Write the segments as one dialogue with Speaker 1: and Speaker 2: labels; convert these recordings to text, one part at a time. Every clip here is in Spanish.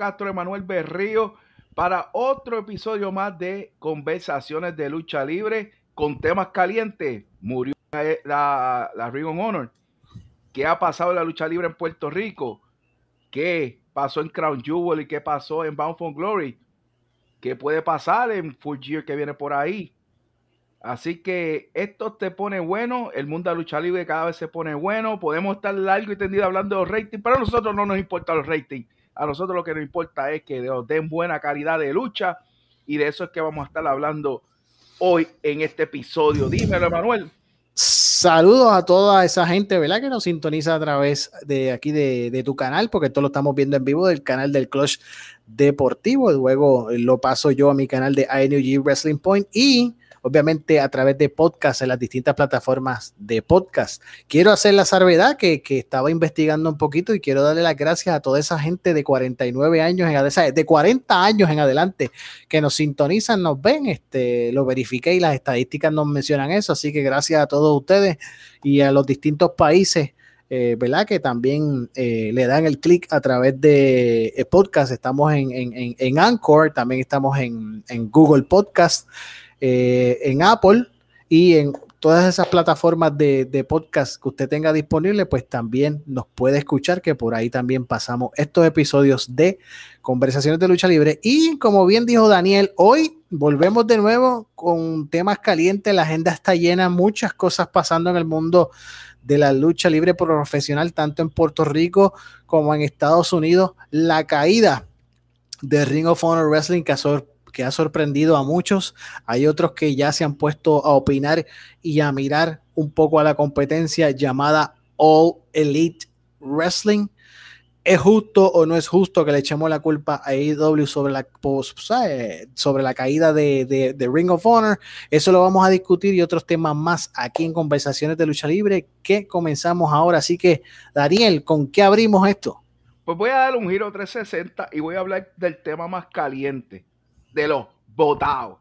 Speaker 1: Castro, Emanuel Berrío, para otro episodio más de Conversaciones de Lucha Libre con temas calientes. Murió la, la Ring of Honor. ¿Qué ha pasado en la lucha libre en Puerto Rico? ¿Qué pasó en Crown Jewel y qué pasó en Bound for Glory? ¿Qué puede pasar en Full Gear que viene por ahí? Así que esto te pone bueno, el mundo de lucha libre cada vez se pone bueno, podemos estar largo y tendido hablando de los ratings, pero a nosotros no nos importa los ratings, a nosotros lo que nos importa es que nos den buena calidad de lucha y de eso es que vamos a estar hablando hoy en este episodio. Dímelo, Manuel.
Speaker 2: Saludos a toda esa gente, ¿verdad? Que nos sintoniza a través de aquí de, de tu canal, porque esto lo estamos viendo en vivo del canal del Clutch Deportivo. Luego lo paso yo a mi canal de INUG Wrestling Point y obviamente a través de podcast en las distintas plataformas de podcast. Quiero hacer la salvedad que, que estaba investigando un poquito y quiero darle las gracias a toda esa gente de 49 años en adelante, de 40 años en adelante que nos sintonizan, nos ven, este, lo verifiqué y las estadísticas nos mencionan eso, así que gracias a todos ustedes y a los distintos países. Eh, ¿verdad? Que también eh, le dan el clic a través de eh, podcast. Estamos en, en, en, Anchor, también estamos en, en Google Podcast. Eh, en Apple y en todas esas plataformas de, de, podcast que usted tenga disponible, pues también nos puede escuchar, que por ahí también pasamos estos episodios de conversaciones de lucha libre. Y como bien dijo Daniel, hoy volvemos de nuevo con temas calientes, la agenda está llena, muchas cosas pasando en el mundo de la lucha libre profesional, tanto en Puerto Rico como en Estados Unidos. La caída de Ring of Honor Wrestling que que ha sorprendido a muchos. Hay otros que ya se han puesto a opinar y a mirar un poco a la competencia llamada All Elite Wrestling. ¿Es justo o no es justo que le echemos la culpa a AEW sobre la, sobre la caída de, de, de, Ring of Honor? Eso lo vamos a discutir y otros temas más aquí en Conversaciones de Lucha Libre que comenzamos ahora. Así que, Daniel, ¿con qué abrimos esto?
Speaker 1: Pues voy a dar un giro 360 y voy a hablar del tema más caliente de los votados.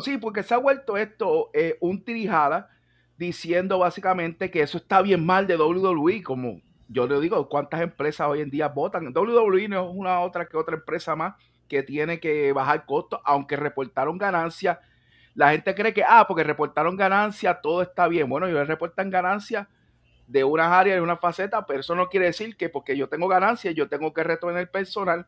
Speaker 1: sí, porque se ha vuelto esto eh, un tirijada diciendo básicamente que eso está bien mal de WWE, como yo le digo, cuántas empresas hoy en día votan. WWE no es una otra que otra empresa más que tiene que bajar costos, aunque reportaron ganancias. La gente cree que, ah, porque reportaron ganancias, todo está bien. Bueno, ellos reportan ganancias de unas áreas, de una faceta, pero eso no quiere decir que porque yo tengo ganancias, yo tengo que retener personal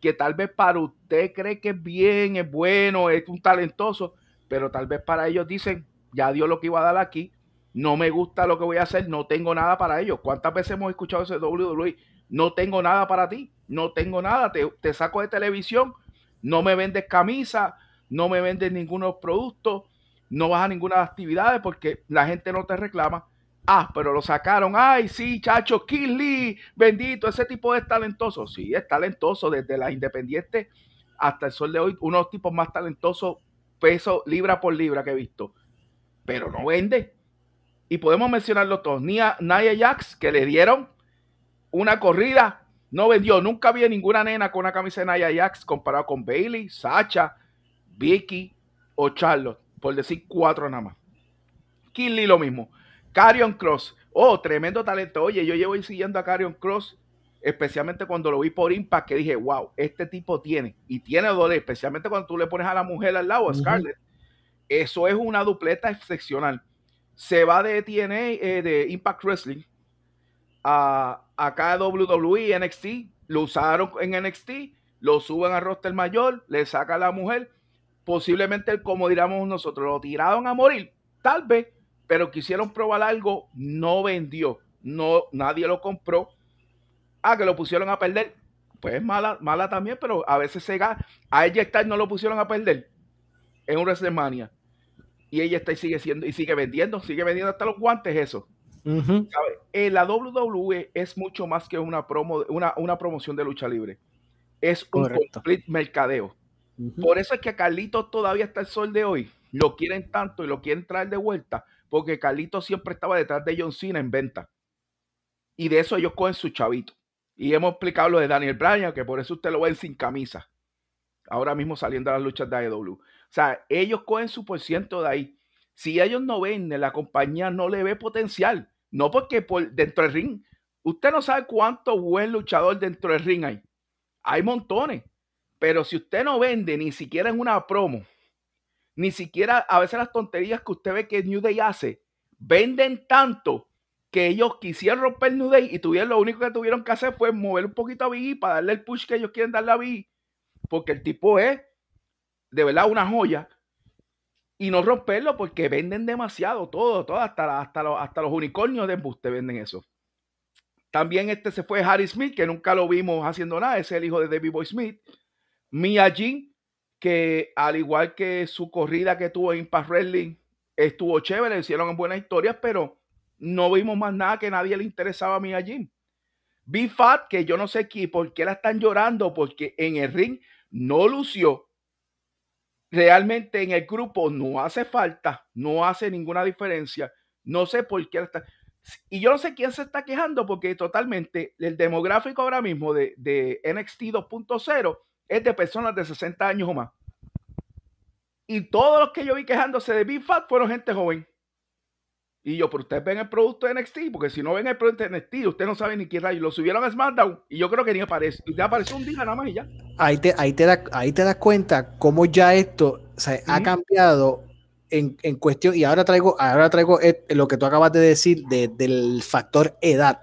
Speaker 1: que tal vez para usted cree que es bien, es bueno, es un talentoso, pero tal vez para ellos dicen, ya dio lo que iba a dar aquí, no me gusta lo que voy a hacer, no tengo nada para ellos. ¿Cuántas veces hemos escuchado ese WWE? No tengo nada para ti, no tengo nada, te, te saco de televisión, no me vendes camisa, no me vendes ningunos productos, no vas a ninguna actividad porque la gente no te reclama Ah, pero lo sacaron. Ay, sí, chacho, Lee, bendito, ese tipo es talentoso. Sí, es talentoso desde la independiente hasta el sol de hoy. Uno de los tipos más talentosos, peso libra por libra que he visto. Pero no vende. Y podemos mencionarlo todos. Nia, Naya Jax, que le dieron una corrida, no vendió. Nunca vi ninguna nena con una camisa de Naya Jax comparado con Bailey, Sacha, Vicky o Charlotte, por decir cuatro nada más. Lee lo mismo. Carion Cross. Oh, tremendo talento. Oye, yo llevo siguiendo a Carion Cross, especialmente cuando lo vi por Impact, que dije, wow, este tipo tiene. Y tiene dolor, especialmente cuando tú le pones a la mujer al lado, a Scarlett. Eso es una dupleta excepcional. Se va de TNA, eh, de Impact Wrestling, a acá WWE, NXT. Lo usaron en NXT, lo suben al roster mayor, le saca a la mujer. Posiblemente, como diríamos nosotros, lo tiraron a morir. Tal vez pero quisieron probar algo, no vendió, no, nadie lo compró. Ah, que lo pusieron a perder. Pues mala, mala también, pero a veces se gana. A ella está no lo pusieron a perder en un WrestleMania. Y ella está y sigue siendo, y sigue vendiendo, sigue vendiendo hasta los guantes eso. Eh, la WWE es mucho más que una, promo, una, una promoción de lucha libre. Es un complete mercadeo. Por eso es que a Carlitos todavía está el sol de hoy. Lo quieren tanto y lo quieren traer de vuelta porque Carlito siempre estaba detrás de John Cena en venta. Y de eso ellos cogen su chavito. Y hemos explicado lo de Daniel Bryan, que por eso usted lo ven sin camisa. Ahora mismo saliendo a las luchas de AEW. O sea, ellos cogen su por ciento de ahí. Si ellos no venden, la compañía no le ve potencial. No porque por dentro del ring. Usted no sabe cuánto buen luchador dentro del ring hay. hay montones. Pero si usted no vende ni siquiera en una promo, ni siquiera a veces las tonterías que usted ve que New Day hace, venden tanto que ellos quisieron romper New Day y tuvieron lo único que tuvieron que hacer fue mover un poquito a Biggie para darle el push que ellos quieren darle a Biggie, porque el tipo es de verdad una joya y no romperlo porque venden demasiado todo, todo hasta, hasta, los, hasta los unicornios de embuste venden eso. También este se fue Harry Smith, que nunca lo vimos haciendo nada, es el hijo de David Boy Smith. Mia Jin, que al igual que su corrida que tuvo en Impact Wrestling, estuvo chévere, hicieron buenas historias, pero no vimos más nada que nadie le interesaba a Mia Jin. B-Fat, que yo no sé qué, por qué la están llorando, porque en el ring no lució. Realmente en el grupo no hace falta, no hace ninguna diferencia. No sé por qué la está. Y yo no sé quién se está quejando, porque totalmente el demográfico ahora mismo de, de NXT 2.0 es de personas de 60 años o más. Y todos los que yo vi quejándose de Big Fat fueron gente joven. Y yo, pero ustedes ven el producto de NXT, porque si no ven el producto de NXT, usted no sabe ni quién rayos. Lo subieron a SmackDown y yo creo que ni aparece. Y te apareció un día nada más y ya.
Speaker 2: Ahí te, ahí te, da, ahí te das cuenta cómo ya esto ha cambiado en, en, cuestión. Y ahora traigo, ahora traigo lo que tú acabas de decir del factor edad.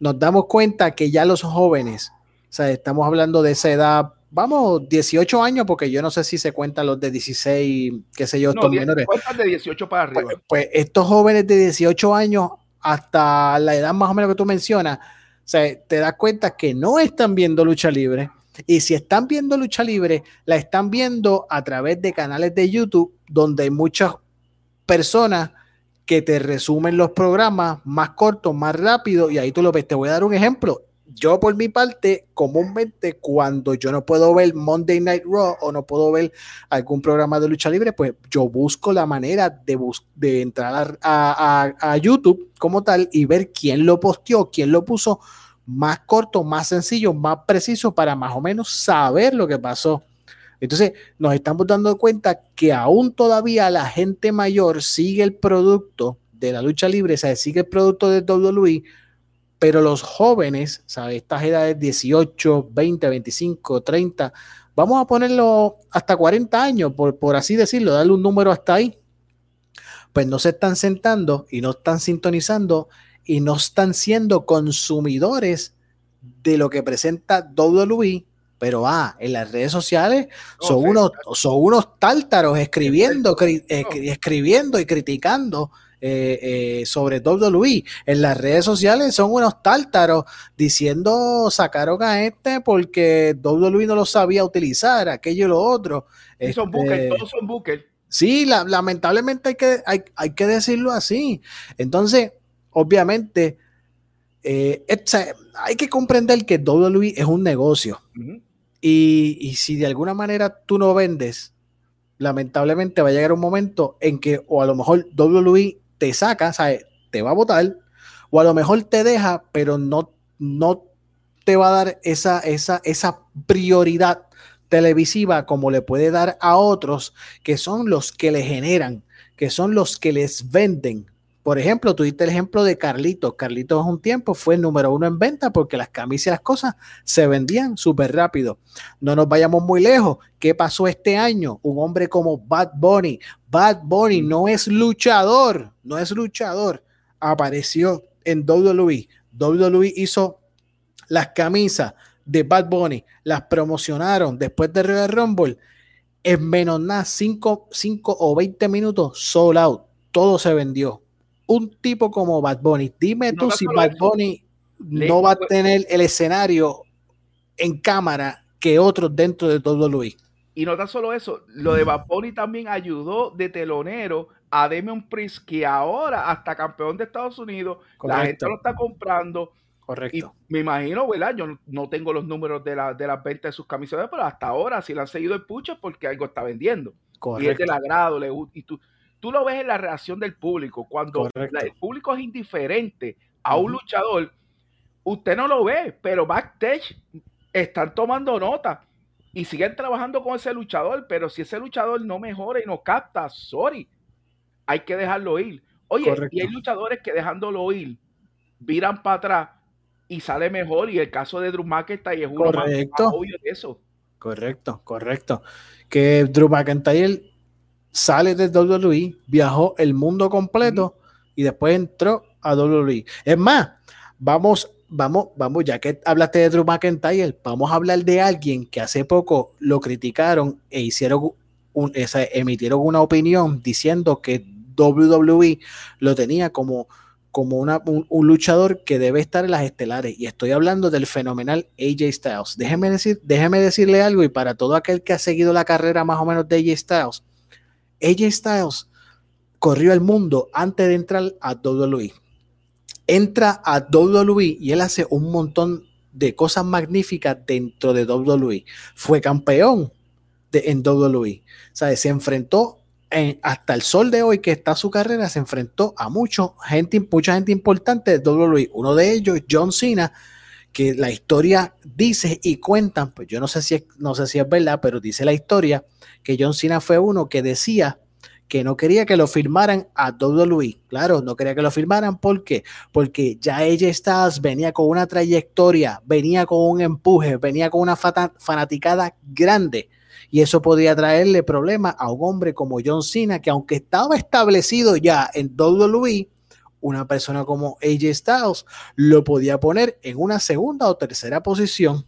Speaker 2: Nos damos cuenta que ya los jóvenes, o sea, estamos hablando de esa edad vamos, 18 años, porque yo no sé si se cuentan los de 16, qué sé yo, estos menores.
Speaker 1: de 18 para arriba.
Speaker 2: Pues, pues, estos jóvenes de 18 años hasta la edad más o menos que tú mencionas, o sea, te das cuenta que no están viendo lucha libre. Y si están viendo lucha libre, la están viendo a través de canales de YouTube donde hay muchas personas que te resumen los programas más cortos, más rápido, y ahí tú lo ves. Te voy a dar un ejemplo yo por mi parte, comúnmente cuando yo no puedo ver Monday Night Raw o no puedo ver algún programa de lucha libre, pues yo busco la manera de, de entrar a, YouTube como tal y ver quién lo posteó, quién lo puso más corto, más sencillo, más preciso para más o menos saber lo que pasó. Entonces nos estamos dando cuenta que aún todavía la gente mayor sigue el producto de la lucha libre, o sea, sigue el producto de WWE pero los jóvenes, ¿sabes? Estas edades 18, 20, 25, 30, vamos a ponerlo hasta 40 años, por, por así decirlo, darle un número hasta ahí, pues no se están sentando y no están sintonizando y no están siendo consumidores de lo que presenta WWE, pero ah, en las redes sociales son, unos, son unos tártaros escribiendo, escribiendo y criticando eh, eh, sobre WWE. En las redes sociales son unos tártaros diciendo sacaron a este porque WWE no lo sabía utilizar, aquello y lo otro.
Speaker 1: son este, todos son bookers.
Speaker 2: Sí, lamentablemente hay que, hay, que decirlo así. Entonces, obviamente, eh, hay que comprender que WWE es un negocio. y, y, si de alguna manera tú no vendes, lamentablemente va a llegar un momento en que, o a lo mejor WWE te saca, ¿sabes? Te va a votar, o a lo mejor te deja, pero no, no te va a dar esa, esa, esa prioridad televisiva como le puede dar a otros que son los que le generan, que son los que les venden. Por ejemplo, tuviste el ejemplo de Carlitos. Carlitos un tiempo fue el número uno en venta porque las camisas y las cosas se vendían súper rápido. No nos vayamos muy lejos. ¿Qué pasó este año? Un hombre como Bad Bunny. Bad Bunny no es luchador, no es luchador. Apareció en WWE. WWE hizo las camisas de Bad Bunny, las promocionaron después de Royal Rumble. En menos nada, 5 o 20 minutos, sold out. Todo se vendió un tipo como Bad Bunny. Dime tú si Bad Bunny no va a tener el escenario en cámara que otros dentro de todo Luis.
Speaker 1: Y no tan solo eso, lo de Bad Bunny también ayudó de telonero a Demian Priest, que ahora hasta campeón de Estados Unidos, la gente lo está comprando.
Speaker 2: Correcto.
Speaker 1: Y me imagino, ¿verdad? Yo no tengo los números de la, de las ventas de sus camisetas, pero hasta ahora si le han seguido el pucho porque algo está vendiendo. Correcto. Y es del agrado, le, y tú, tú lo ves en la reacción del público. Cuando el público es indiferente a un luchador, usted no lo ve, pero backstage están tomando nota y siguen trabajando con ese luchador. Pero si ese luchador no mejora y no capta, sorry, hay que dejarlo ir. Oye, y hay luchadores que dejándolo ir, viran para atrás y sale mejor. Y el caso de Drew McIntyre es uno más, obvio de eso.
Speaker 2: Correcto, correcto. Que Drew McIntyre sale de WWE, viajó el mundo completo y después entró a WWE. Es más, vamos, vamos, vamos, ya que hablaste de Drew McIntyre, vamos a hablar de alguien que hace poco lo criticaron e hicieron un, emitieron una opinión diciendo que WWE lo tenía como, como una, un, luchador que debe estar en las estelares. Y estoy hablando del fenomenal AJ Styles. Déjeme, decir, déjeme decirle algo, y para todo aquel que ha seguido la carrera más o menos de AJ Styles, AJ Styles corrió el mundo antes de entrar a WWE. Entra a WWE y él hace un montón de cosas magníficas dentro de WWE. Fue campeón de, en WWE. Se enfrentó hasta el sol de hoy que está su carrera, se enfrentó a mucho gente, mucha gente importante de WWE. Uno de ellos, John Cena, que la historia dice y cuentan, pues yo no sé si es, no sé si es verdad, pero dice la historia que John Cena fue uno que decía que no quería que lo firmaran a WWE. Claro, no quería que lo firmaran. ¿Por qué? Porque ya ella Styles venía con una trayectoria, venía con un empuje, venía con una fanaticada grande. Y eso podía traerle problemas a un hombre como John Cena, que aunque estaba establecido ya en WWE, una persona como AJ Styles lo podía poner en una segunda o tercera posición.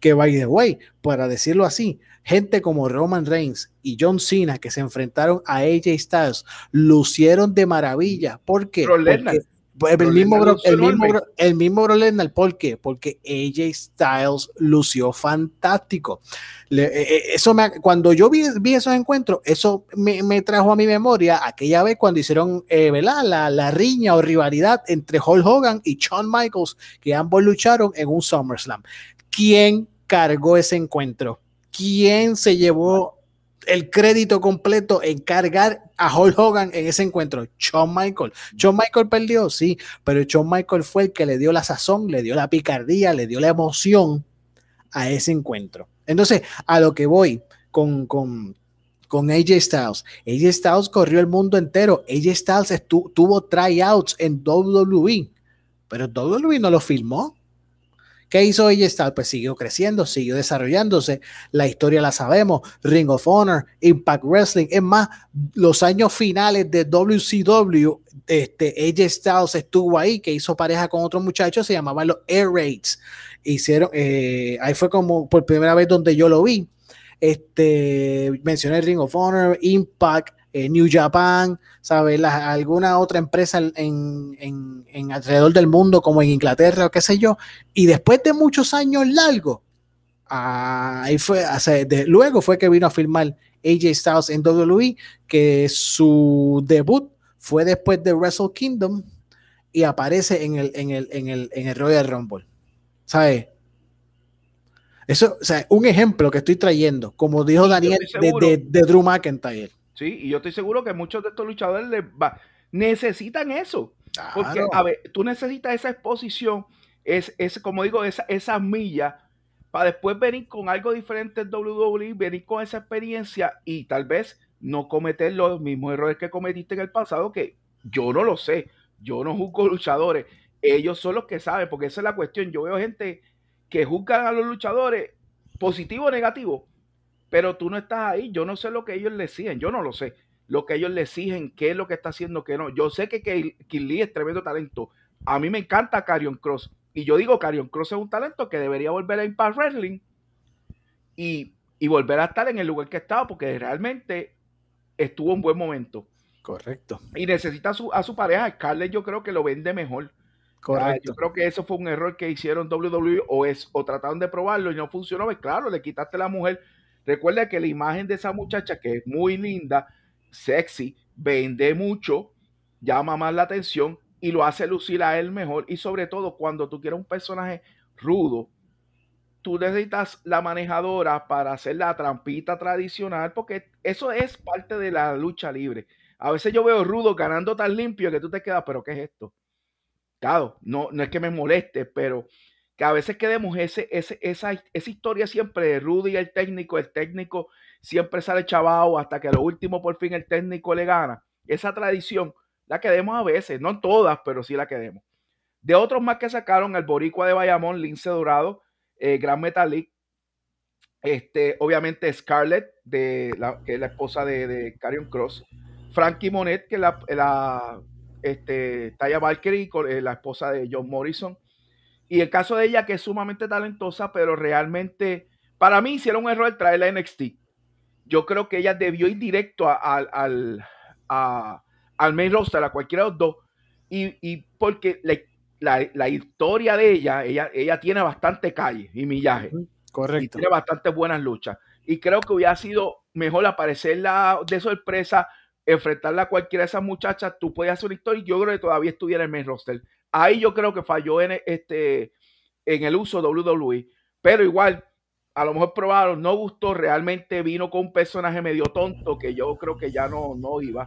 Speaker 2: Que, by the way, para decirlo así, gente como Roman Reigns y John Cena que se enfrentaron a AJ Styles lucieron de maravilla. ¿Por qué? Porque el mismo, bro, el, mismo el mismo ¿por qué? Porque AJ Styles lució fantástico. Eh, eh, eso cuando yo vi, vi, esos encuentros, eso me, trajo a mi memoria aquella vez cuando hicieron eh, La, la, riña o rivalidad entre Hulk Hogan y Shawn Michaels, que ambos lucharon en un SummerSlam. ¿Quién cargó ese encuentro? ¿Quién se llevó el crédito completo en cargar a Hulk Hogan en ese encuentro. Shawn Michael. Shawn Michael perdió, sí, pero Shawn Michael fue el que le dio la sazón, le dio la picardía, le dio la emoción a ese encuentro. Entonces, a lo que voy con, con, con AJ Styles. AJ Styles corrió el mundo entero. AJ Styles tuvo tryouts en WWE, pero WWE no lo filmó. ¿Qué hizo ella Pues siguió creciendo, siguió desarrollándose. La historia la sabemos. Ring of Honor, Impact Wrestling. Es más, los años finales de WCW, este, AJ Styles estuvo ahí, que hizo pareja con otro muchacho, se llamaban los Air Raids. Hicieron, eh, ahí fue como por primera vez donde yo lo vi. Este, mencioné Ring of Honor, Impact, eh, New Japan, ¿sabes? alguna otra empresa en, en, alrededor del mundo, como en Inglaterra o qué sé yo, y después de muchos años largos, ahí fue, luego fue que vino a firmar AJ Styles en WWE, que su debut fue después de Wrestle Kingdom y aparece en el, en el, en el, en el Royal Rumble. ¿Sabes? Eso, o sea, un ejemplo que estoy trayendo, como dijo Daniel, de, de, de, Drew McIntyre.
Speaker 1: Sí, y yo estoy seguro que muchos de estos luchadores necesitan eso. Porque, a ver, tú necesitas esa exposición, es, es como digo, esa, esa milla para después venir con algo diferente en WWE, venir con esa experiencia y tal vez no cometer los mismos errores que cometiste en el pasado, que yo no lo sé, yo no juzgo luchadores, ellos son los que saben, porque esa es la cuestión. Yo veo gente que juzgan a los luchadores positivo o negativo, pero tú no estás ahí. Yo no sé lo que ellos le exigen, yo no lo sé. Lo que ellos le exigen, qué es lo que está haciendo, qué no. Yo sé que Kim Lee es tremendo talento. A mí me encanta Carion Cross. Y yo digo, Carion Cross es un talento que debería volver a Impact Wrestling y, volver a estar en el lugar que estaba, porque realmente estuvo en buen momento.
Speaker 2: Correcto.
Speaker 1: Y necesita a su, a su pareja. Scarlett yo creo que lo vende mejor. Correcto. yo creo que eso fue un error que hicieron WWE o, es, o trataron de probarlo y no funcionó. Pues claro, le quitaste la mujer Recuerda que la imagen de esa muchacha, que es muy linda, sexy, vende mucho, llama más la atención y lo hace lucir a él mejor. Y sobre todo, cuando tú quieres un personaje rudo, tú necesitas la manejadora para hacer la trampita tradicional, porque eso es parte de la lucha libre. A veces yo veo rudo ganando tan limpio que tú te quedas, pero ¿qué es esto? Claro, no, es que me moleste, pero que a veces quedemos ese, esa, esa historia siempre de Rudy el técnico, el técnico siempre sale chavado hasta que a lo último por fin el técnico le gana. Esa tradición la quedemos a veces, no todas, pero sí la quedemos. De otros más que sacaron, el Boricua de Bayamón, Lince Dorado, eh, Gran Metallic, este, obviamente Scarlett, de la, que es la esposa de, de Carion Cross, Frankie Monet, que es la, la este, Taya Valkyrie, eh, la esposa de John Morrison. Y el caso de ella, que es sumamente talentosa, pero realmente, para mí hicieron un error traerla a NXT. Yo creo que ella debió ir directo al, al, al main roster, a cualquiera de los dos. Y, y porque la, la, historia de ella, ella, ella tiene bastante calle y millaje.
Speaker 2: Correcto.
Speaker 1: Y tiene bastante buenas luchas. Y creo que hubiera sido mejor aparecerla de sorpresa, enfrentarla a cualquiera de esas muchachas. Tú puedes hacer una historia y yo creo que todavía estuviera en el main roster. Ahí yo creo que falló en, este, en el uso de WWE. Pero igual, a lo mejor probaron, no gustó, realmente vino con un personaje medio tonto que yo creo que ya no, no iba.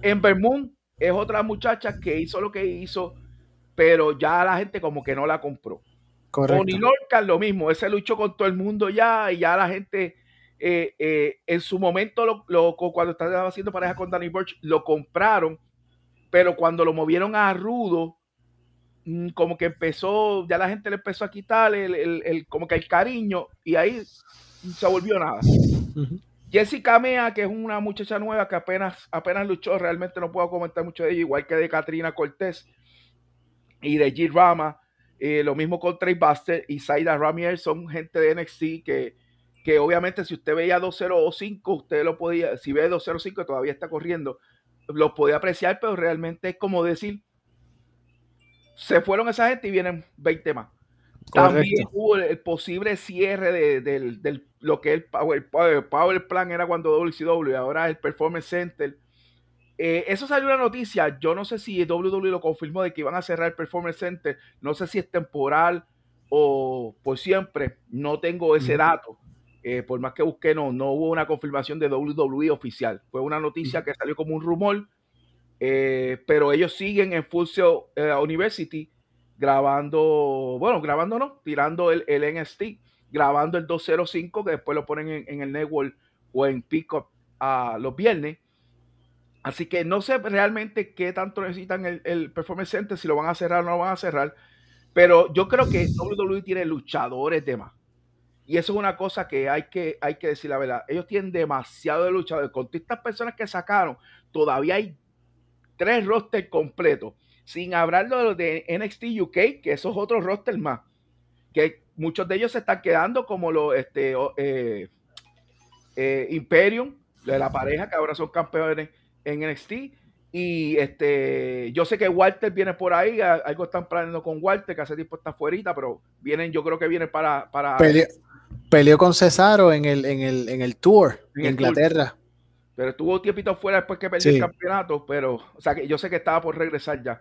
Speaker 1: En Vermont es otra muchacha que hizo lo que hizo, pero ya la gente como que no la compró. Correcto. Con lo mismo, ese luchó con todo el mundo ya y ya la gente eh, eh, en su momento lo, cuando estaba haciendo pareja con Danny Burch lo compraron, pero cuando lo movieron a Rudo, mm, como que empezó, ya la gente le empezó a quitar el, como que el cariño y ahí se volvió nada. Jessica Mea, que es una muchacha nueva que apenas, apenas luchó, realmente no puedo comentar mucho de ella, igual que de Katrina Cortés y de G. Rama. Eh, lo mismo con Trey Buster y Saida Ramier, son gente de NXT que, que obviamente si usted veía 205, usted lo podía, si ve 205 todavía está corriendo, lo podía apreciar, pero realmente es como decir, se fueron esa gente y vienen 20 más. También hubo el, posible cierre de, lo que el Power, Power, Plan era cuando WCW, ahora el Performance Center. Eh, eso salió una noticia, yo no sé si WWE lo confirmó de que iban a cerrar el Performance Center, no sé si es temporal o por siempre, no tengo ese dato. Eh, por más que busqué, no, no hubo una confirmación de WWE oficial. Fue una noticia que salió como un rumor, eh, pero ellos siguen en Full University grabando, bueno, grabando no, tirando el, el NXT, grabando el 205 que después lo ponen en, el network o en Pickup a los viernes. Así que no sé realmente qué tanto necesitan el, el, Performance Center, si lo van a cerrar o no lo van a cerrar. Pero yo creo que WWE tiene luchadores de más. Y eso es una cosa que hay que, hay que decir la verdad. Ellos tienen demasiado de luchadores. Con estas personas que sacaron, todavía hay tres rosters completos sin hablar de los de NXT UK, que esos otros rosters más, que muchos de ellos se están quedando como los este, eh, eh, Imperium, de la pareja, que ahora son campeones en NXT. Y este, yo sé que Walter viene por ahí, algo están planeando con Walter, que hace tiempo está fuera, pero vienen, yo creo que viene para. para
Speaker 2: peleó, con Cesaro en el, en el, en el tour en, Inglaterra.
Speaker 1: Pero estuvo tiempito fuera después que perdió el campeonato, pero, o sea, que yo sé que estaba por regresar ya.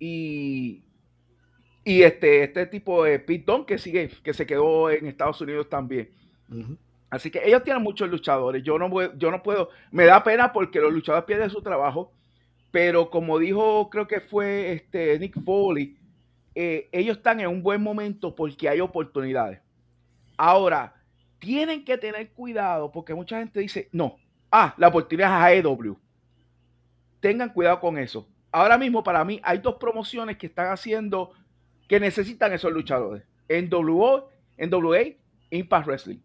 Speaker 1: Y, y este, este tipo de Pitón que sigue, que se quedó en Estados Unidos también. Así que ellos tienen muchos luchadores. Yo no, yo no puedo, me da pena porque los luchadores pierden su trabajo, pero como dijo, creo que fue este Nick Foley, eh, ellos están en un buen momento porque hay oportunidades. Ahora, tienen que tener cuidado porque mucha gente dice, no, Ah, la oportunidad es AEW. Tengan cuidado con eso. Ahora mismo para mí hay dos promociones que están haciendo que necesitan esos luchadores. En WO, en WA, Impact Wrestling.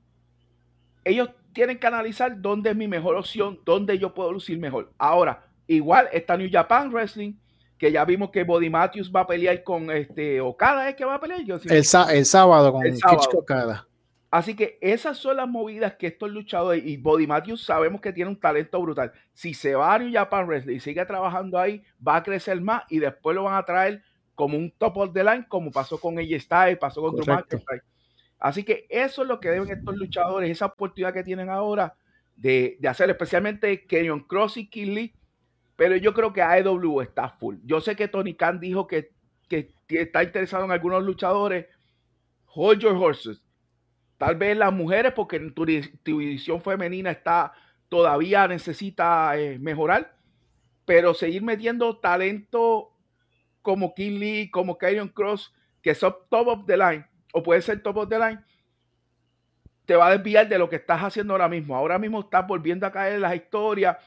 Speaker 1: Ellos tienen que analizar dónde es mi mejor opción, dónde yo puedo lucir mejor. Ahora, igual está New Japan Wrestling, que ya vimos que Body Matthews va a pelear con este Okada, ¿es que va a pelear? Yo,
Speaker 2: el, sábado con el Okada.
Speaker 1: Así que esas son las movidas que estos luchadores y Body Matthews sabemos que tiene un talento brutal. Si se va a New Japan Wrestling y sigue trabajando ahí, va a crecer más y después lo van a traer como un top of the line, como pasó con AJ Styles, pasó con Drew McIntyre. Así que eso es lo que deben estos luchadores, esa oportunidad que tienen ahora de, hacer, especialmente Kenyon Cross y Lee. Pero yo creo que AEW está full. Yo sé que Tony Khan dijo que, que está interesado en algunos luchadores. Hold your horses Tal vez las mujeres, porque tu, división femenina está todavía necesita eh, mejorar, pero seguir metiendo talento como King Lee, como Karrion Cross, que son top of the line, o puede ser top of the line, te va a desviar de lo que estás haciendo ahora mismo. Ahora mismo estás volviendo a caer en las historias.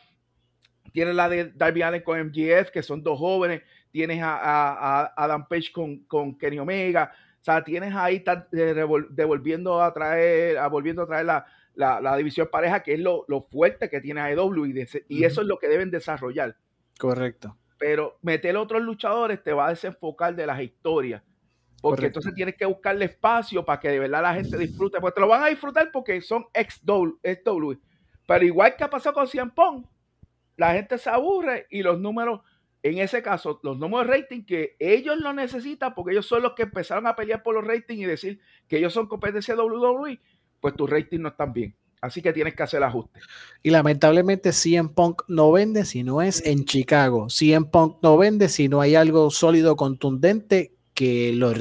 Speaker 1: Tienes la de Darby Allen con MGF, que son dos jóvenes, tienes a, Adam Page con, Kenny Omega, o sea, tienes ahí eh, devolviendo a traer, a, volviendo a traer la, la, división pareja, que es lo, fuerte que tiene AEW y, y eso es lo que deben desarrollar.
Speaker 2: Correcto.
Speaker 1: Pero meter a otros luchadores te va a desenfocar de las historias. Porque entonces tienes que buscarle espacio para que de verdad la gente disfrute. Porque te lo van a disfrutar porque son ex-W. Pero igual que ha pasado con Cien Pong, la gente se aburre y los números, en ese caso, los números de rating que ellos lo necesitan porque ellos son los que empezaron a pelear por los ratings y decir que ellos son competencia de WWE, pues tus ratings no están bien. Así que tienes que hacer el ajuste.
Speaker 2: Y lamentablemente CM Punk no vende si no es en Chicago. CM Punk no vende si no hay algo sólido, contundente que lo,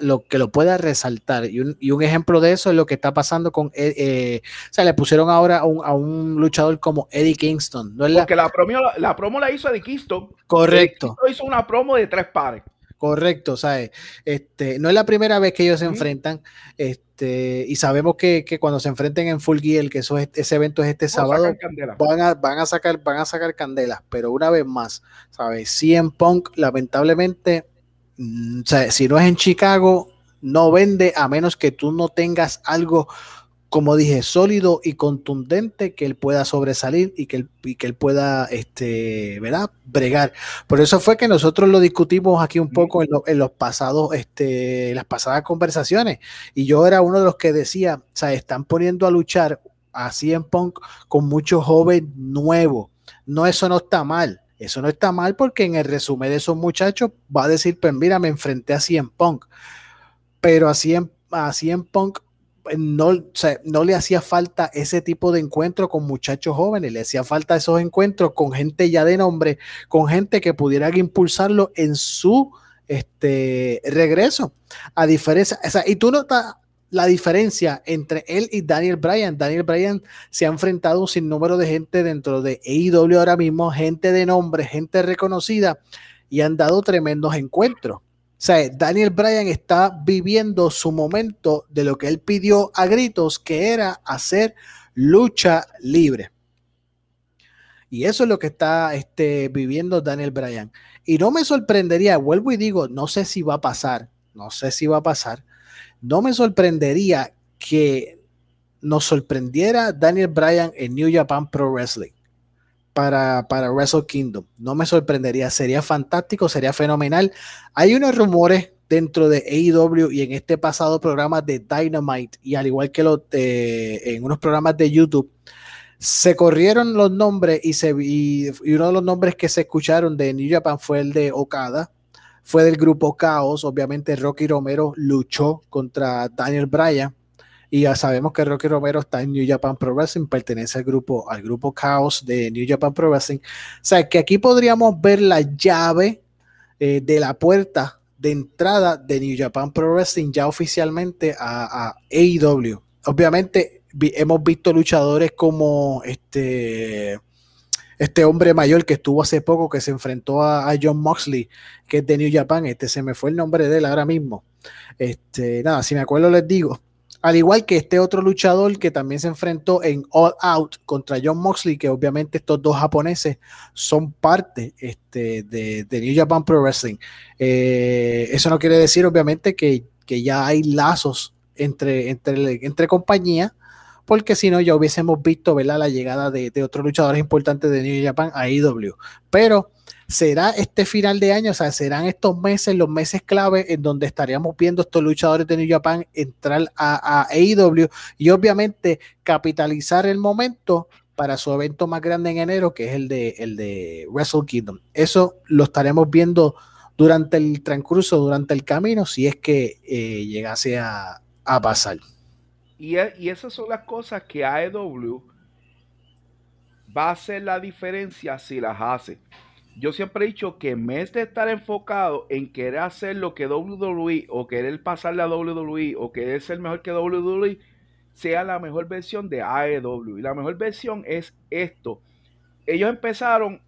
Speaker 2: lo, que lo pueda resaltar. Y un, y un, ejemplo de eso es lo que está pasando con. Eh, eh o sea, le pusieron ahora a un, a un, luchador como Eddie Kingston.
Speaker 1: ¿no es Porque la, promo, la, promo la hizo Eddie Kingston.
Speaker 2: Correcto.
Speaker 1: hizo una promo de tres pares.
Speaker 2: Correcto, ¿sabes? Este, no es la primera vez que ellos se enfrentan, este, y sabemos que, que, cuando se enfrenten en Full Gear, que eso es, ese evento es este sábado, van a, van a, sacar, van a sacar candelas, pero una vez más, ¿sabes? CM Punk, lamentablemente, sea, si no es en Chicago, no vende a menos que tú no tengas algo como dije, sólido y contundente que él pueda sobresalir y que él, que él pueda, este, ¿verdad? Bregar. Por eso fue que nosotros lo discutimos aquí un poco en, los pasados, este, las pasadas conversaciones. Y yo era uno de los que decía, o sea, están poniendo a luchar así en Punk con muchos jóvenes nuevos. No, eso no está mal. Eso no está mal porque en el resumen de esos muchachos va a decir, pues mira, me enfrenté a en Punk. Pero en, así en Punk no, no le hacía falta ese tipo de encuentro con muchachos jóvenes, le hacía falta esos encuentros con gente ya de nombre, con gente que pudiera impulsarlo en su este, regreso. A diferencia, y tú notas la diferencia entre él y Daniel Bryan. Daniel Bryan se ha enfrentado sin número de gente dentro de AEW ahora mismo, gente de nombre, gente reconocida, y han dado tremendos encuentros sea, Daniel Bryan está viviendo su momento de lo que él pidió a gritos, que era hacer lucha libre. Y eso es lo que está este, viviendo Daniel Bryan. Y no me sorprendería, vuelvo y digo, no sé si va a pasar, no sé si va a pasar, no me sorprendería que nos sorprendiera Daniel Bryan en New Japan Pro Wrestling para, para Wrestle Kingdom. No me sorprendería, sería fantástico, sería fenomenal. Hay unos rumores dentro de AEW y en este pasado programa de Dynamite y al igual que los en unos programas de YouTube, se corrieron los nombres y, se, y, uno de los nombres que se escucharon de New Japan fue el de Okada, fue del grupo Chaos, obviamente Rocky Romero luchó contra Daniel Bryan y ya sabemos que Rocky Romero está en New Japan Pro Wrestling, pertenece al grupo, al grupo Chaos de New Japan Pro Wrestling. O sea, que aquí podríamos ver la llave eh, de la puerta de entrada de New Japan Pro Wrestling ya oficialmente a, AEW. Obviamente hemos visto luchadores como este, este hombre mayor que estuvo hace poco, que se enfrentó a, John Moxley, que es de New Japan. Este se me fue el nombre de él ahora mismo. Este, nada, si me acuerdo les digo. Al igual que este otro luchador que también se enfrentó en All Out contra John Moxley, que obviamente estos dos japoneses son parte este, de, New Japan Pro Wrestling. Eh, eso no quiere decir, obviamente, que, ya hay lazos entre, entre, entre compañías, porque si no, ya hubiésemos visto la llegada de, otros luchadores importantes de New Japan a IW. Pero será este final de año, o sea, serán estos meses, los meses clave en donde estaríamos viendo estos luchadores de New Japan entrar a, AEW y obviamente capitalizar el momento para su evento más grande en enero, que es el de, el de Wrestle Kingdom. Eso lo estaremos viendo durante el transcurso, durante el camino, si es que eh, llegase a, pasar.
Speaker 1: Y, e, y esas son las cosas que AEW va a hacer la diferencia si las hace yo siempre he dicho que en vez de estar enfocado en querer hacer lo que WWE o querer pasarle a WWE o querer ser mejor que WWE, sea la mejor versión de AEW. Y la mejor versión es esto. Ellos empezaron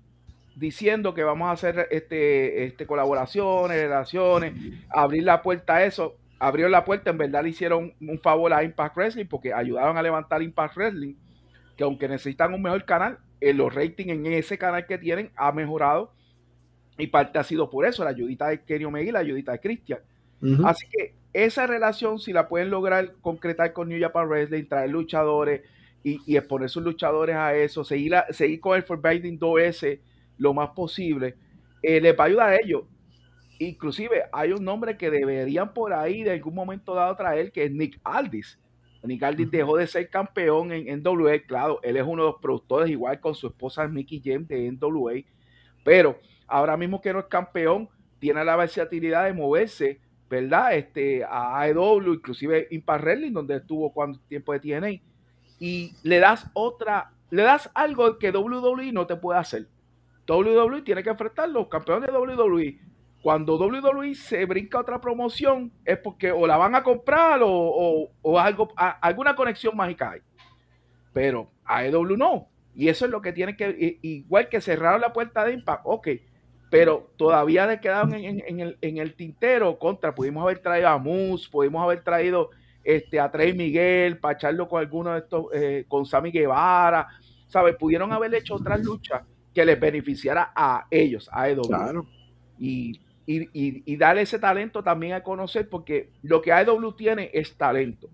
Speaker 1: diciendo que vamos a hacer este, este colaboraciones, relaciones, abrir la puerta a eso. Abrieron la puerta, en verdad le hicieron un favor a Impact Wrestling porque ayudaron a levantar Impact Wrestling, que aunque necesitan un mejor canal, en los ratings en ese canal que tienen ha mejorado y parte ha sido por eso, la ayudita de Kenny Omega y la ayudita de Christian. Así que esa relación, si la pueden lograr concretar con New Japan Wrestling, traer luchadores y, y exponer sus luchadores a eso, seguir, seguir con el Forbidden 2S lo más posible, eh, les va a ayudar a ellos. Inclusive hay un nombre que deberían por ahí de algún momento dado traer, que es Nick Aldis. Nick Aldis dejó de ser campeón en NWA, claro, él es uno de los productores, igual con su esposa Mickey James de NWA, pero ahora mismo que no es campeón, tiene la versatilidad de moverse, ¿verdad? Este, a AEW, inclusive Impact Wrestling, donde estuvo cuánto tiempo de TNA, y le das otra, le das algo que WWE no te puede hacer. WWE tiene que enfrentar los campeones de WWE. Cuando WWE se brinca otra promoción, es porque o la van a comprar o, algo, alguna conexión mágica hay. Pero AEW no. Y eso es lo que tiene que, igual que cerraron la puerta de Impact, ok, pero todavía le quedaron en, el, tintero contra. Pudimos haber traído a Moose, pudimos haber traído este, a Trey Miguel para echarlo con alguno de estos, eh, con Sammy Guevara, ¿sabes? Pudieron haber hecho otras luchas que les beneficiara a ellos, a EW. Claro. Y, y, darle ese talento también a conocer, porque lo que AEW tiene es talento.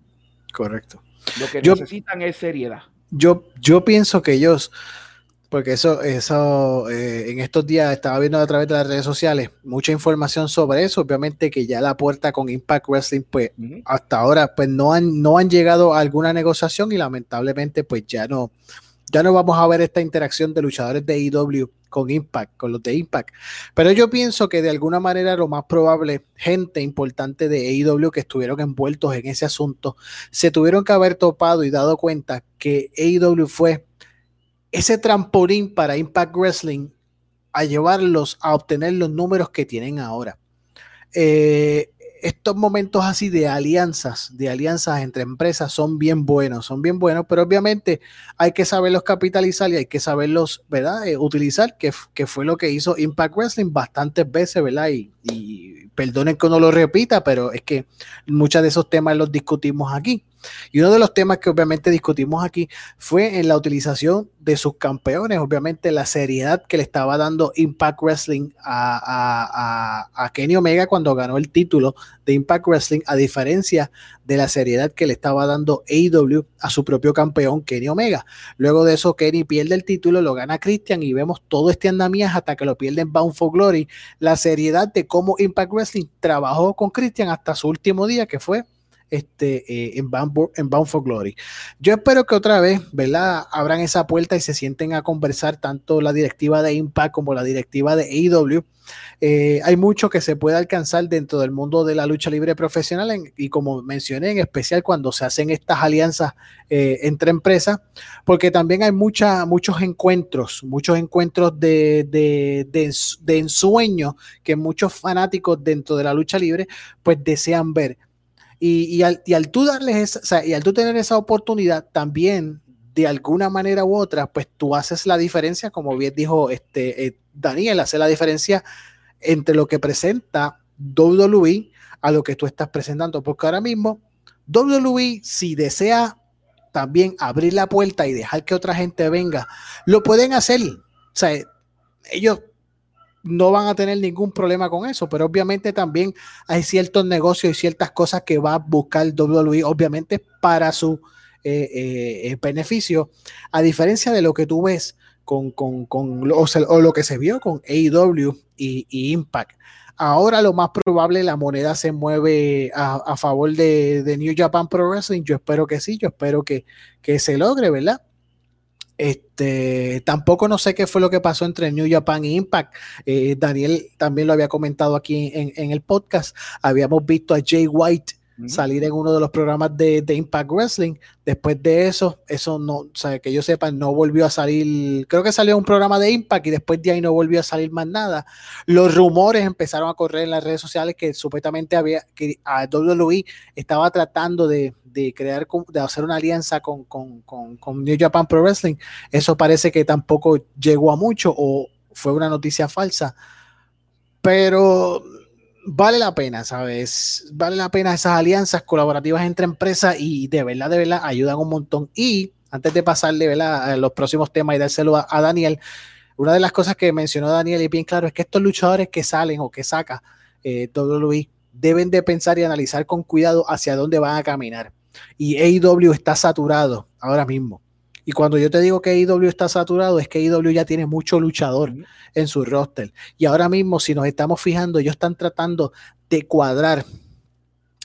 Speaker 2: Correcto.
Speaker 1: Lo que necesitan es seriedad.
Speaker 2: Yo, yo pienso que ellos porque eso, eso eh, en estos días estaba viendo a través de las redes sociales mucha información sobre eso. Obviamente que ya la puerta con Impact Wrestling, pues hasta ahora, pues no han, no han llegado a alguna negociación y lamentablemente, pues ya no, ya no vamos a ver esta interacción de luchadores de IW con Impact, con los de Impact. Pero yo pienso que de alguna manera lo más probable, gente importante de AEW que estuvieron envueltos en ese asunto, se tuvieron que haber topado y dado cuenta que AEW fue ese trampolín para Impact Wrestling a llevarlos a obtener los números que tienen ahora. Eh, estos momentos así de alianzas, de alianzas entre empresas son bien buenos, son bien buenos, pero obviamente hay que saberlos capitalizar y hay que saberlos, ¿verdad? Eh, utilizar, que, que, fue lo que hizo Impact Wrestling bastantes veces, ¿verdad? Y, y perdonen que no lo repita, pero es que muchos de esos temas los discutimos aquí. Y uno de los temas que obviamente discutimos aquí fue en la utilización de sus campeones, obviamente la seriedad que le estaba dando Impact Wrestling a, Kenny Omega cuando ganó el título de Impact Wrestling, a diferencia de la seriedad que le estaba dando AEW a su propio campeón Kenny Omega. Luego de eso, Kenny pierde el título, lo gana Christian y vemos todo este andamiaje hasta que lo pierden Bound for Glory. La seriedad de cómo Impact Wrestling trabajó con Christian hasta su último día, que fue este, eh, en, Bound, en Bound for Glory. Yo espero que otra vez, ¿verdad? Abran esa puerta y se sienten a conversar tanto la directiva de Impact como la directiva de AEW. Eh, hay mucho que se puede alcanzar dentro del mundo de la lucha libre profesional y como mencioné, en especial cuando se hacen estas alianzas eh, entre empresas, porque también hay mucha, muchos encuentros, muchos encuentros de, de, de, de ensueño que muchos fanáticos dentro de la lucha libre pues desean ver y, al, tú darles esa, y al tú tener esa oportunidad, también de alguna manera u otra, pues tú haces la diferencia, como bien dijo este, eh, Daniel, hace la diferencia entre lo que presenta WWE a lo que tú estás presentando, porque ahora mismo WWE, si desea también abrir la puerta y dejar que otra gente venga, lo pueden hacer. O sea, ellos no van a tener ningún problema con eso, pero obviamente también hay ciertos negocios y ciertas cosas que va a buscar WWE, obviamente para su eh, eh, eh, beneficio, a diferencia de lo que tú ves con, con, con o, lo que se vio con AEW y, Impact. Ahora lo más probable la moneda se mueve a, favor de, de, New Japan Pro Wrestling. Yo espero que sí, yo espero que, que se logre, ¿verdad? Este, tampoco no sé qué fue lo que pasó entre New Japan e Impact. Eh, Daniel también lo había comentado aquí en, el podcast. Habíamos visto a Jay White salir en uno de los programas de, Impact Wrestling. Después de eso, eso no, o sea, que yo sepa, no volvió a salir. Creo que salió un programa de Impact y después de ahí no volvió a salir más nada. Los rumores empezaron a correr en las redes sociales que supuestamente había que a WWE estaba tratando de, crear, de hacer una alianza con, con, con New Japan Pro Wrestling. Eso parece que tampoco llegó a mucho o fue una noticia falsa. Pero vale la pena, ¿sabes? Vale la pena esas alianzas colaborativas entre empresas y de verdad, de verdad ayudan un montón. Y antes de pasarle a los próximos temas y dárselo a, Daniel, una de las cosas que mencionó Daniel y bien claro es que estos luchadores que salen o que saca eh, WWE deben de pensar y analizar con cuidado hacia dónde van a caminar. Y AEW está saturado ahora mismo. Y cuando yo te digo que AEW está saturado, es que AEW ya tiene mucho luchador en su roster. Y ahora mismo, si nos estamos fijando, ellos están tratando de cuadrar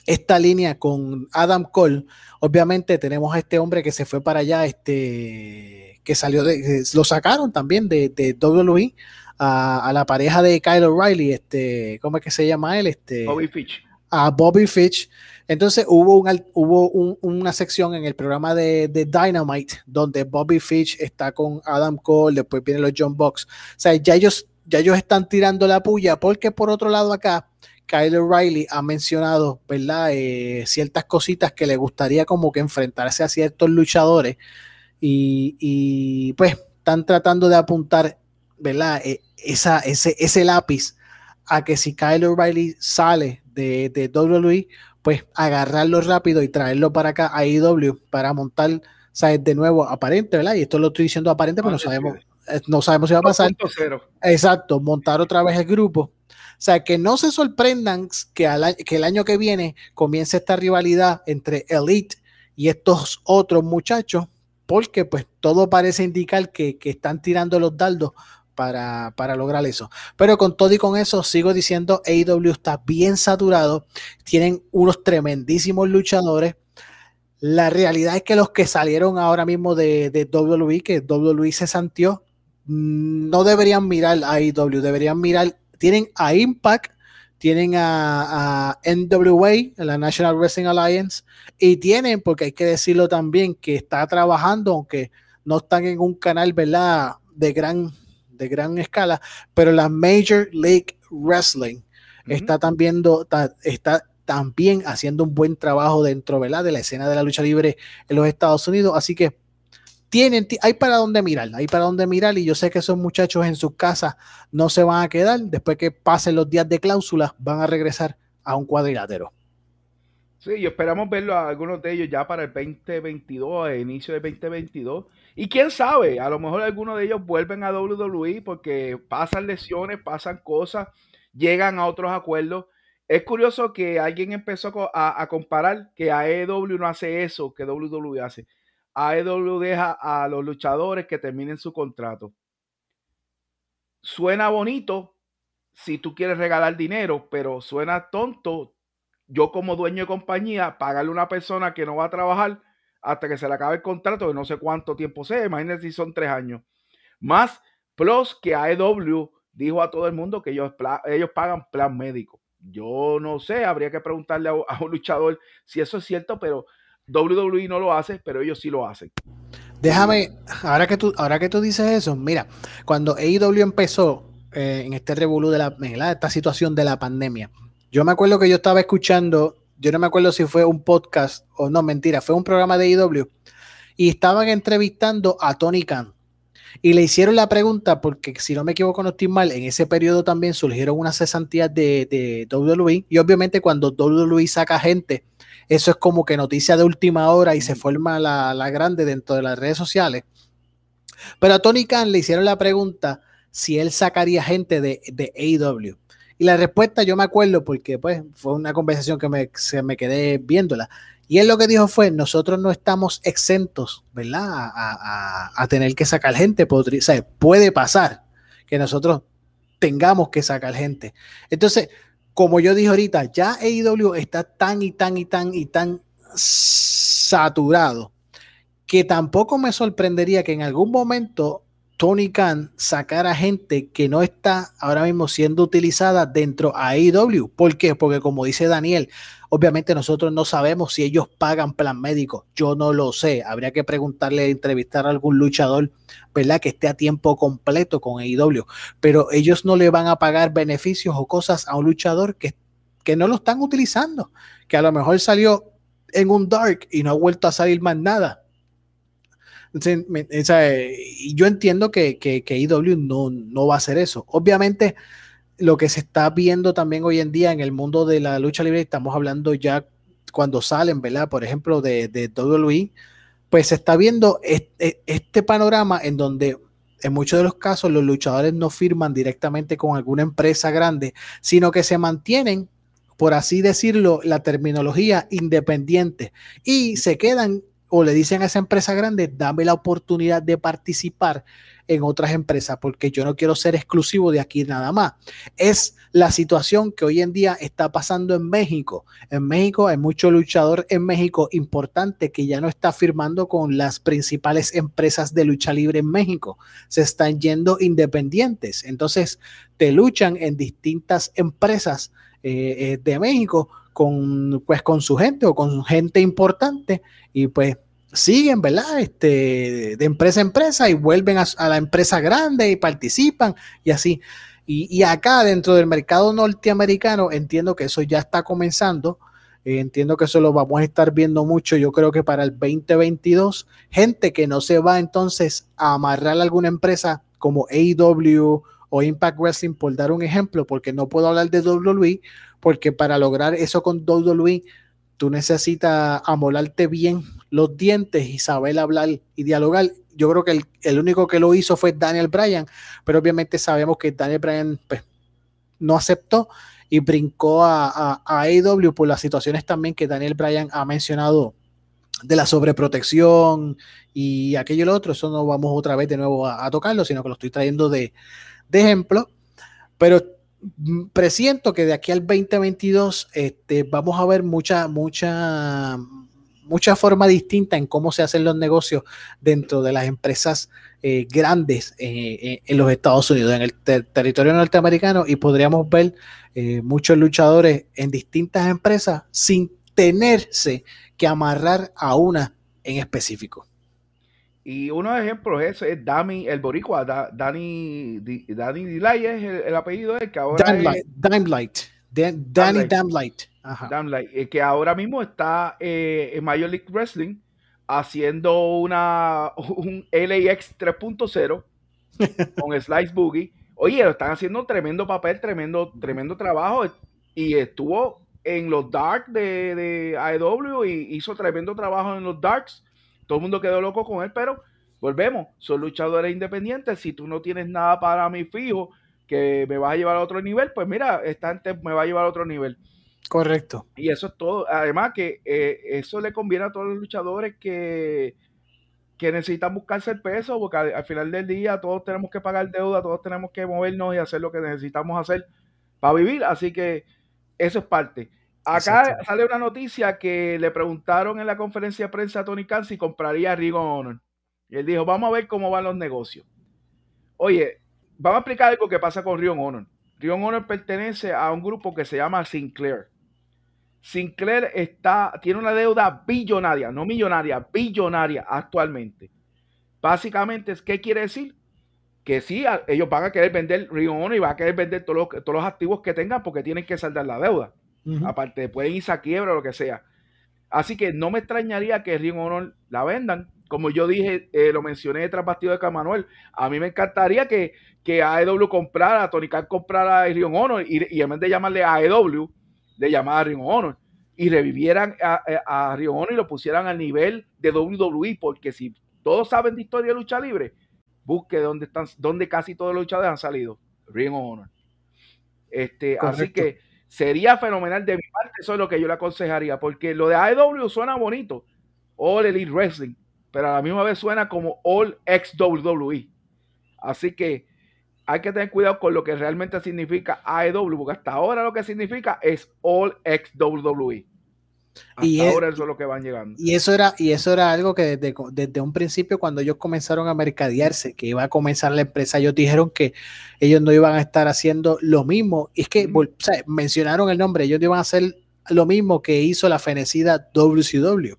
Speaker 2: esta línea con Adam Cole. Obviamente tenemos a este hombre que se fue para allá, este, que salió de, lo sacaron también de, de WWE a, la pareja de Kyle O'Reilly, este, ¿cómo es que se llama él? Este,
Speaker 1: Bobby Fitch.
Speaker 2: A Bobby Fitch. Entonces hubo, un, hubo una sección en el programa de, Dynamite donde Bobby Fitch está con Adam Cole, después vienen los John Box. O sea, ya ellos, ya ellos están tirando la puya porque por otro lado acá Kyle O'Reilly ha mencionado. Eh, ciertas cositas que le gustaría como que enfrentarse a ciertos luchadores y, pues están tratando de apuntar, ¿verdad? E, ese lápiz a que si Kyle O'Reilly sale de, de WWE, pues agarrarlo rápido y traerlo para acá a IW para montar, ¿sabes? De nuevo, aparente, ¿verdad? Y esto lo estoy diciendo aparente, pero no sabemos, eh, no sabemos si va a pasar. Exacto, montar otra vez el grupo. O sea, que no se sorprendan que, que el año que viene comience esta rivalidad entre Elite y estos otros muchachos, porque pues todo parece indicar que, que están tirando los dardos para, lograr eso. Pero con todo y con eso, sigo diciendo, AEW está bien saturado, tienen unos tremendísimos luchadores. La realidad es que los que salieron ahora mismo de, de WWE, que WWE se santió, mm, no deberían mirar a AEW, deberían mirar, tienen a Impact, tienen a, a, NWA, la National Wrestling Alliance, y tienen, porque hay que decirlo también, que está trabajando, aunque no están en un canal, ¿verdad? De gran de gran escala, pero la Major League Wrestling está, también, está, también haciendo un buen trabajo dentro de la escena de la lucha libre en los Estados Unidos. Así que tienen, hay para dónde mirar, hay para dónde mirar y yo sé que esos muchachos en sus casas no se van a quedar, después que pasen los días de cláusula van a regresar a un cuadrilátero.
Speaker 1: Sí, y esperamos verlo a algunos de ellos ya para el 2022, a inicio del 2022. Y quién sabe, a lo mejor algunos de ellos vuelven a WWE porque pasan lesiones, pasan cosas, llegan a otros acuerdos. Es curioso que alguien empezó a, comparar que AEW no hace eso que WWE hace. AEW deja a los luchadores que terminen su contrato. Suena bonito si tú quieres regalar dinero, pero suena tonto yo como dueño de compañía pagarle a una persona que no va a trabajar hasta que se le acabe el contrato de no sé cuánto tiempo sea, imagínense si son tres años. Más plus que AEW dijo a todo el mundo que ellos, ellos pagan plan médico. Yo no sé, habría que preguntarle a, un luchador si eso es cierto, pero WWE no lo hace, pero ellos sí lo hacen.
Speaker 2: Déjame, ahora que tú, ahora que tú dices eso, mira, cuando AEW empezó eh, en este revolú de la, esta situación de la pandemia, yo me acuerdo que yo estaba escuchando yo no me acuerdo si fue un podcast o no, mentira, fue un programa de IW y estaban entrevistando a Tony Khan. Y le hicieron la pregunta, porque si no me equivoco, no estoy mal, en ese periodo también surgieron unas cesantías de, de WWE. Y obviamente, cuando WWE saca gente, eso es como que noticia de última hora y se forma la, la grande dentro de las redes sociales. Pero a Tony Khan le hicieron la pregunta si él sacaría gente de, de AEW. Y la respuesta yo me acuerdo porque pues fue una conversación que me, se me quedé viéndola. Y él lo que dijo fue, nosotros no estamos exentos, ¿verdad? A, tener que sacar gente. Puede pasar que nosotros tengamos que sacar gente. Entonces, como yo dije ahorita, ya AEW está tan y tan y tan y tan saturado que tampoco me sorprendería que en algún momento Tony Khan sacar a gente que no está ahora mismo siendo utilizada dentro a AEW. ¿Por qué? Porque como dice Daniel, obviamente nosotros no sabemos si ellos pagan plan médico. Yo no lo sé. Habría que preguntarle, entrevistar a algún luchador, ¿verdad? Que esté a tiempo completo con AEW. Pero ellos no le van a pagar beneficios o cosas a un luchador que, que no lo están utilizando. Que a lo mejor salió en un dark y no ha vuelto a salir más nada y yo entiendo que, que, que IW no, no va a hacer eso. Obviamente, lo que se está viendo también hoy en día en el mundo de la lucha libre, estamos hablando ya cuando salen, ¿verdad? Por ejemplo, de, de WWE, pues se está viendo este panorama en donde en muchos de los casos los luchadores no firman directamente con alguna empresa grande, sino que se mantienen, por así decirlo, la terminología independiente y se quedan o le dicen a esa empresa grande, dame la oportunidad de participar en otras empresas, porque yo no quiero ser exclusivo de aquí nada más. Es la situación que hoy en día está pasando en México. En México hay mucho luchador en México importante que ya no está firmando con las principales empresas de lucha libre en México. Se están yendo independientes. Entonces, te luchan en distintas empresas eh, eh, de México con, pues, con su gente o con gente importante y pues siguen, ¿verdad? Este, de empresa a empresa y vuelven a, la empresa grande y participan y así. Y, acá dentro del mercado norteamericano entiendo que eso ya está comenzando. Eh, entiendo que eso lo vamos a estar viendo mucho, yo creo que para el 2022, gente que no se va entonces a amarrar alguna empresa como AEW o Impact Wrestling, por dar un ejemplo, porque no puedo hablar de WWE, porque para lograr eso con WWE, tú necesitas amolarte bien los dientes y saber hablar y dialogar. Yo creo que el, único que lo hizo fue Daniel Bryan, pero obviamente sabemos que Daniel Bryan pues, no aceptó y brincó a, a, a AEW por las situaciones también que Daniel Bryan ha mencionado de la sobreprotección y aquello y lo otro. Eso no vamos otra vez de nuevo a, tocarlo, sino que lo estoy trayendo de, de ejemplo. Pero presiento que de aquí al 2022 este, vamos a ver mucha, mucha, mucha forma distinta en cómo se hacen los negocios dentro de las empresas eh, grandes eh, eh, en los Estados Unidos, en el territorio norteamericano, y podríamos ver muchos luchadores en distintas empresas sin tenerse que amarrar a una en específico.
Speaker 1: Y uno de ejemplos es, es Dami, el boricua, Dani, Dani Delay es el, apellido de que ahora
Speaker 2: Damlight, Danny Damlight.
Speaker 1: Eh, que ahora mismo está eh, en Major League Wrestling haciendo una un LAX 3.0 con Slice Boogie. Oye, lo están haciendo un tremendo papel, tremendo, tremendo trabajo. Y estuvo en los Dark de, de AEW y hizo tremendo trabajo en los Darks todo el mundo quedó loco con él, pero volvemos, son luchadores independientes. Si tú no tienes nada para mi fijo que me va a llevar a otro nivel, pues mira, esta gente me va a llevar a otro nivel.
Speaker 2: Correcto.
Speaker 1: Y eso es todo. Además que eh, eso le conviene a todos los luchadores que, que necesitan buscarse el peso, porque al, final del día todos tenemos que pagar deuda, todos tenemos que movernos y hacer lo que necesitamos hacer para vivir. Así que eso es parte. Acá sale una noticia que le preguntaron en la conferencia de prensa a Tony Khan si compraría Ring Honor. Y él dijo, vamos a ver cómo van los negocios. Oye, vamos a explicar algo que pasa con Ring Honor. Ring Honor pertenece a un grupo que se llama Sinclair. Sinclair está, tiene una deuda billonaria, no millonaria, billonaria actualmente. Básicamente, ¿qué quiere decir? Que sí, ellos van a querer vender Ring Honor y van a querer vender todos los activos que tengan porque tienen que saldar la deuda. Aparte, pueden irse a quiebra o lo que sea. Así que no me extrañaría que Ring Honor la vendan. Como yo dije, eh, lo mencioné tras partido de Camanuel. A mí me encantaría que, que AEW comprara, Tony Khan comprara a Ring Honor y, en vez de llamarle AEW, le llamara a Ring Honor y revivieran a, a, Ring Honor y lo pusieran al nivel de WWE. Porque si todos saben de historia de lucha libre, busque dónde están, dónde casi todos los luchadores han salido. Ring Honor. Este, así que Sería fenomenal de mi parte, eso es lo que yo le aconsejaría, porque lo de AEW suena bonito, All Elite Wrestling, pero a la misma vez suena como All Ex WWE. Así que hay que tener cuidado con lo que realmente significa AEW, porque hasta ahora lo que significa es All Ex WWE y ahora eso es lo que van llegando.
Speaker 2: Y eso era, y eso era algo que desde, un principio, cuando ellos comenzaron a mercadearse, que iba a comenzar la empresa, ellos dijeron que ellos no iban a estar haciendo lo mismo. Y es que mencionaron el nombre, ellos iban a hacer lo mismo que hizo la fenecida WCW.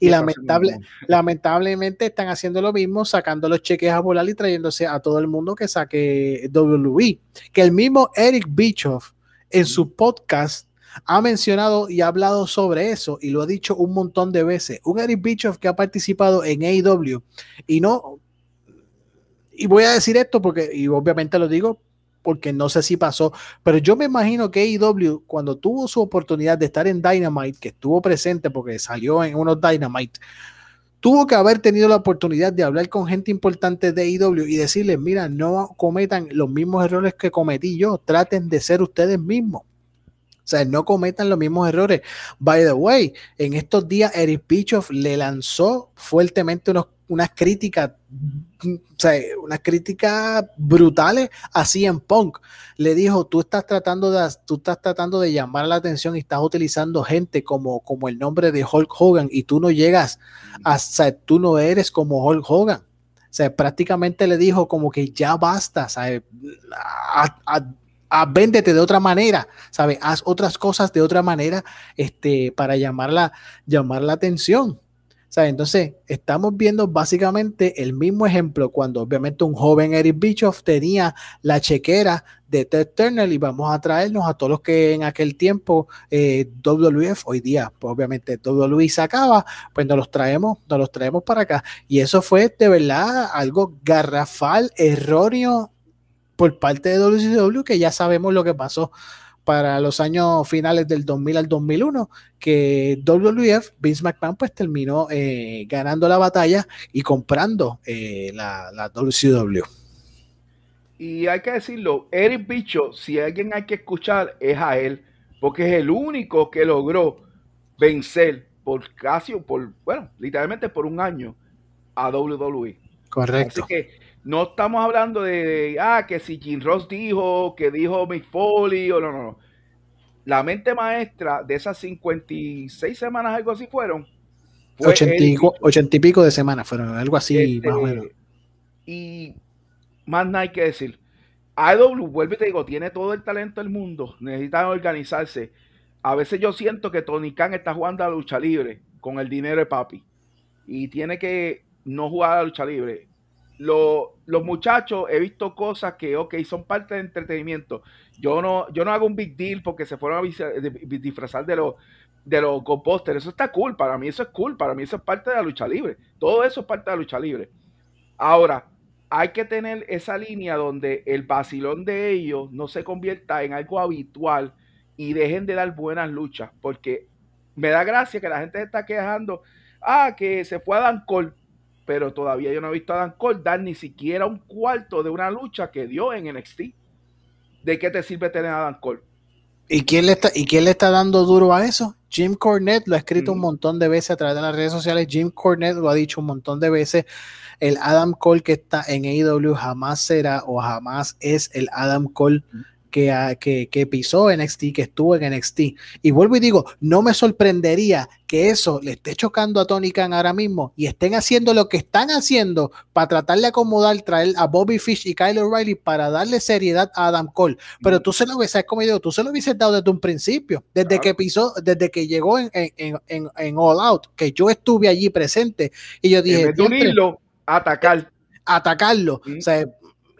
Speaker 2: Y lamentable, lamentablemente están haciendo lo mismo, sacando los cheques a volar y trayéndose a todo el mundo que saque WWE. Que el mismo Eric Bischoff en su podcast ha mencionado y ha hablado sobre eso y lo ha dicho un montón de veces. Un Eric Bischoff que ha participado en AEW y no, y voy a decir esto porque, y obviamente lo digo porque no sé si pasó, pero yo me imagino que AEW cuando tuvo su oportunidad de estar en Dynamite, que estuvo presente porque salió en unos Dynamite, tuvo que haber tenido la oportunidad de hablar con gente importante de IW y decirles, mira, no cometan los mismos errores que cometí yo, traten de ser ustedes mismos. O sea, no cometan los mismos errores. By the way, en estos días Eric Bischoff le lanzó fuertemente unos unas críticas, o sea, unas críticas brutales así en Punk. Le dijo, tú estás tratando de, tú estás tratando de llamar la atención y estás utilizando gente como, como el nombre de Hulk Hogan y tú no llegas a, o tú no eres como Hulk Hogan. O sea, prácticamente le dijo como que ya basta, ¿sabes? A, véndete de otra manera, ¿sabes? Haz otras cosas de otra manera este, para llamar llamar la atención. Entonces, estamos viendo básicamente el mismo ejemplo cuando obviamente un joven Eric Bischoff tenía la chequera de Ted Turner y vamos a traernos a todos los que en aquel tiempo eh, hoy día, pues obviamente WWE sacaba, pues nos los traemos, nos los traemos para acá. Y eso fue de verdad algo garrafal, erróneo por parte de WCW, que ya sabemos lo que pasó para los años finales del 2000 al 2001, que WWF, Vince McMahon, pues terminó eh, ganando la batalla y comprando eh, la, la, WCW.
Speaker 1: Y hay que decirlo, Eric Bicho, si alguien hay que escuchar, es a él, porque es el único que logró vencer por casi, por, bueno, literalmente por un año a WWE.
Speaker 2: Correcto.
Speaker 1: Así que no estamos hablando de, ah, que si Jim Ross dijo, que dijo Mick Foley, o no, no, no. La mente maestra de esas 56 semanas, algo así fueron.
Speaker 2: 80, y, pico de semanas fueron, algo así este, más o menos.
Speaker 1: Y más nada hay que decir. AEW, vuelve y te digo, tiene todo el talento del mundo, necesitan organizarse. A veces yo siento que Tony Khan está jugando a la lucha libre con el dinero de papi y tiene que no jugar a la lucha libre los muchachos he visto cosas que, ok, son parte del entretenimiento. Yo no, yo no hago un big deal porque se fueron a disfrazar de los de los composters. Eso está cool, para mí eso es cool, para mí eso es parte de la lucha libre. Todo eso es parte de la lucha libre. Ahora, hay que tener esa línea donde el vacilón de ellos no se convierta en algo habitual y dejen de dar buenas luchas, porque me da gracia que la gente se está quejando, ah, que se fue a pero todavía yo no he visto a Dan Cole dar ni siquiera un cuarto de una lucha que dio en NXT. ¿De qué te sirve tener a Dan Cole?
Speaker 2: ¿Y quién le está, y quién le está dando duro a eso? Jim Cornette lo ha escrito un montón de veces a través de las redes sociales. Jim Cornette lo ha dicho un montón de veces. El Adam Cole que está en AEW jamás será o jamás es el Adam Cole que, que, pisó NXT, que estuvo en NXT. Y vuelvo y digo, no me sorprendería que eso le esté chocando a Tony Khan ahora mismo y estén haciendo lo que están haciendo para tratar de acomodar, traer a Bobby Fish y Kyle O'Reilly para darle seriedad a Adam Cole. Pero tú se lo hubieses, como digo, tú se lo hubieses dado desde un principio, desde que pisó, desde que llegó en, en, en, All Out, que yo estuve allí presente y yo dije...
Speaker 1: atacar
Speaker 2: atacarlo. O sea,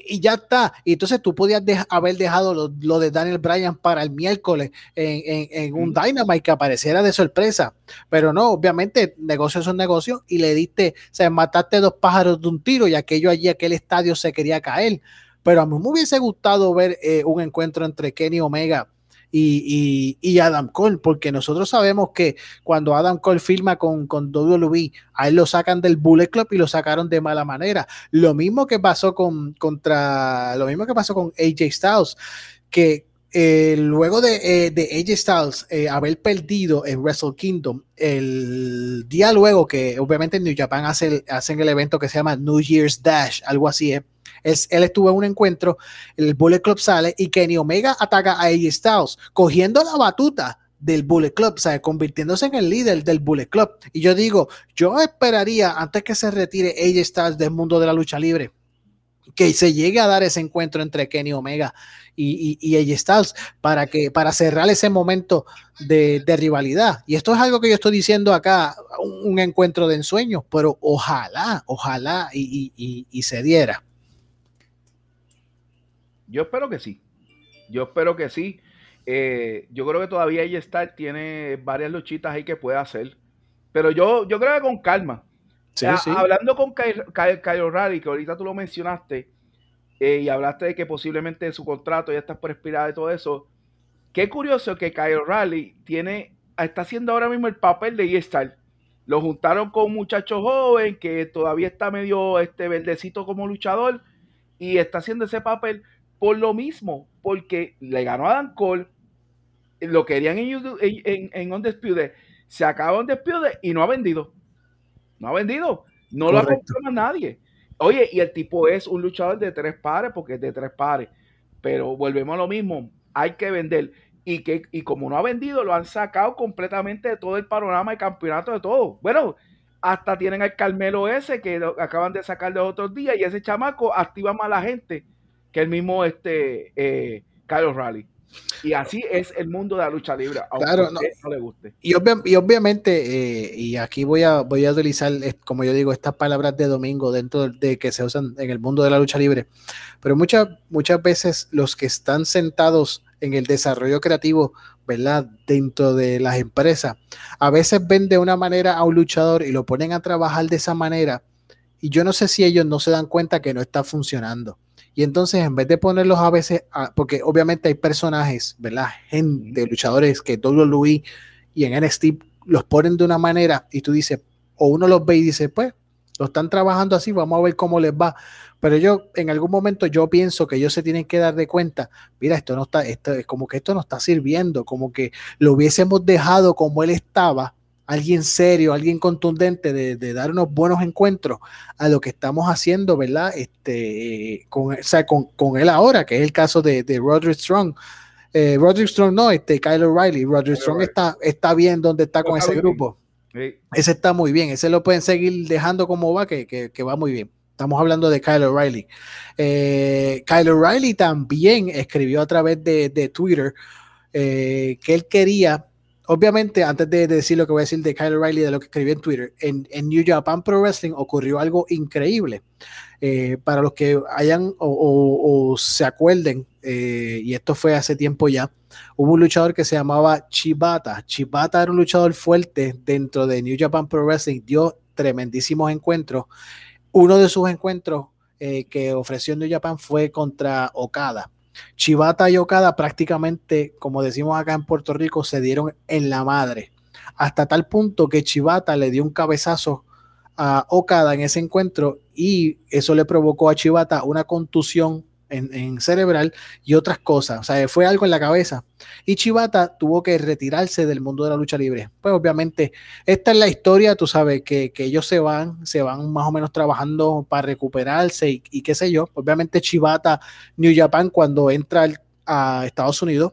Speaker 2: y ya está. Y entonces tú podías haber dejado lo, de Daniel Bryan para el miércoles en, un Dynamite que apareciera de sorpresa. Pero no, obviamente, negocio es un negocio y le diste, o sea, mataste dos pájaros de un tiro y aquello allí, aquel estadio se quería caer. Pero a mí me hubiese gustado ver eh, un encuentro entre Kenny Omega y, Adam Cole, porque nosotros sabemos que cuando Adam Cole firma con, WWE, a él lo sacan del Bullet Club y lo sacaron de mala manera. Lo mismo que pasó con contra, lo mismo que pasó con AJ Styles, que eh, luego de, eh, AJ Styles eh, haber perdido en Wrestle Kingdom, el día luego que obviamente en New Japan hace hacen el evento que se llama New Year's Dash, algo así es él estuvo en un encuentro, el Bullet Club sale y Kenny Omega ataca a AJ Styles, cogiendo la batuta del Bullet Club, sea, convirtiéndose en el líder del Bullet Club. Y yo digo, yo esperaría antes que se retire AJ Styles del mundo de la lucha libre, que se llegue a dar ese encuentro entre Kenny Omega y, y, AJ Styles para que para cerrar ese momento de, rivalidad. Y esto es algo que yo estoy diciendo acá, un, encuentro de ensueño, pero ojalá, ojalá y se diera.
Speaker 1: Yo espero que sí. Yo espero que sí. Eh, yo creo que todavía ella está, tiene varias luchitas ahí que puede hacer. Pero yo, yo creo que con calma. Hablando con Kyle, O'Reilly, que ahorita tú lo mencionaste, eh, y hablaste de que posiblemente su contrato ya está por expirar y todo eso. Qué curioso que Kyle O'Reilly tiene, está haciendo ahora mismo el papel de E-Star. Lo juntaron con un muchacho joven que todavía está medio este, verdecito como luchador y está haciendo ese papel por lo mismo, porque le ganó a Dan Cole, lo querían en, en, en Undisputed, se acaba Undisputed y no ha vendido. No ha vendido. No lo ha comprado a nadie. Oye, y el tipo es un luchador de tres pares, porque es de tres pares. Pero volvemos a lo mismo, hay que vender. Y, que, y como no ha vendido, lo han sacado completamente de todo el panorama de campeonato de todo. Bueno, hasta tienen al Carmelo ese que acaban de sacar de otros días y ese chamaco activa más a la gente que el mismo este eh, Carlos Raleigh. Y así es el mundo de la lucha libre, aunque
Speaker 2: claro, no. le guste. Y, obviamente, eh, y aquí voy a, voy a utilizar, como yo digo, estas palabras de domingo dentro de que se usan en el mundo de la lucha libre, pero muchas, muchas veces los que están sentados en el desarrollo creativo, ¿verdad? Dentro de las empresas, a veces ven de una manera a un luchador y lo ponen a trabajar de esa manera, y yo no sé si ellos no se dan cuenta que no está funcionando. Y entonces, en vez de ponerlos a veces, porque obviamente hay personajes, ¿verdad? Gente, luchadores que WWE y en NXT los ponen de una manera y tú dices, o uno los ve y dice, pues, lo están trabajando así, vamos a ver cómo les va. Pero yo, en algún momento, yo pienso que ellos se tienen que dar de cuenta, mira, esto no está, esto, como que esto no está sirviendo, como que lo hubiésemos dejado como él estaba alguien serio, alguien contundente de, dar unos buenos encuentros a lo que estamos haciendo, ¿verdad? Este, con, con, él ahora, que es el caso de, de Roderick Strong. Eh, Roderick Strong no, este, Kyle O'Reilly. Roderick Strong está, está bien donde está con ese grupo. Ese está muy bien, ese lo pueden seguir dejando como va, que, que, va muy bien. Estamos hablando de Kyle O'Reilly. Eh, Kyle O'Reilly también escribió a través de, de Twitter eh, que él quería obviamente, antes de, decir lo que voy a decir de Kyle O'Reilly, de lo que escribí en Twitter, en, New Japan Pro Wrestling ocurrió algo increíble. Eh, para los que hayan o, se acuerden, eh, y esto fue hace tiempo ya, hubo un luchador que se llamaba Chibata. Chibata era un luchador fuerte dentro de New Japan Pro Wrestling, dio tremendísimos encuentros. Uno de sus encuentros eh, que ofreció New Japan fue contra Okada. Chivata y Okada prácticamente, como decimos acá en Puerto Rico, se dieron en la madre. Hasta tal punto que Chivata le dio un cabezazo a Okada en ese encuentro y eso le provocó a Chivata una contusión en, cerebral y otras cosas. O sea, fue algo en la cabeza. Y Chivata tuvo que retirarse del mundo de la lucha libre. Pues obviamente, esta es la historia, tú sabes, que, ellos se van, se van más o menos trabajando para recuperarse y, qué sé yo. Obviamente Chivata, New Japan, cuando entra a Estados Unidos,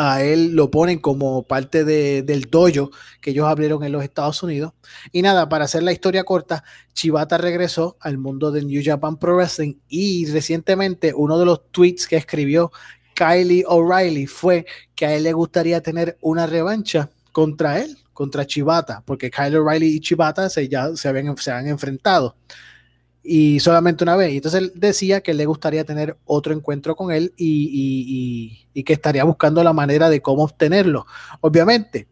Speaker 2: a él lo ponen como parte del dojo que ellos abrieron en los Estados Unidos. Y nada, para hacer la historia corta, Chivata regresó al mundo del New Japan Pro Wrestling y recientemente uno de los tweets que escribió Kylie O'Reilly fue que a él le gustaría tener una revancha contra él, contra Chivata, porque Kylie O'Reilly y Chivata se, ya se, habían, se han enfrentado y solamente una vez. Y entonces él decía que le gustaría tener otro encuentro con él y, que estaría buscando la manera de cómo obtenerlo. Obviamente,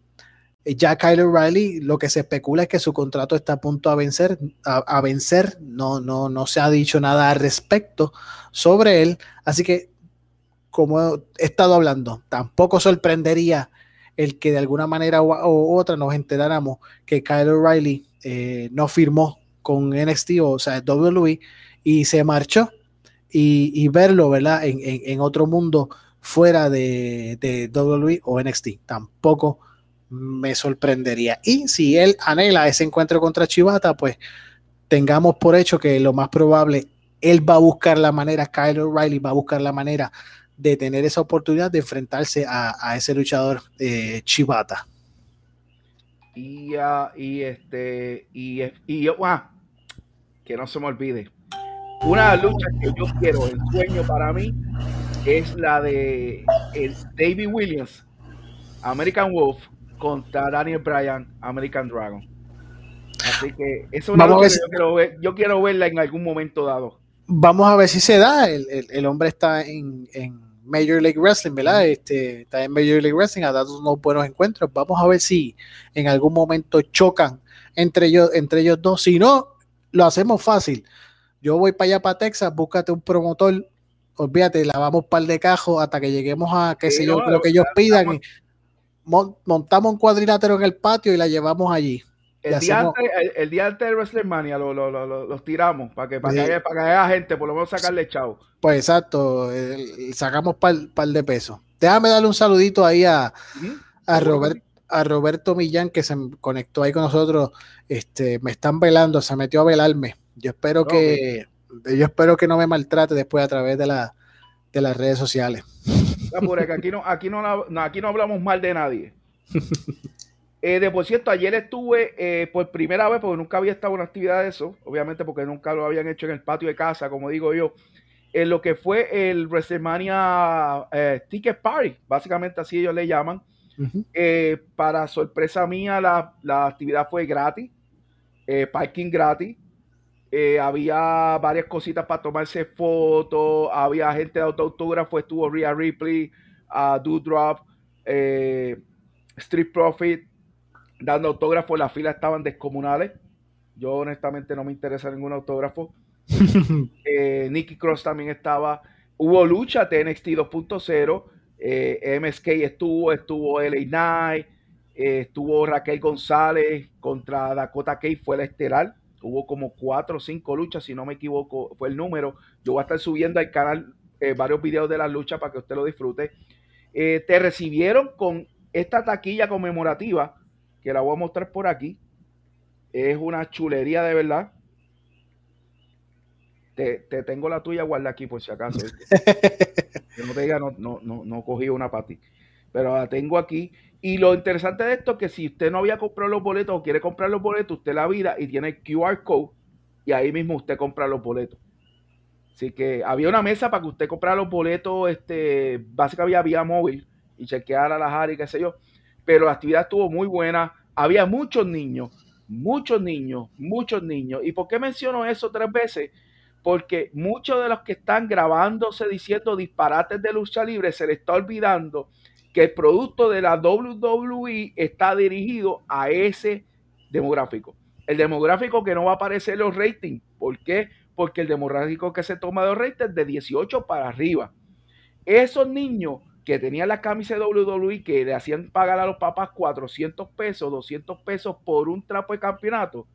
Speaker 2: ya Kyle O'Reilly, lo que se especula es que su contrato está a punto a vencer, a, vencer. No, no, no se ha dicho nada al respecto sobre él. Así que, como he estado hablando, tampoco sorprendería el que de alguna manera u, otra nos enteráramos que Kyle O'Reilly eh, no firmó con NXT, o sea, WWE, y se marchó. Y, verlo, ¿verdad? En, otro mundo fuera de, de WWE o NXT. Tampoco me sorprendería. Y si él anhela ese encuentro contra Chivata, pues tengamos por hecho que lo más probable, él va a buscar la manera, Kyle O'Reilly va a buscar la manera de tener esa oportunidad de enfrentarse a, ese luchador eh, Chivata.
Speaker 1: Y, uh, y este, y, y ah, que no se me olvide. Una lucha que yo quiero, el sueño para mí, es la de el David Williams, American Wolf, contra Daniel Bryan, American Dragon. Así que eso es una lucha que yo, quiero ver, yo quiero verla en algún momento dado.
Speaker 2: Vamos a ver si se da. El, el, hombre está en, en, Major League Wrestling, ¿verdad? Este, está en Major League Wrestling, ha dado unos buenos encuentros. Vamos a ver si en algún momento chocan entre ellos, entre ellos dos. Si no, lo hacemos fácil. Yo voy para allá, para Texas, búscate un promotor, olvídate, lavamos un par de cajos hasta que lleguemos a, qué sé yo, lo que ellos pidan. montamos un cuadrilátero en el patio y la llevamos allí.
Speaker 1: El día, antes, el, día, antes, de WrestleMania lo, lo, lo, los tiramos para que, para, que haya, para que haya gente, por lo menos sacarle chavo.
Speaker 2: Pues exacto, sacamos par, par de pesos. Déjame darle un saludito ahí a, a, Robert, a Roberto Millán que se conectó ahí con nosotros. Este, me están velando, se metió a velarme. Yo espero que yo espero que no me maltrate después a través de, la, de las redes sociales.
Speaker 1: aquí no, aquí no, aquí no hablamos mal de nadie. Eh, de por cierto, ayer estuve eh, por primera vez, porque nunca había estado en una actividad de eso, obviamente porque nunca lo habían hecho en el patio de casa, como digo yo, en lo que fue el WrestleMania eh, Ticket Party, básicamente así ellos le llaman. Para sorpresa mía, la, la actividad fue gratis, parking gratis, había varias cositas para tomarse fotos, había gente de autógrafo, estuvo Rhea Ripley, uh, Doodrop, Street Profit, dando autógrafos, las filas estaban descomunales. Yo honestamente no me interesa ningún autógrafo. eh, Nicky Cross también estaba. Hubo lucha de NXT 2.0. Eh, MSK estuvo, estuvo LA Knight, eh, estuvo Raquel González contra Dakota Kay, fue la estelar. Hubo como cuatro o cinco luchas, si no me equivoco, fue el número. Yo voy a estar subiendo al canal eh, varios videos de las luchas para que usted lo disfrute. te recibieron con esta taquilla conmemorativa que la voy a mostrar por aquí. Es una chulería de verdad. Te, tengo la tuya guarda aquí por si acaso. no te diga, no, no, no, no cogí una para ti. Pero la tengo aquí. Y lo interesante de esto es que si usted no había comprado los boletos o quiere comprar los boletos, usted la vida y tiene QR code y ahí mismo usted compra los boletos. Así que había una mesa para que usted comprara los boletos, este, básicamente había vía móvil y chequeara las áreas, qué sé yo pero la actividad estuvo muy buena. Había muchos niños, muchos niños, muchos niños. ¿Y por qué menciono eso tres veces? Porque muchos de los que están grabándose diciendo disparates de lucha libre se les está olvidando que el producto de la WWE está dirigido a ese demográfico. El demográfico que no va a aparecer en los ratings. ¿Por qué? Porque el demográfico que se toma de los ratings es de 18 para arriba. Esos niños que tenían la camisa de WWE que le hacían pagar a los papás 400 pesos, 200 pesos por un trapo de campeonato,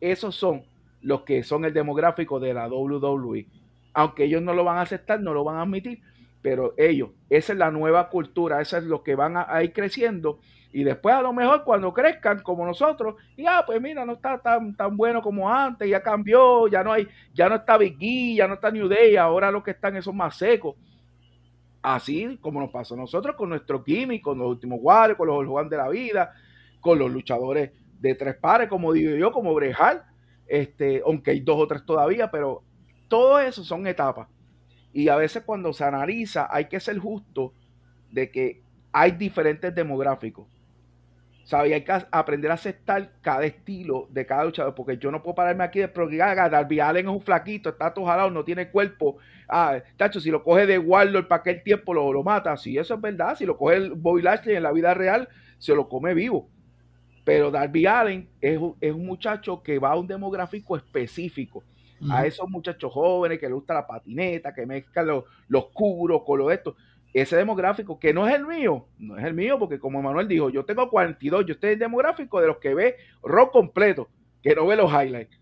Speaker 1: esos son los que son el demográfico de la WWE. Aunque ellos no lo van a aceptar, no lo van a admitir, pero ellos, esa es la nueva cultura, eso es lo que van a, ir creciendo. Y después a lo mejor cuando crezcan como nosotros, y ah, pues mira, no está tan, tan bueno como antes, ya cambió, ya no hay, ya no está Big ya no está New Day, ahora lo que están esos más secos Así como nos pasó a nosotros con nuestro químico, con los últimos guardias, con los Juan de la vida, con los luchadores de tres pares, como digo yo, como Brejal, este, aunque hay dos o tres todavía, pero todo eso son etapas. Y a veces cuando se analiza hay que ser justo de que hay diferentes demográficos. ¿Sabes? Hay que aprender a aceptar cada estilo de cada luchador, porque yo no puedo pararme aquí de progar. Darby Allen es un flaquito, está todo jalado, no tiene cuerpo. Ah, tacho, si lo coge de Warlord para aquel tiempo lo, lo mata. Sí, eso es verdad. Si lo coge el Bobby Lashley en la vida real, se lo come vivo. Pero Darby Allen es, un muchacho que va a un demográfico específico. A esos muchachos jóvenes que le gusta la patineta, que mezclan los, los curos con lo de esto ese demográfico, que no es el mío, no es el mío, porque como Manuel dijo, yo tengo 42, yo estoy en demográfico de los que ve rock completo, que no ve los highlights.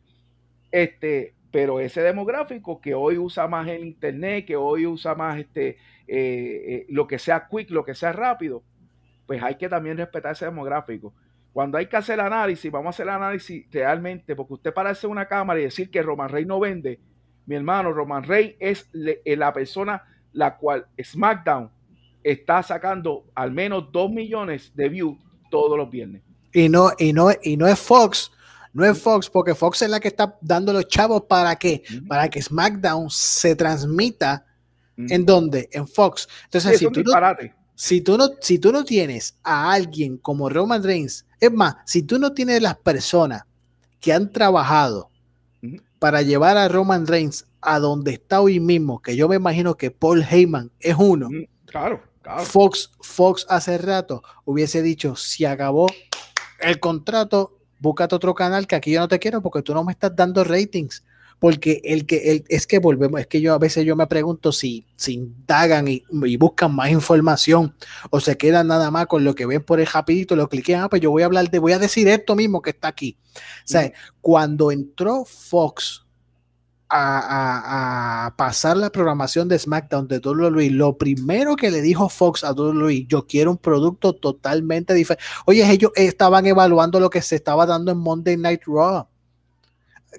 Speaker 1: Este, pero ese demográfico que hoy usa más el internet, que hoy usa más este, eh, eh, lo que sea quick, lo que sea rápido, pues hay que también respetar ese demográfico. Cuando hay que hacer análisis, vamos a hacer el análisis realmente, porque usted parece una cámara y decir que Roman Rey no vende, mi hermano, Roman Rey es eh, la persona la cual SmackDown está sacando al menos 2 millones de views todos los viernes.
Speaker 2: Y no, y no, y no es Fox, no es Fox, porque Fox es la que está dando los chavos para qué, para que SmackDown se transmita en donde, en Fox. Entonces, si, tú no, si, tú no, si tú no tienes a alguien como Roman Reigns, es más, si tú no tienes las personas que han trabajado para llevar a Roman Reigns a donde está hoy mismo, que yo me imagino que Paul Heyman es uno.
Speaker 1: Claro, claro.
Speaker 2: Fox, Fox hace rato hubiese dicho, si acabó el contrato, búscate otro canal que aquí yo no te quiero porque tú no me estás dando ratings. Porque el que es que volvemos, es que yo a veces yo me pregunto si, si indagan y, buscan más información o se quedan nada más con lo que ven por el rapidito, lo cliquean, ah, pues yo voy a hablar de, voy a decir esto mismo que está aquí. O sea, cuando entró Fox a, pasar la programación de SmackDown de WWE, lo primero que le dijo Fox a WWE, yo quiero un producto totalmente diferente. Oye, ellos estaban evaluando lo que se estaba dando en Monday Night Raw.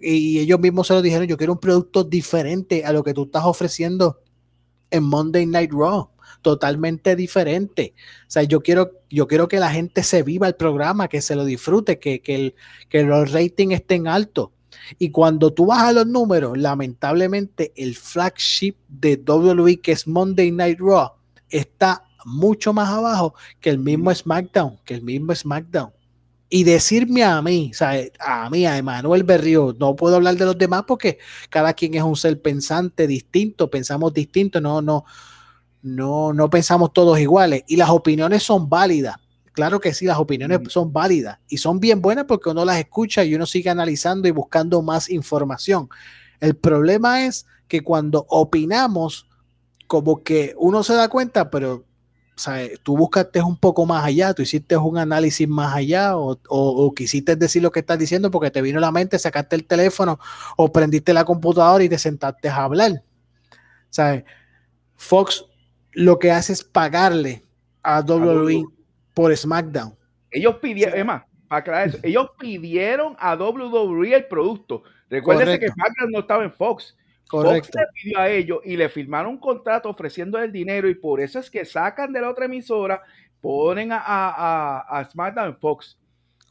Speaker 2: Y ellos mismos se lo dijeron, yo quiero un producto diferente a lo que tú estás ofreciendo en Monday Night Raw totalmente diferente. O sea, yo quiero, yo quiero que la gente se viva el programa, que se lo disfrute, que, que, el, que los ratings estén altos. Y cuando tú vas a los números, lamentablemente el flagship de WWE, que es Monday Night Raw, está mucho más abajo que el mismo SmackDown, que el mismo SmackDown. Y decirme a mí, o sea, a mí, a Emanuel Berrío, no puedo hablar de los demás porque cada quien es un ser pensante distinto, pensamos distinto, no, no, no, no pensamos todos iguales. Y las opiniones son válidas Claro que sí, las opiniones son válidas y son bien buenas porque uno las escucha y uno sigue analizando y buscando más información. El problema es que cuando opinamos, como que uno se da cuenta, pero tú buscaste un poco más allá, tú hiciste un análisis más allá o, quisiste decir lo que estás diciendo porque te vino a la mente, sacaste el teléfono o prendiste la computadora y te sentaste a hablar. ¿Sabes? Fox lo que hace es pagarle a WWE por SmackDown.
Speaker 1: Ellos pidieron, para eso, ellos pidieron a WWE el producto. Recuerden que SmackDown no estaba en Fox. Correcto. Fox le pidió a ellos y le firmaron un contrato ofreciendo el dinero y por eso es que sacan de la otra emisora, ponen a, a, SmackDown en Fox.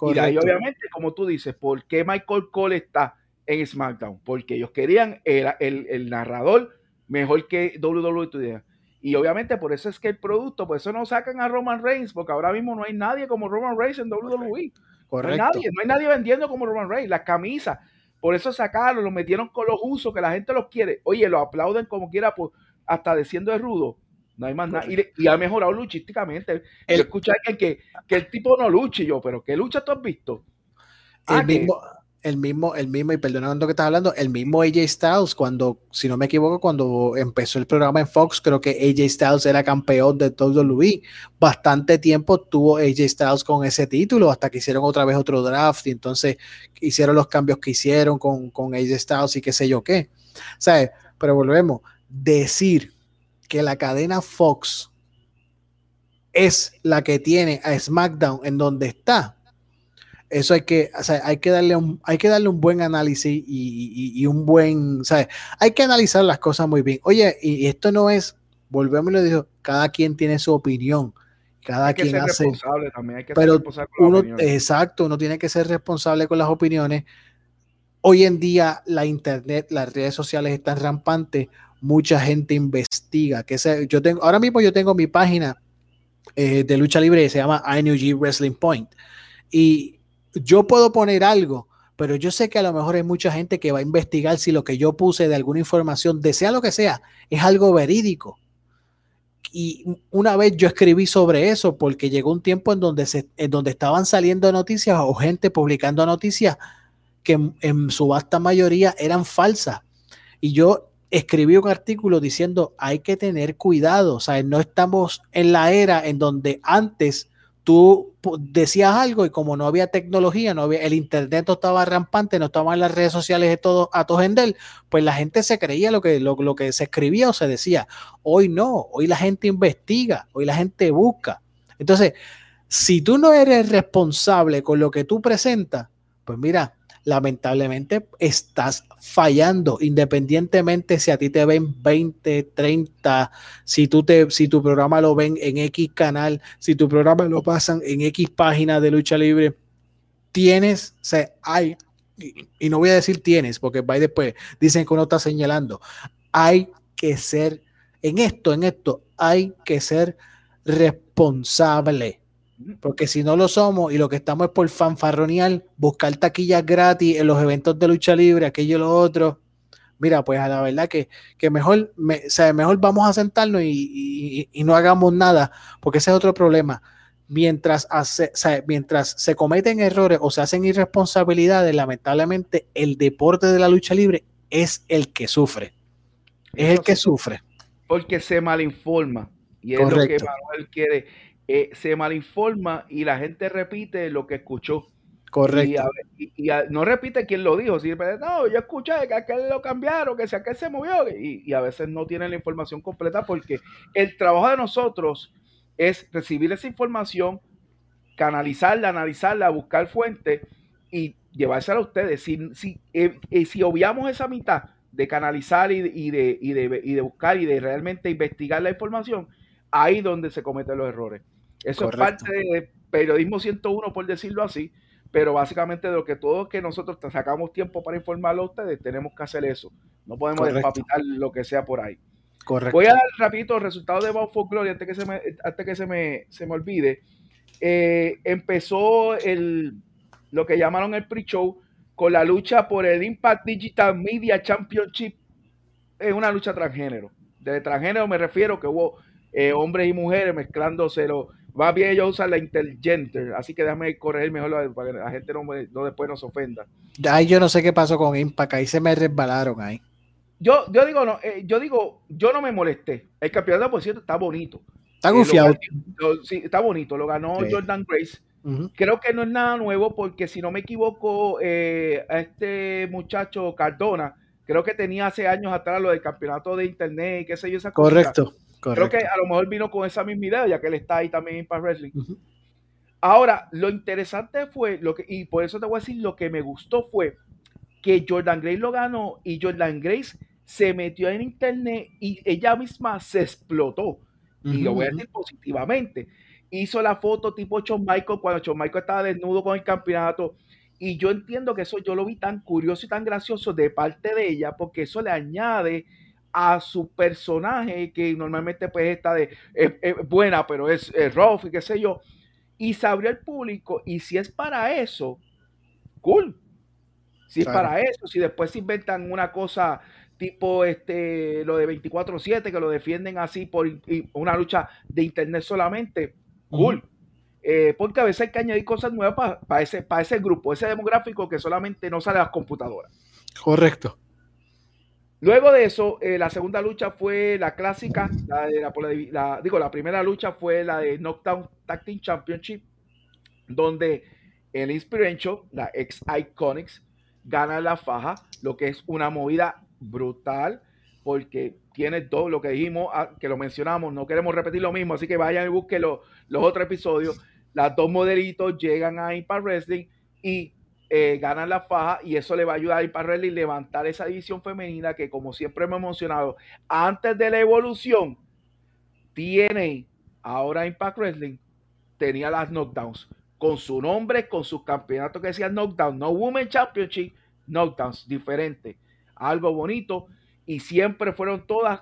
Speaker 1: Y ahí obviamente, como tú dices, ¿por qué Michael Cole está en SmackDown? Porque ellos querían el, el, el narrador mejor que WWE. Y obviamente por eso es que el producto, por eso no sacan a Roman Reigns, porque ahora mismo no hay nadie como Roman Reigns en WWE. No hay nadie, no hay nadie vendiendo como Roman Reigns, las camisas. Por eso sacaron, lo metieron con los usos, que la gente los quiere. Oye, lo aplauden como quiera, pues, hasta diciendo de rudo. No hay más nada. Y, ha mejorado luchísticamente. El, yo escuché a que, que el tipo no luche yo, pero ¿qué lucha tú has visto?
Speaker 2: El ah, mismo, el mismo, el mismo, y perdonando que estás hablando, el mismo AJ Styles, cuando, si no me equivoco, cuando empezó el programa en Fox, creo que AJ Styles era campeón de todo WWE. Bastante tiempo tuvo AJ Styles con ese título, hasta que hicieron otra vez otro draft, y entonces hicieron los cambios que hicieron con, con AJ Styles y qué sé yo qué. ¿Sabes? Pero volvemos, decir que la cadena Fox es la que tiene a SmackDown en donde está, eso hay que, o sea, hay que darle un, hay que darle un buen análisis y, un buen, ¿sabes? Hay que analizar las cosas muy bien. Oye, y esto no es, volvemos y lo digo, cada quien tiene su opinión. Cada hay que quien ser hace. Responsable también, hay que pero ser responsable con uno, exacto, uno tiene que ser responsable con las opiniones. Hoy en día la internet, las redes sociales están rampantes, mucha gente investiga. Que yo tengo, ahora mismo yo tengo mi página eh, de lucha libre que se llama INUG Wrestling Point. Y yo puedo poner algo, pero yo sé que a lo mejor hay mucha gente que va a investigar si lo que yo puse de alguna información, de sea lo que sea, es algo verídico. Y una vez yo escribí sobre eso porque llegó un tiempo en donde, se, en donde estaban saliendo noticias o gente publicando noticias que en, su vasta mayoría eran falsas. Y yo escribí un artículo diciendo hay que tener cuidado, o sea, no estamos en la era en donde antes tú decías algo y como no había tecnología, no había, el internet no estaba rampante, no estaban las redes sociales de todo a él, pues la gente se creía lo que, lo, lo, que se escribía o se decía. Hoy no, hoy la gente investiga, hoy la gente busca. Entonces, si tú no eres responsable con lo que tú presentas, pues mira, lamentablemente estás fallando, independientemente si a ti te ven 20, 30, si, tú te, si tu programa lo ven en X canal, si tu programa lo pasan en X página de lucha libre, tienes, o hay, y, no voy a decir tienes, porque va después, dicen que uno está señalando, hay que ser, en esto, en esto, hay que ser responsable porque si no lo somos y lo que estamos es por fanfarronear, buscar taquillas gratis en los eventos de lucha libre, aquello y lo otro. Mira, pues a la verdad que, mejor, mejor vamos a sentarnos y, no hagamos nada, porque ese es otro problema. Mientras, hace, mientras se cometen errores o se hacen irresponsabilidades, lamentablemente el deporte de la lucha libre es el que sufre. Es el que sufre.
Speaker 1: Porque se malinforma. Y es lo que Manuel quiere. Eh, se malinforma y la gente repite lo que escuchó.
Speaker 2: Correcto.
Speaker 1: Y, no repite quién lo dijo. no, yo escuché que aquel lo cambiaron, que si aquel se movió. Y, a veces no tienen la información completa porque el trabajo de nosotros es recibir esa información, canalizarla, analizarla, buscar fuentes y llevársela a ustedes. Si, si, eh, eh, si obviamos esa mitad de canalizar y, y, de, y, de, y de buscar y de realmente investigar la información, ahí donde se cometen los errores. Eso es parte de periodismo 101, por decirlo así pero básicamente de lo que todos que nosotros sacamos tiempo para informarlo a ustedes, tenemos que hacer eso. No podemos despapitar lo que sea por ahí.
Speaker 2: Correcto.
Speaker 1: Voy a dar rapidito el resultado de Bound for Glory antes que se me, antes que se me, se me olvide. Eh, empezó el, lo que llamaron el pre-show con la lucha por el Impact Digital Media Championship. Es una lucha transgénero. De transgénero me refiero que hubo eh, hombres y mujeres mezclándose los Va bien ellos usan la Intelligenter, así que déjame correr mejor para que la gente no, no después nos ofenda.
Speaker 2: Ay, yo no sé qué pasó con Impact, ahí se me resbalaron ahí.
Speaker 1: Yo, yo digo, no, eh, yo digo, yo no me molesté. El campeonato, por cierto, está bonito.
Speaker 2: Está eh, confiado.
Speaker 1: sí, está bonito. Lo ganó Jordan Grace. Creo que no es nada nuevo porque si no me equivoco, eh, a este muchacho Cardona, creo que tenía hace años atrás lo del campeonato de internet y qué sé yo, esa
Speaker 2: Correcto.
Speaker 1: Creo que a lo mejor vino con esa misma idea, ya que él está ahí también en Impact Wrestling. Ahora, lo interesante fue, lo que, y por eso te voy a decir, lo que me gustó fue que Jordan Grace lo ganó y Jordan Grace se metió en internet y ella misma se explotó. y lo voy a decir positivamente. Hizo la foto tipo Shawn Michael cuando Shawn Michael estaba desnudo con el campeonato. Y yo entiendo que eso yo lo vi tan curioso y tan gracioso de parte de ella, porque eso le añade a su personaje, que normalmente pues está de buena, pero es, rough y qué sé yo, y se abrió al público, y si es para eso, cool. Si es para eso, si después se inventan una cosa tipo este lo de 24/7 que lo defienden así por una lucha de internet solamente, cool. Eh, porque a veces hay que añadir cosas nuevas para ese, para ese grupo, ese demográfico que solamente no sale a las computadoras.
Speaker 2: Correcto.
Speaker 1: Luego de eso, eh, la segunda lucha fue la clásica, la de la, digo, la primera lucha fue la de Knockdown Tag Team Championship, donde el Inspiration, la ex Iconics, gana la faja, lo que es una movida brutal, porque tiene todo lo que dijimos, ah, que lo mencionamos, no queremos repetir lo mismo, así que vayan y busquen los, los otros episodios. Las dos modelitos llegan a Impact Wrestling y eh, ganan la faja y eso le va a ayudar a Impact y levantar esa división femenina que como siempre hemos mencionado, antes de la evolución, tiene ahora Impact Wrestling, tenía las knockdowns con su nombre, con sus campeonatos que decían knockdown, no Women Championship, knockdowns, diferente, algo bonito y siempre fueron todas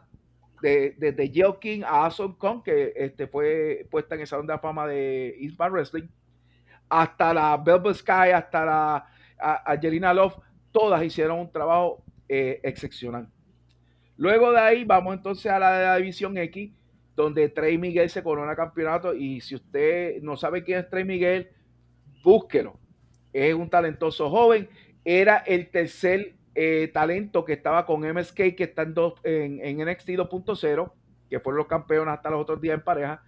Speaker 1: desde de, King a Awesome Kong, que este, fue puesta en esa onda de fama de Impact Wrestling hasta la Velvet Sky, hasta la Angelina Love, todas hicieron un trabajo eh, excepcional. Luego de ahí vamos entonces a la, la División X, donde Trey Miguel se corona campeonato y si usted no sabe quién es Trey Miguel, búsquelo. Es un talentoso joven, era el tercer eh, talento que estaba con MSK, que está en, dos, en, en NXT 2.0, que fueron los campeones hasta los otros días en pareja.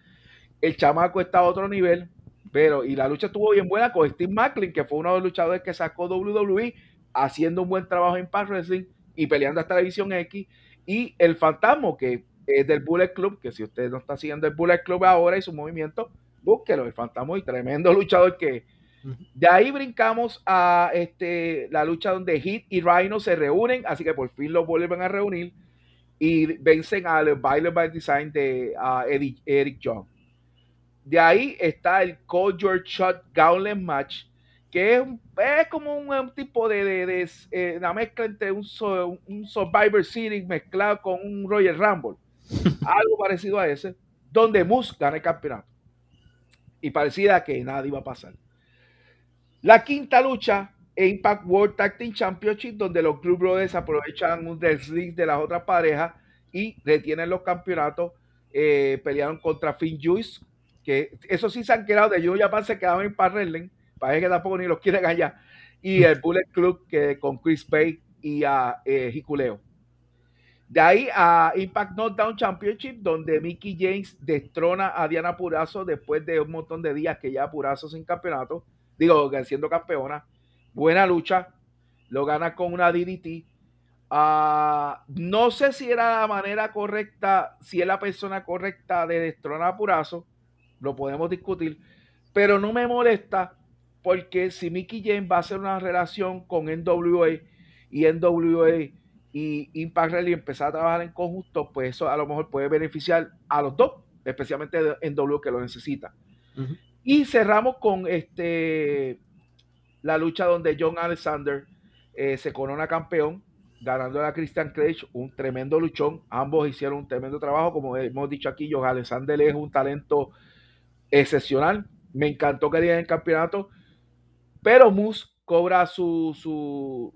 Speaker 1: El chamaco está a otro nivel, pero, y la lucha estuvo bien buena con Steve Macklin, que fue uno de los luchadores que sacó WWE, haciendo un buen trabajo en Pass Wrestling y peleando hasta la División X. Y el Fantasma, que es del Bullet Club, que si usted no está siguiendo el Bullet Club ahora y su movimiento, búsquelo, el Fantasma y tremendo luchador que De ahí brincamos a este, la lucha donde Hit y Rhino se reúnen, así que por fin los vuelven a reunir y vencen al Violent by Design de Eric Young. De ahí está el Call Your Shot Gauntlet Match, que es, es como un, tipo de, de, eh, una mezcla entre un, un, Survivor Series mezclado con un Royal Rumble. Algo parecido a ese, donde Moose gana el campeonato. Y parecía que nada iba a pasar. La quinta lucha, Impact World Tag Team Championship, donde los Club Brothers aprovechan un desliz de las otras parejas y retienen los campeonatos. Eh, pelearon contra Finn Juice, que eso sí se han quedado de Junior Japan se quedaban en Parrellen, parece que tampoco ni los quieren allá. Y el Bullet Club que con Chris Bay y a eh, Hikuleo. De ahí a Impact Knockdown Championship, donde Mickey James destrona a Diana Purazo después de un montón de días que ya Purazo sin campeonato, digo, siendo campeona. Buena lucha, lo gana con una DDT. Ah, no sé si era la manera correcta, si es la persona correcta de destronar a Purazo, lo podemos discutir, pero no me molesta porque si Mickey James va a hacer una relación con NWA y NWA y Impact Rally empezar a trabajar en conjunto, pues eso a lo mejor puede beneficiar a los dos, especialmente en W que lo necesita. Y cerramos con este la lucha donde John Alexander eh, se corona campeón, ganando a Christian Cage, un tremendo luchón. Ambos hicieron un tremendo trabajo, como hemos dicho aquí, John Alexander es un talento excepcional. Me encantó que diera el campeonato, pero Moose cobra su, su,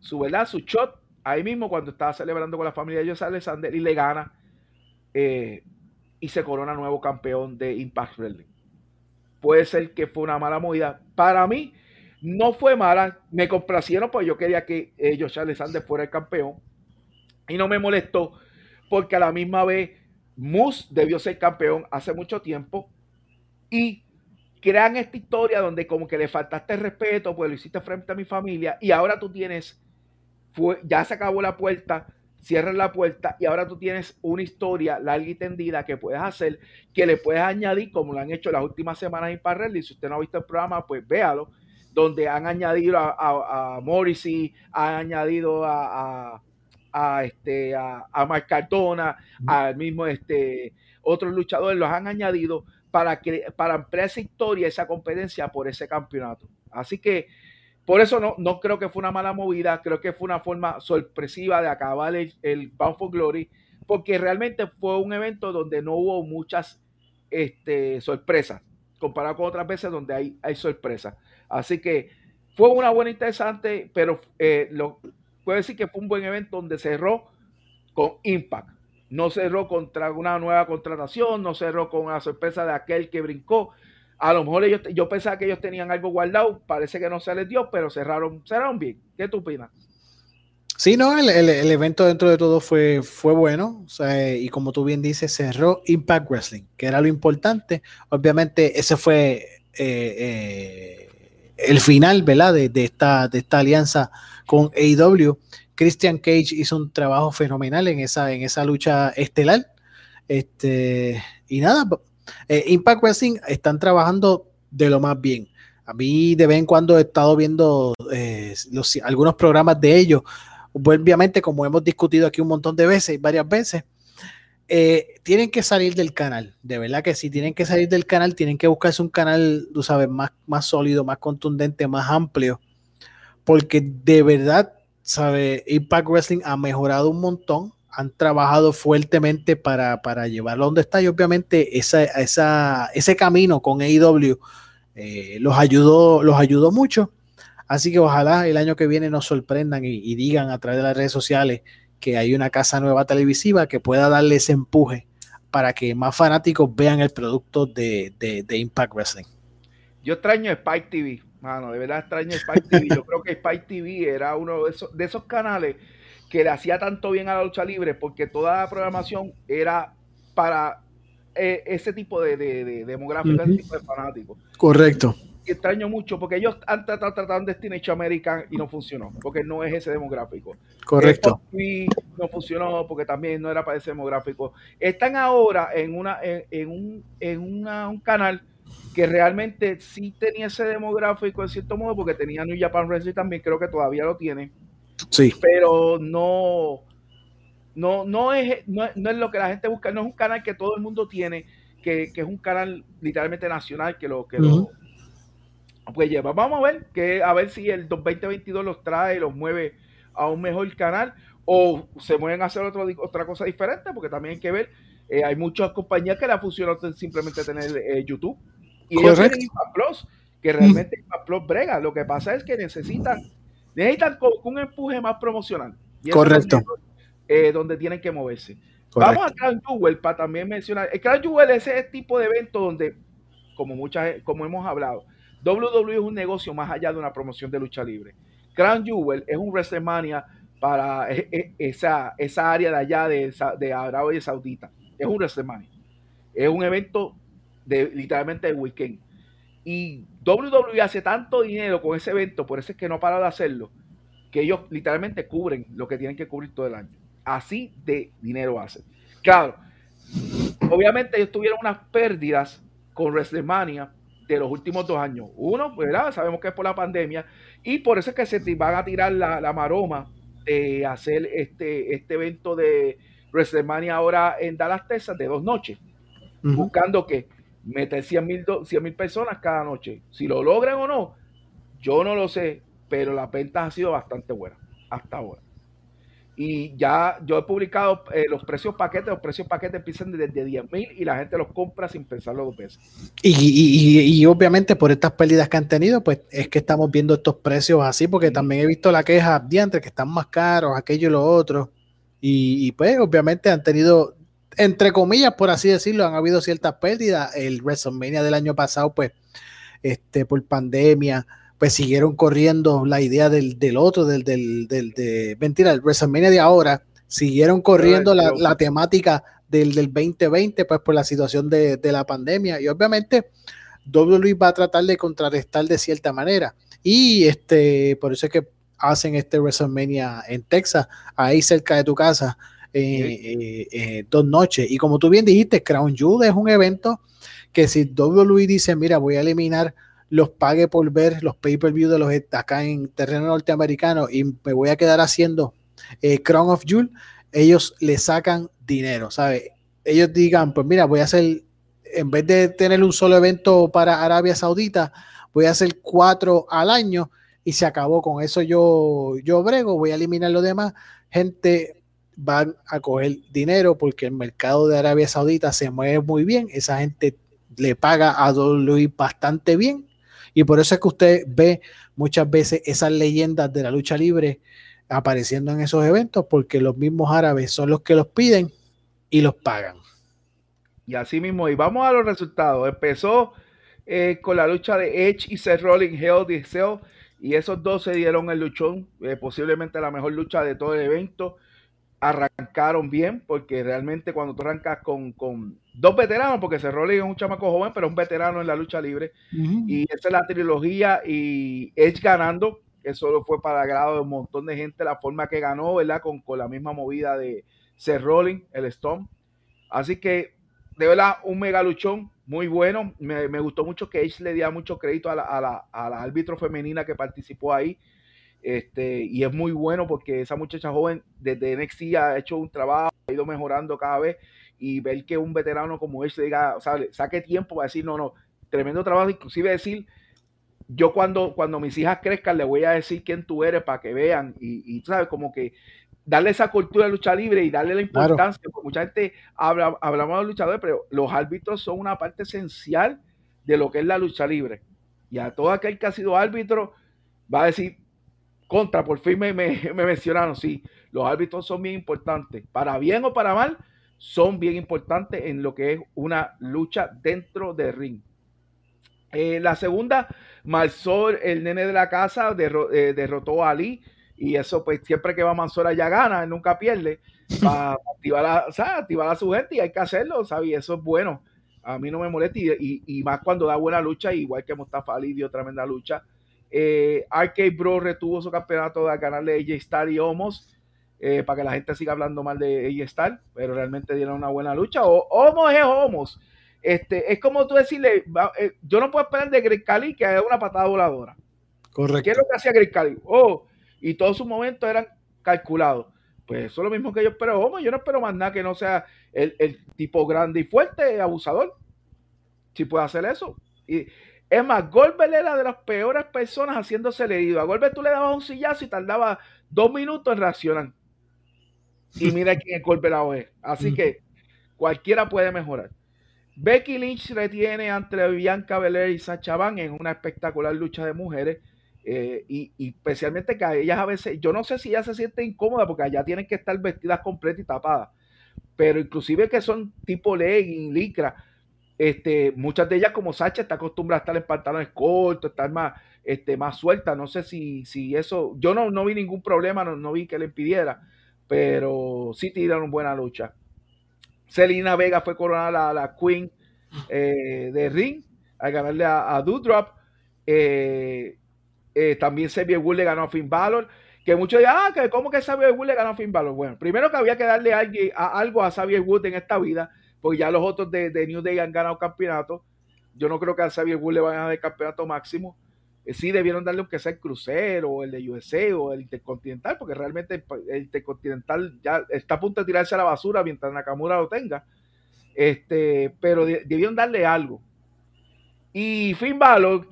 Speaker 1: su, ¿verdad? su shot ahí mismo cuando estaba celebrando con la familia de José Alexander y le gana eh, y se corona nuevo campeón de Impact Wrestling. Puede ser que fue una mala movida. Para mí no fue mala. Me complacieron porque yo quería que eh, José Alexander fuera el campeón. Y no me molestó porque a la misma vez Moose debió ser campeón hace mucho tiempo. Y crean esta historia donde como que le faltaste respeto, pues lo hiciste frente a mi familia y ahora tú tienes ya se acabó la puerta, cierras la puerta y ahora tú tienes una historia larga y tendida que puedes hacer, que le puedes añadir, como lo han hecho las últimas semanas en Parrelli. Si usted no ha visto el programa, pues véalo, donde han añadido a, a, Morrissey, han añadido a, a, este, a, a Mark Cardona, al mismo este, otros luchadores, los han añadido para, que, para ampliar esa historia, esa competencia por ese campeonato. Así que por eso no, no creo que fue una mala movida, creo que fue una forma sorpresiva de acabar el, el Bound for Glory, porque realmente fue un evento donde no hubo muchas este, sorpresas, comparado con otras veces donde hay, hay sorpresas. Así que fue una buena interesante, pero eh, lo, puedo decir que fue un buen evento donde cerró con Impact. No cerró contra una nueva contratación, no cerró con la sorpresa de aquel que brincó, a lo mejor ellos, yo pensaba que ellos tenían algo guardado, parece que no se les dio, pero cerraron, cerraron bien. ¿Qué tú opinas?
Speaker 2: Sí, no, el, el, evento dentro de todo fue, fue bueno, y como tú bien dices, cerró Impact Wrestling, que era lo importante. Obviamente, ese fue eh, eh, el final, ¿verdad? De, de, esta, de esta alianza con AEW. Christian Cage hizo un trabajo fenomenal en esa, en esa lucha estelar. Este, y nada, eh, Impact Wrestling están trabajando de lo más bien. A mí de vez en cuando he estado viendo eh, algunos programas de ellos. Obviamente, como hemos discutido aquí un montón de veces, varias veces, eh, tienen que salir del canal. De verdad que si tienen que salir del canal, tienen que buscarse un canal, tú sabes, más, más sólido, más contundente, más amplio. Porque de verdad, sabe, Impact Wrestling ha mejorado un montón han trabajado fuertemente para, para llevarlo donde está y obviamente esa, esa, ese camino con AEW eh, los, ayudó, los ayudó mucho. Así que ojalá el año que viene nos sorprendan y, digan a través de las redes sociales que hay una casa nueva televisiva que pueda darle ese empuje para que más fanáticos vean el producto de, de, Impact Wrestling.
Speaker 1: Yo extraño Spike TV, mano, de verdad extraño Spike TV. Yo creo que Spike TV era uno de esos, de esos canales que le hacía tanto bien a la lucha libre porque toda la programación era para eh, ese tipo de, de, demográfico, ese tipo de fanáticos.
Speaker 2: Correcto.
Speaker 1: Y extraño mucho porque ellos han tratado, tratado Destination American y no funcionó, porque no es ese demográfico.
Speaker 2: Correcto.
Speaker 1: Y no funcionó porque también no era para ese demográfico. Están ahora en una en, un, en un canal que realmente sí tenía ese demográfico en cierto modo, porque tenía New Japan Wrestling también, creo que todavía lo tiene
Speaker 2: Sí.
Speaker 1: Pero no, no, no, es, no, es lo que la gente busca, no es un canal que todo el mundo tiene, que, es un canal literalmente nacional que lo que lo pues lleva. Vamos a ver que a ver si el 2022 los trae, los mueve a un mejor canal o se mueven a hacer otro, otra cosa diferente, porque también hay que ver, eh, hay muchas compañías que la funcionan simplemente tener eh, YouTube. Y ellos tienen Plus, que realmente Plus brega. Lo que pasa es que necesitan necesitan un empuje más promocional.
Speaker 2: Correcto.
Speaker 1: Eh, donde tienen que moverse. Vamos a Crown Jewel para también mencionar. El Crown Jewel es ese tipo de evento donde, como muchas, como hemos hablado, WWE es un negocio más allá de una promoción de lucha libre. Crown Jewel es un WrestleMania para e, e, esa, esa área de allá de, de Arabia Saudita. Es un WrestleMania. Es un evento de literalmente de weekend. Y WWE hace tanto dinero con ese evento, por eso es que no para de hacerlo, que ellos literalmente cubren lo que tienen que cubrir todo el año. Así de dinero hacen. Claro, obviamente ellos tuvieron unas pérdidas con WrestleMania de los últimos dos años. Uno, ¿verdad? Sabemos que es por la pandemia y por eso es que se van a tirar la, maroma de hacer este, este evento de WrestleMania ahora en Dallas, Texas, de dos noches, buscando que meter 100 mil personas cada noche. Si lo logran o no, yo no lo sé, pero la venta ha sido bastante buena hasta ahora. Y ya yo he publicado eh, los precios paquetes, los precios paquetes empiezan desde 10 mil y la gente los compra sin pensarlo dos veces.
Speaker 2: Y, obviamente por estas pérdidas que han tenido, pues es que estamos viendo estos precios así, porque también he visto la queja de entre que están más caros, aquello y lo otro. Y, pues obviamente han tenido, entre comillas, por así decirlo, han habido ciertas pérdidas. El WrestleMania del año pasado, pues, este, por pandemia pues siguieron corriendo la idea del, otro, del, del, del, de, mentira, el WrestleMania de ahora, siguieron corriendo la, temática del, del 2020, pues por la situación de, la pandemia. Y obviamente WWE va a tratar de contrarrestar de cierta manera. Y este, por eso es que hacen este WrestleMania en Texas, ahí cerca de tu casa, eh, eh, eh, dos noches. Y como tú bien dijiste, Crown Jewel es un evento que si WWE dice, mira, voy a eliminar los pague por ver los pay-per-view de los acá en terreno norteamericano y me voy a quedar haciendo eh, Crown of Jewel, ellos le sacan dinero, ¿sabes? Ellos digan, pues mira, voy a hacer, en vez de tener un solo evento para Arabia Saudita, voy a hacer cuatro al año y se acabó. Con eso yo, yo brego, voy a eliminar lo demás. Gente van a coger dinero porque el mercado de Arabia Saudita se mueve muy bien. Esa gente le paga a WWE bastante bien y por eso es que usted ve muchas veces esas leyendas de la lucha libre apareciendo en esos eventos, porque los mismos árabes son los que los piden y los pagan.
Speaker 1: Y así mismo, y vamos a los resultados. Empezó eh, con la lucha de Edge y Seth Rollins, Hell y esos dos se dieron el luchón, eh, posiblemente la mejor lucha de todo el evento arrancaron bien, porque realmente cuando tú arrancas con, con dos veteranos, porque Cerroli es un chamaco joven, pero un veterano en la lucha libre, y esa es la trilogía, y Edge ganando, que solo fue para agrado de un montón de gente, la forma que ganó, ¿verdad? Con, con la misma movida de Cerroli, el Storm. Así que, de verdad, un mega luchón, muy bueno. Me, gustó mucho que Edge le diera mucho crédito a la, a la, a la árbitro femenina que participó ahí este, y es muy bueno porque esa muchacha joven desde NXT ha hecho un trabajo, ha ido mejorando cada vez y ver que un veterano como él se diga, saque tiempo para decir, no, no, tremendo trabajo, inclusive decir, yo cuando, cuando mis hijas crezcan le voy a decir quién tú eres para que vean y, y sabes, como que darle esa cultura de lucha libre y darle la importancia, porque mucha gente habla, hablamos de luchadores, pero los árbitros son una parte esencial de lo que es la lucha libre. Y a todo aquel que ha sido árbitro va a decir, contra, por fin me, mencionaron, sí, los árbitros son bien importantes, para bien o para mal, son bien importantes en lo que es una lucha dentro del ring. Eh, la segunda, Marsol, el nene de la casa, eh, derrotó a Ali. Y eso, pues, siempre que va Mansor ya gana, nunca pierde. Para activar, a, activar a su gente y hay que hacerlo, ¿sabes? Y eso es bueno. A mí no me molesta. Y, más cuando da buena lucha, igual que Mustafa Ali dio tremenda lucha. Eh, Arcade Bro retuvo su campeonato de ganarle AJ Star y Homos. Eh, para que la gente siga hablando mal de AJ Star, pero realmente dieron una buena lucha. O, Homos es Homos. Este, es como tú decirle, eh, yo no puedo esperar de Greg Cali que haga una patada voladora.
Speaker 2: Correcto.
Speaker 1: ¿Qué es lo que hacía Greg Cali? Oh, y todos sus momentos eran calculados. Pues eso es lo mismo que yo espero Homos. Yo no espero más nada que no sea el, el tipo grande y fuerte, abusador. Si puede hacer eso. Y es más, Goldberg era de las peores personas haciéndose herido. A Goldberg tú le dabas un sillazo y tardaba dos minutos en reaccionar. Y mira quién es Goldberg ahora. Así que cualquiera puede mejorar. Becky Lynch retiene entre Bianca Belair y Sacha Van en una espectacular lucha de mujeres. Eh, y, especialmente que a ellas a veces, yo no sé si ellas se sienten incómodas porque allá tienen que estar vestidas completas y tapadas. Pero inclusive que son tipo legging, licra, Este, muchas de ellas, como Sacha, está acostumbrada a estar en pantalones cortos, estar más, este, más suelta. No sé si, si eso. Yo no, no vi ningún problema, no, no vi que le impidiera, pero sí tiraron buena lucha. Selina Vega fue coronada la, Queen eh, de Ring al ganarle a, a Doudrop. Eh, eh, también Xavier Wood le ganó a Finn Balor. Que muchos dirán, ah, ¿cómo que Xavier Wood le ganó a Finn Balor? Bueno, primero que había que darle a, algo a Xavier Wood en esta vida, porque ya los otros de, New Day han ganado campeonato. Yo no creo que a Xavier Wood le vayan a dar el campeonato máximo. Eh, sí debieron darle aunque sea el crucero, o el de USA, o el intercontinental, porque realmente el intercontinental ya está a punto de tirarse a la basura mientras Nakamura lo tenga. Este, pero debieron darle algo. Y Finn Balor,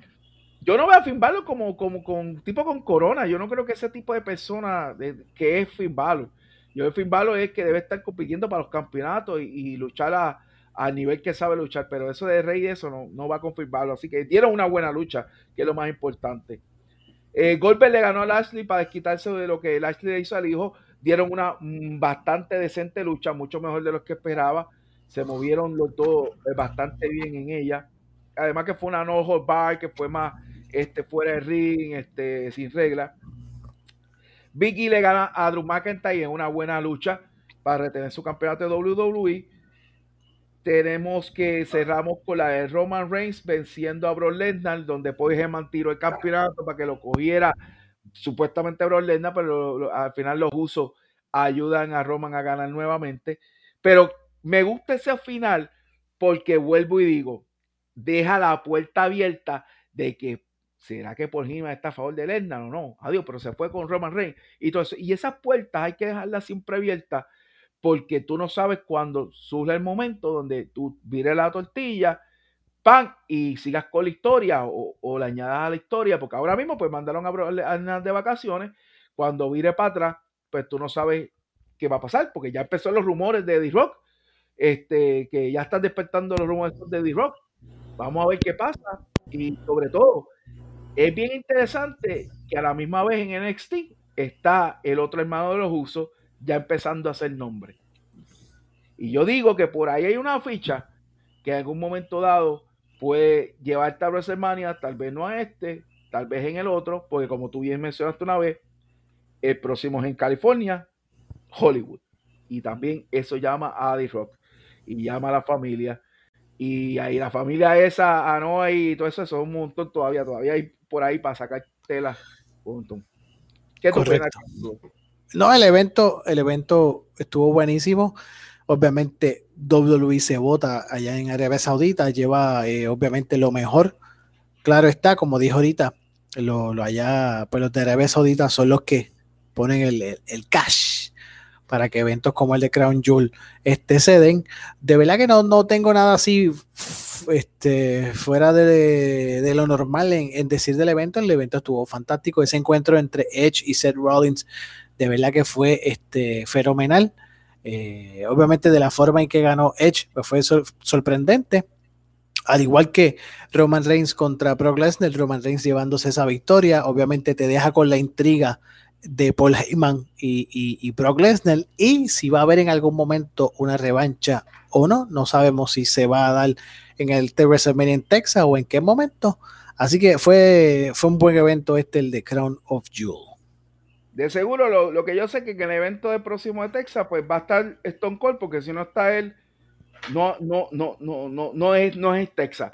Speaker 1: yo no veo a Finn Balor como, como con tipo con corona. Yo no creo que ese tipo de persona que es Finn Balor. Yo veo Finn es que debe estar compitiendo para los campeonatos y, luchar a, al nivel que sabe luchar. Pero eso de Rey, eso no, no va con Finn Balor. Así que dieron una buena lucha, que es lo más importante. Eh, le ganó a Lashley para desquitarse de lo que Lashley le hizo al hijo. Dieron una mm, bastante decente lucha, mucho mejor de lo que esperaba. Se movieron los dos eh, bastante bien en ella. Además que fue una no bar, que fue más este, fuera de ring, este, sin regla. Vicky le gana a Drew McIntyre en una buena lucha para retener su campeonato de WWE. Tenemos que cerramos con la de Roman Reigns venciendo a Brock Lesnar, donde Paul Heyman tiró el campeonato para que lo cogiera supuestamente Brock Lesnar, pero al final los usos ayudan a Roman a ganar nuevamente. Pero me gusta ese final porque vuelvo y digo, deja la puerta abierta de que ¿Será que por Hima está a favor de Lesnar o no? Adiós, pero se fue con Roman Reigns. Y, todo y esas puertas hay que dejarlas siempre abiertas porque tú no sabes cuándo surge el momento donde tú vires la tortilla, pan, y sigas con la historia o, o le añadas a la historia, porque ahora mismo pues mandaron a, de vacaciones, cuando vire para atrás, pues tú no sabes qué va a pasar, porque ya empezó los rumores de D-Rock, este, que ya están despertando los rumores de D-Rock. Vamos a ver qué pasa y sobre todo, es bien interesante que a la misma vez en NXT está el otro hermano de los usos ya empezando a hacer nombre. Y yo digo que por ahí hay una ficha que en algún momento dado puede llevarte a WrestleMania, tal vez no a este, tal vez en el otro, porque como tú bien mencionaste una vez, el próximo es en California, Hollywood. Y también eso llama a The Rock y llama a la familia. Y ahí la familia esa, Anoa y todo eso, es un montón todavía, todavía hay por ahí para sacar tela.
Speaker 2: ¿Qué No, el evento, el evento estuvo buenísimo. Obviamente, WWE se vota allá en Arabia Saudita, lleva eh, obviamente lo mejor. Claro está, como dijo ahorita, lo, lo allá, pues los de Arabia Saudita son los que ponen el, el cash para que eventos como el de Crown Jewel este, se den. De verdad que no, no tengo nada así este, fuera de, lo normal en, decir del evento. El evento estuvo fantástico. Ese encuentro entre Edge y Seth Rollins, de verdad que fue este, fenomenal. Eh, obviamente de la forma en que ganó Edge pues fue sorprendente. Al igual que Roman Reigns contra Brock Lesnar, Roman Reigns llevándose esa victoria, obviamente te deja con la intriga de Paul Heyman y, Brock Lesnar y si va a haber en algún momento una revancha o no, no sabemos si se va a dar en el WrestleMania en Texas o en qué momento. Así que fue, fue un buen evento este, el de Crown of Jewel.
Speaker 1: De seguro, lo, que yo sé que en el evento de próximo de Texas, pues va a estar Stone Cold, porque si no está él, no, no, no, no, no, no es, no es Texas.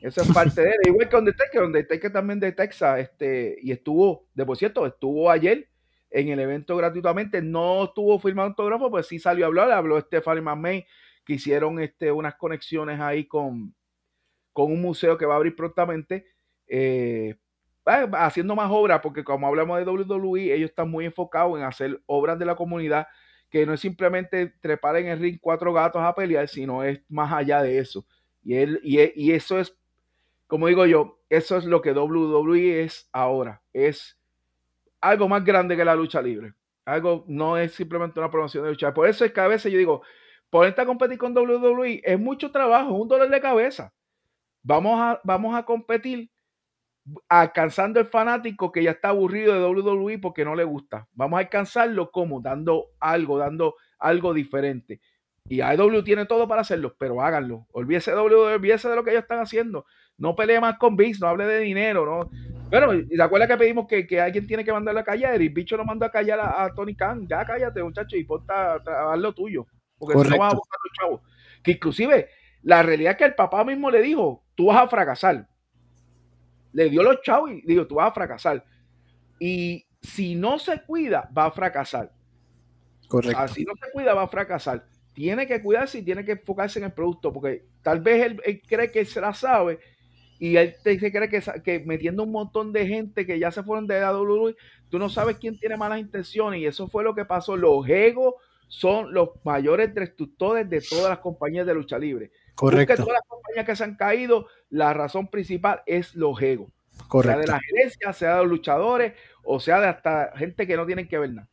Speaker 1: Eso es parte de él. Igual que Undertaker, Undertaker también de Texas, este, y estuvo, de por cierto, estuvo ayer en el evento gratuitamente. No estuvo firmando autógrafo, pues sí salió a hablar, habló Stephanie McMahon, que hicieron este, unas conexiones ahí con, con un museo que va a abrir prontamente, eh, haciendo más obras, porque como hablamos de WWE, ellos están muy enfocados en hacer obras de la comunidad, que no es simplemente trepar en el ring cuatro gatos a pelear, sino es más allá de eso. Y, él, y, y eso es como digo yo, eso es lo que WWE es ahora. Es algo más grande que la lucha libre. Algo no es simplemente una promoción de lucha. Por eso es que a veces yo digo, ponerte a competir con WWE es mucho trabajo, un dolor de cabeza. Vamos a, vamos a competir alcanzando el fanático que ya está aburrido de WWE porque no le gusta. Vamos a alcanzarlo como dando algo, dando algo diferente. Y AEW tiene todo para hacerlo, pero háganlo. Olvídese, w, olvídese de lo que ellos están haciendo. No pelee más con Vince, no hable de dinero, ¿no? Bueno, te acuerdas que pedimos que, alguien tiene que mandarlo a callar y bicho lo mandó a callar a, Tony Khan. Ya cállate, muchacho, y ponte a, a, lo tuyo. Porque si no vas a buscar los chavos. Que inclusive la realidad es que el papá mismo le dijo, tú vas a fracasar. Le dio los chavos y dijo, tú vas a fracasar. Y si no se cuida, va a fracasar. Correcto. si no se cuida, va a fracasar. Tiene que cuidarse y tiene que enfocarse en el producto, porque tal vez él, cree que se la sabe y él se cree que, que, metiendo un montón de gente que ya se fueron de la WWE, tú no sabes quién tiene malas intenciones y eso fue lo que pasó. Los egos son los mayores destructores de todas las compañías de lucha libre. Correcto. Porque todas las compañías que se han caído, la razón principal es los egos. Correcto. Sea de la gerencia, sea de los luchadores, o sea de hasta gente que no tienen que ver nada.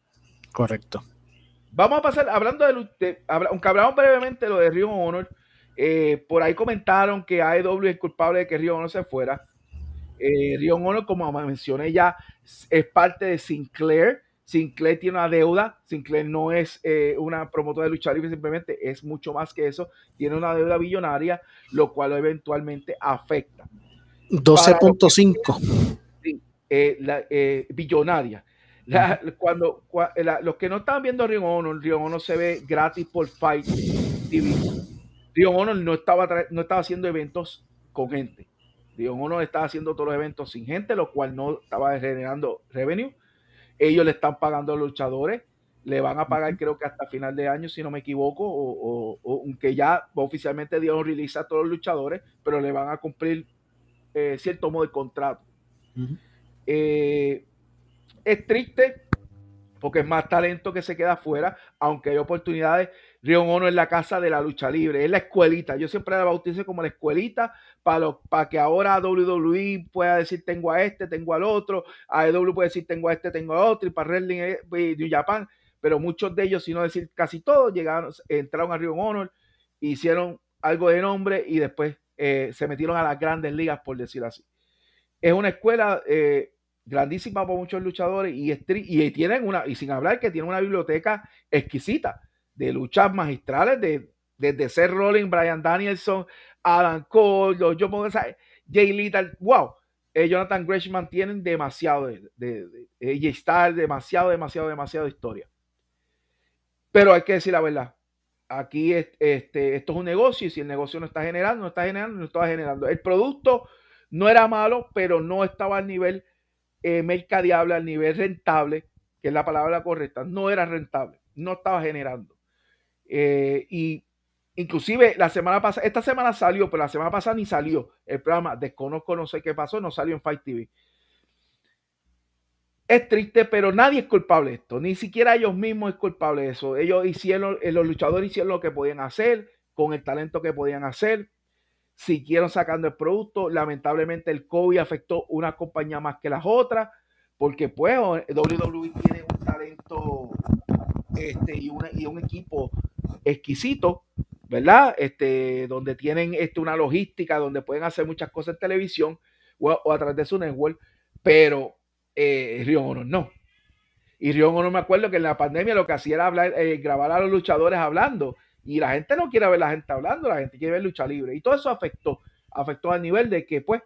Speaker 2: Correcto.
Speaker 1: Vamos a pasar, hablando de, aunque hablamos brevemente de lo de Rio Honor, eh, por ahí comentaron que AEW es culpable de que Rio Honor se fuera. Eh, Rio Honor, como mencioné ya, es parte de Sinclair. Sinclair tiene una deuda. Sinclair no es eh, una promotora de lucha libre, simplemente es mucho más que eso. Tiene una deuda billonaria, lo cual eventualmente afecta.
Speaker 2: 12.5.
Speaker 1: Eh, billonaria cuando, los que no estaban viendo Rio Honor, Rio Honor se ve gratis por Fight TV. Rio Honor no estaba, no estaba haciendo eventos con gente. Rio Honor estaba haciendo todos los eventos sin gente, lo cual no estaba generando revenue. Ellos le están pagando a los luchadores, le van a pagar creo que hasta final de año, si no me equivoco, o, aunque ya oficialmente Dios release a todos los luchadores, pero le van a cumplir eh, cierto modo de contrato. Es triste porque es más talento que se queda afuera, aunque hay oportunidades. Río Honor es la casa de la lucha libre, es la escuelita. Yo siempre la bautizo como la escuelita para, para que ahora WWE pueda decir tengo a este, tengo al otro, AEW puede decir tengo a este, tengo a otro, y para Wrestling eh, New Japan, pero muchos de ellos, si no decir casi todos, llegaron, entraron a Río Honor, hicieron algo de nombre y después eh, se metieron a las grandes ligas, por decir así. Es una escuela eh, grandísima para muchos luchadores y, y tienen una, y sin hablar que tienen una biblioteca exquisita de luchas magistrales de, desde Seth Rollins, Brian Danielson, Adam Cole, los Jay Little, wow, eh, Jonathan Gresham tienen demasiado de, de, de demasiado, demasiado, demasiado historia. Pero hay que decir la verdad. Aquí este, esto es un negocio y si el negocio no está generando, no está generando, no está generando. El producto no era malo, pero no estaba al nivel eh, mercadiable al nivel rentable, que es la palabra correcta, no era rentable, no estaba generando. Eh, y inclusive la semana pasada, esta semana salió, pero la semana pasada ni salió el programa, desconozco, no sé qué pasó, no salió en Fight TV. Es triste, pero nadie es culpable de esto, ni siquiera ellos mismos es culpable de eso. Ellos hicieron, eh, los luchadores hicieron lo que podían hacer, con el talento que podían hacer siguieron sacando el producto. Lamentablemente el COVID afectó una compañía más que las otras, porque pues WWE tiene un talento este, y, y un equipo exquisito, ¿verdad? Este, donde tienen este, una logística, donde pueden hacer muchas cosas en televisión o, a través de su network, pero eh, Rio Honor no. Y Rio Honor me acuerdo que en la pandemia lo que hacía era hablar, eh, grabar a los luchadores hablando y la gente no quiere ver la gente hablando, la gente quiere ver lucha libre. Y todo eso afectó, afectó al nivel de que, pues,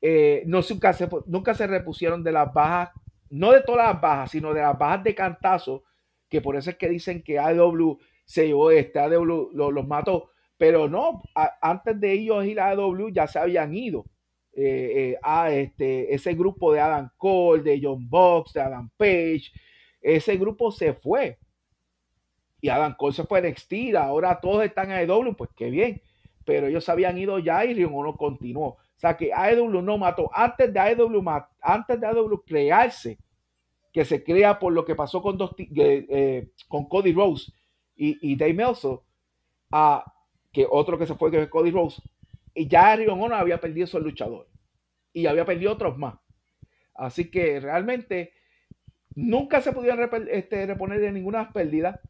Speaker 1: eh, no, nunca, se, nunca se repusieron de las bajas, no de todas las bajas, sino de las bajas de cantazo, que por eso es que dicen que AEW se llevó este, AEW los mató, pero no, antes de ellos ir a AEW ya se habían ido. Eh, eh, a este, ese grupo de Adam Cole, de John Box, de Adam Page, ese grupo se fue y Adam Cole se fue a NXT, ahora todos están en AEW, pues qué bien. Pero ellos habían ido ya y Ring no continuó. O sea que AEW no mató. Antes de AEW, antes de AEW crearse, que se crea por lo que pasó con, dos, eh, con Cody Rose y, y Dave Meltzer, a, que otro que se fue que Cody Rose, y ya Ring Honor había perdido esos luchadores. Y había perdido otros más. Así que realmente nunca se pudieron este, reponer de ninguna pérdida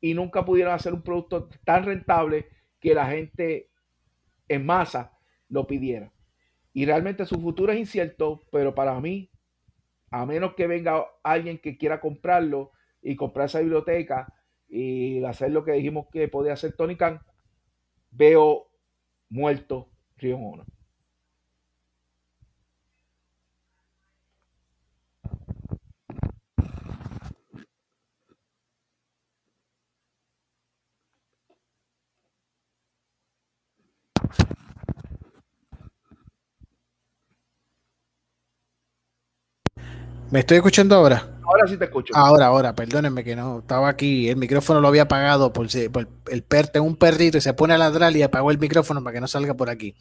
Speaker 1: y nunca pudieron hacer un producto tan rentable que la gente en masa lo pidiera. Y realmente su futuro es incierto, pero para mí, a menos que venga alguien que quiera comprarlo y comprar esa biblioteca, y hacer lo que dijimos que podía hacer Tony Khan, veo muerto Río Honor.
Speaker 2: ¿Me estoy escuchando ahora?
Speaker 1: Ahora sí te escucho.
Speaker 2: Ahora, ahora, perdónenme que no estaba aquí. El micrófono lo había apagado por, por el per, tengo un perrito y se pone a ladrar y apagó el micrófono para que no salga por aquí.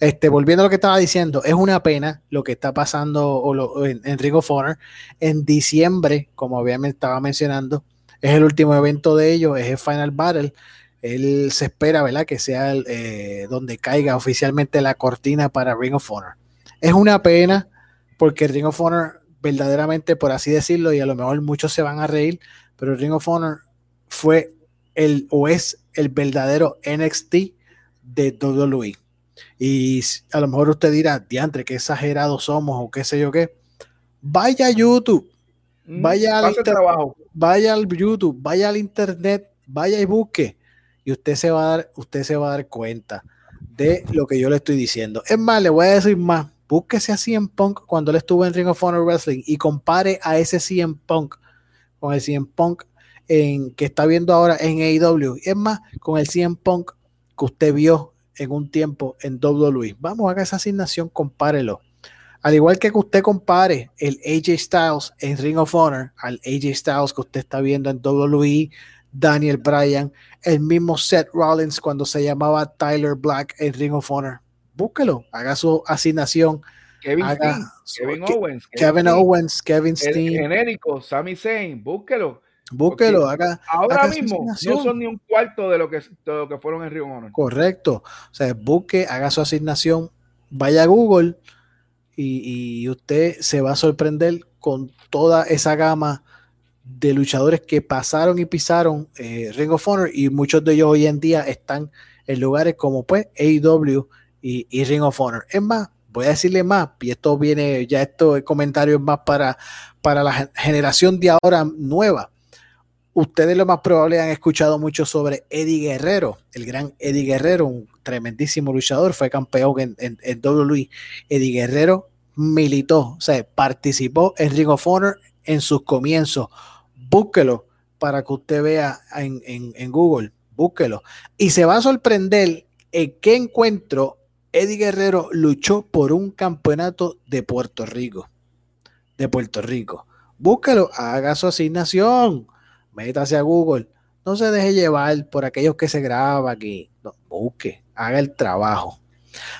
Speaker 2: Este, volviendo a lo que estaba diciendo, es una pena lo que está pasando en, en Ring of Honor. En diciembre, como obviamente estaba mencionando, es el último evento de ellos, es el Final Battle. Él se espera, ¿verdad? Que sea eh, donde caiga oficialmente la cortina para Ring of Honor. Es una pena porque Ring of Honor verdaderamente, por así decirlo, y a lo mejor muchos se van a reír, pero Ring of Honor fue el o es el verdadero NXT de WWE. Y a lo mejor usted dirá, diantre, qué exagerados somos o qué sé yo qué. Vaya a YouTube, mm, vaya al, trabajo. vaya al YouTube, vaya al internet, vaya y busque. Y usted se va a dar, usted se va a dar cuenta de lo que yo le estoy diciendo. Es más, le voy a decir más búsquese a CM Punk cuando él estuvo en Ring of Honor Wrestling y compare a ese CM Punk con el CM Punk en, que está viendo ahora en AEW. Es más, con el CM Punk que usted vio en un tiempo en WWE. Vamos, haga esa asignación, compárelo. Al igual que que usted compare el AJ Styles en Ring of Honor al AJ Styles que usted está viendo en WWE, Daniel Bryan, el mismo Seth Rollins cuando se llamaba Tyler Black en Ring of Honor búsquelo, haga su asignación.
Speaker 1: Kevin, Kevin Owens.
Speaker 2: Kevin, Owens, Kevin Steen.
Speaker 1: genérico, Sami Zayn, búsquelo.
Speaker 2: Búsquelo, haga.
Speaker 1: Ahora mismo no son ni un cuarto de lo que, lo que fueron en Rio Honor.
Speaker 2: Correcto. O sea, busque, haga su asignación, vaya a Google y, usted se va a sorprender con toda esa gama de luchadores que pasaron y pisaron eh, Ring of Honor y muchos de ellos hoy en día están en lugares como pues AEW y, Ring of Honor. Es más, voy a decirle más, y esto viene, ya esto es comentario más para, para la generación de ahora nueva. Ustedes lo más probable han escuchado mucho sobre Eddie Guerrero, el gran Eddie Guerrero, un tremendísimo luchador, fue campeón en, en, en WWE. Eddie Guerrero militó, o sea, participó en Ring of Honor en sus comienzos. Búsquelo para que usted vea en, en Google, búsquelo. Y se va a sorprender en qué encuentro Eddie Guerrero luchó por un campeonato de Puerto Rico. De Puerto Rico. Búsquelo, haga su asignación, métase a Google. No se deje llevar por aquellos que se graban aquí. busque, haga el trabajo.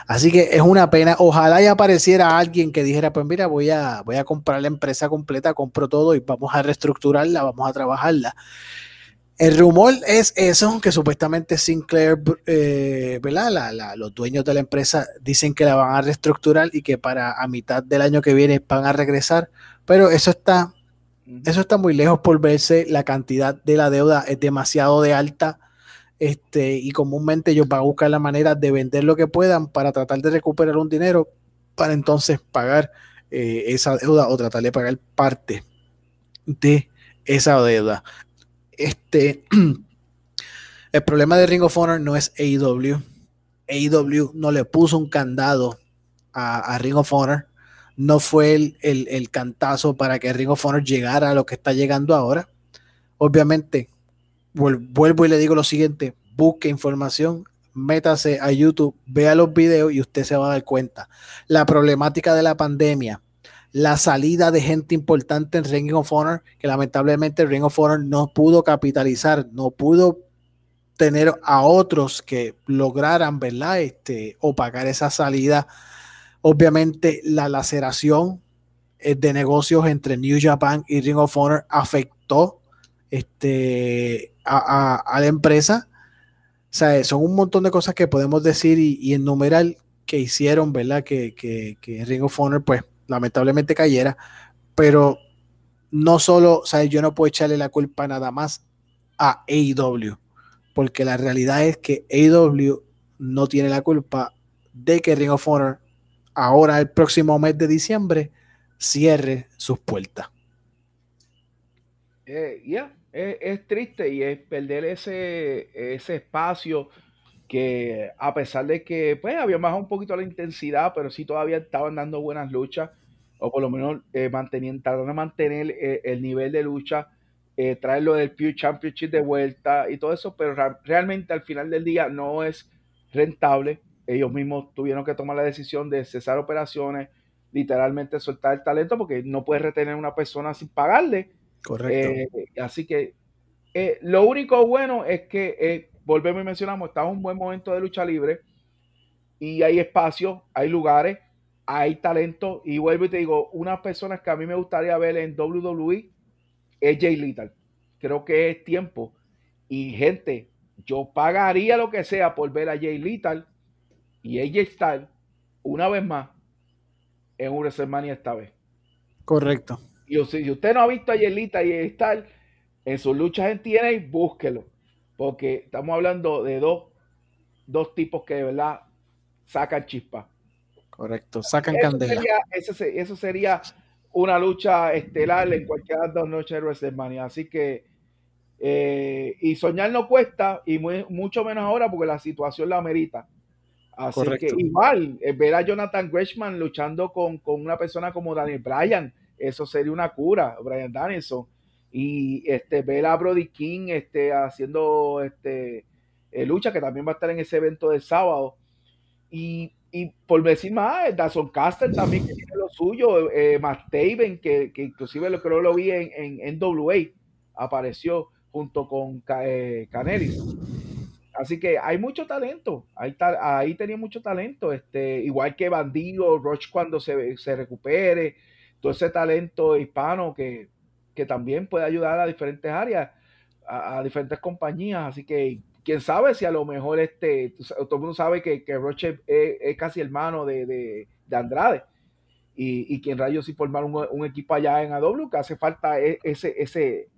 Speaker 2: Así que es una pena. Ojalá y apareciera alguien que dijera, pues mira, voy a, voy a comprar la empresa completa, compro todo y vamos a reestructurarla, vamos a trabajarla. El rumor es eso, que supuestamente Sinclair, eh, ¿verdad? los dueños de la empresa dicen que la van a reestructurar y que para a mitad del año que viene van a regresar, pero eso está, eso está muy lejos por verse, la cantidad de la deuda es demasiado de alta este, y comúnmente ellos van a buscar la manera de vender lo que puedan para tratar de recuperar un dinero para entonces pagar eh, esa deuda o tratar de pagar parte de esa deuda este, el problema de Ring of Honor no es AEW. AEW no le puso un candado a, Ring of Honor. No fue el, el, cantazo para que Ring of Honor llegara a lo que está llegando ahora. Obviamente, vuelvo y le digo lo siguiente, busque información, métase a YouTube, vea los videos y usted se va a dar cuenta. La problemática de la pandemia, la salida de gente importante en Ring of Honor, que lamentablemente Ring of Honor no pudo capitalizar, no pudo tener a otros que lograran, ¿verdad? Este, opacar esa salida. Obviamente la laceración eh, de negocios entre New Japan y Ring of Honor afectó este, a, la empresa. O sea, son un montón de cosas que podemos decir y, enumerar que hicieron, ¿verdad? Que, que, que Ring of Honor, pues, lamentablemente cayera, pero no solo, o yo no puedo echarle la culpa nada más a AEW, porque la realidad es que AEW no tiene la culpa de que Ring of Honor ahora el próximo mes de diciembre cierre sus puertas.
Speaker 1: Eh, ya, Es, triste y es perder ese, ese espacio que a pesar de que pues había bajado un poquito la intensidad, pero sí todavía estaban dando buenas luchas, o por lo menos eh, de mantener eh, el nivel de lucha, eh, traerlo del Pew Championship de vuelta y todo eso, pero realmente al final del día no es rentable. Ellos mismos tuvieron que tomar la decisión de cesar operaciones, literalmente soltar el talento, porque no puedes retener a una persona sin pagarle.
Speaker 2: Correcto.
Speaker 1: Eh, así que lo único bueno es que volvemos y mencionamos, está en un buen momento de lucha libre y hay espacio, hay lugares, hay talento. Y vuelvo y te digo, unas personas que a mí me gustaría ver en WWE es Jay Little. Creo que es tiempo. Y gente, yo pagaría lo que sea por ver a Jay Little y AJ Styles una vez más en WrestleMania esta vez.
Speaker 2: Correcto.
Speaker 1: Y si usted no ha visto a Jay Little y AJ Styles en sus luchas en TNA, búsquelo porque estamos hablando de dos, dos tipos que de verdad sacan chispa.
Speaker 2: Correcto, sacan candela.
Speaker 1: eso, sería una lucha estelar en cualquiera de las dos noches de WrestleMania. Así que, eh, y soñar no cuesta, y mucho menos ahora porque la situación la amerita. Así que igual, eh, ver a Jonathan Gresham luchando con, con, una persona como Daniel Bryan, eso sería una cura, Brian Danielson y este, ver a Brody King este, haciendo este, eh, lucha, que también va a estar en ese evento del sábado. Y, y por decir más, Dawson Caster también que tiene lo suyo, eh, Matt Taven, que, que, inclusive lo creo lo vi en, en NWA, apareció junto con eh, Canelis. Así que hay mucho talento, ahí, ahí tenía mucho talento, este, igual que Bandido, Roche cuando se, se recupere, todo ese talento hispano que, que también puede ayudar a diferentes áreas, a, diferentes compañías. Así que quién sabe si a lo mejor este, todo el mundo sabe que, que Roche es, casi hermano de, de, Andrade. Y, y quien rayos si formar un, equipo allá en AW, que hace falta e, ese, ese,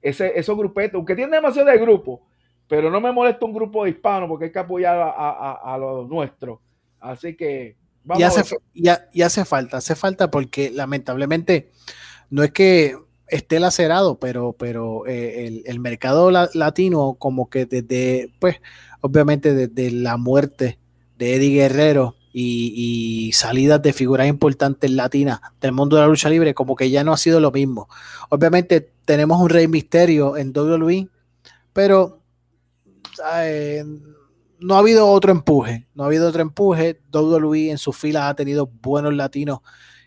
Speaker 1: ese, esos grupetos, aunque tiene demasiado de grupo, pero no me molesta un grupo de hispanos porque hay que apoyar a, a, a los nuestros. Así que
Speaker 2: vamos y hace, y hace falta, hace falta porque lamentablemente no es que esté lacerado, pero, pero eh, el, mercado latino como que desde, pues, obviamente desde la muerte de Eddie Guerrero y, salidas de figuras importantes latinas del mundo de la lucha libre, como que ya no ha sido lo mismo. Obviamente tenemos un Rey Misterio en WWE, pero no ha habido otro empuje, no ha habido otro empuje. WWE en sus filas ha tenido buenos latinos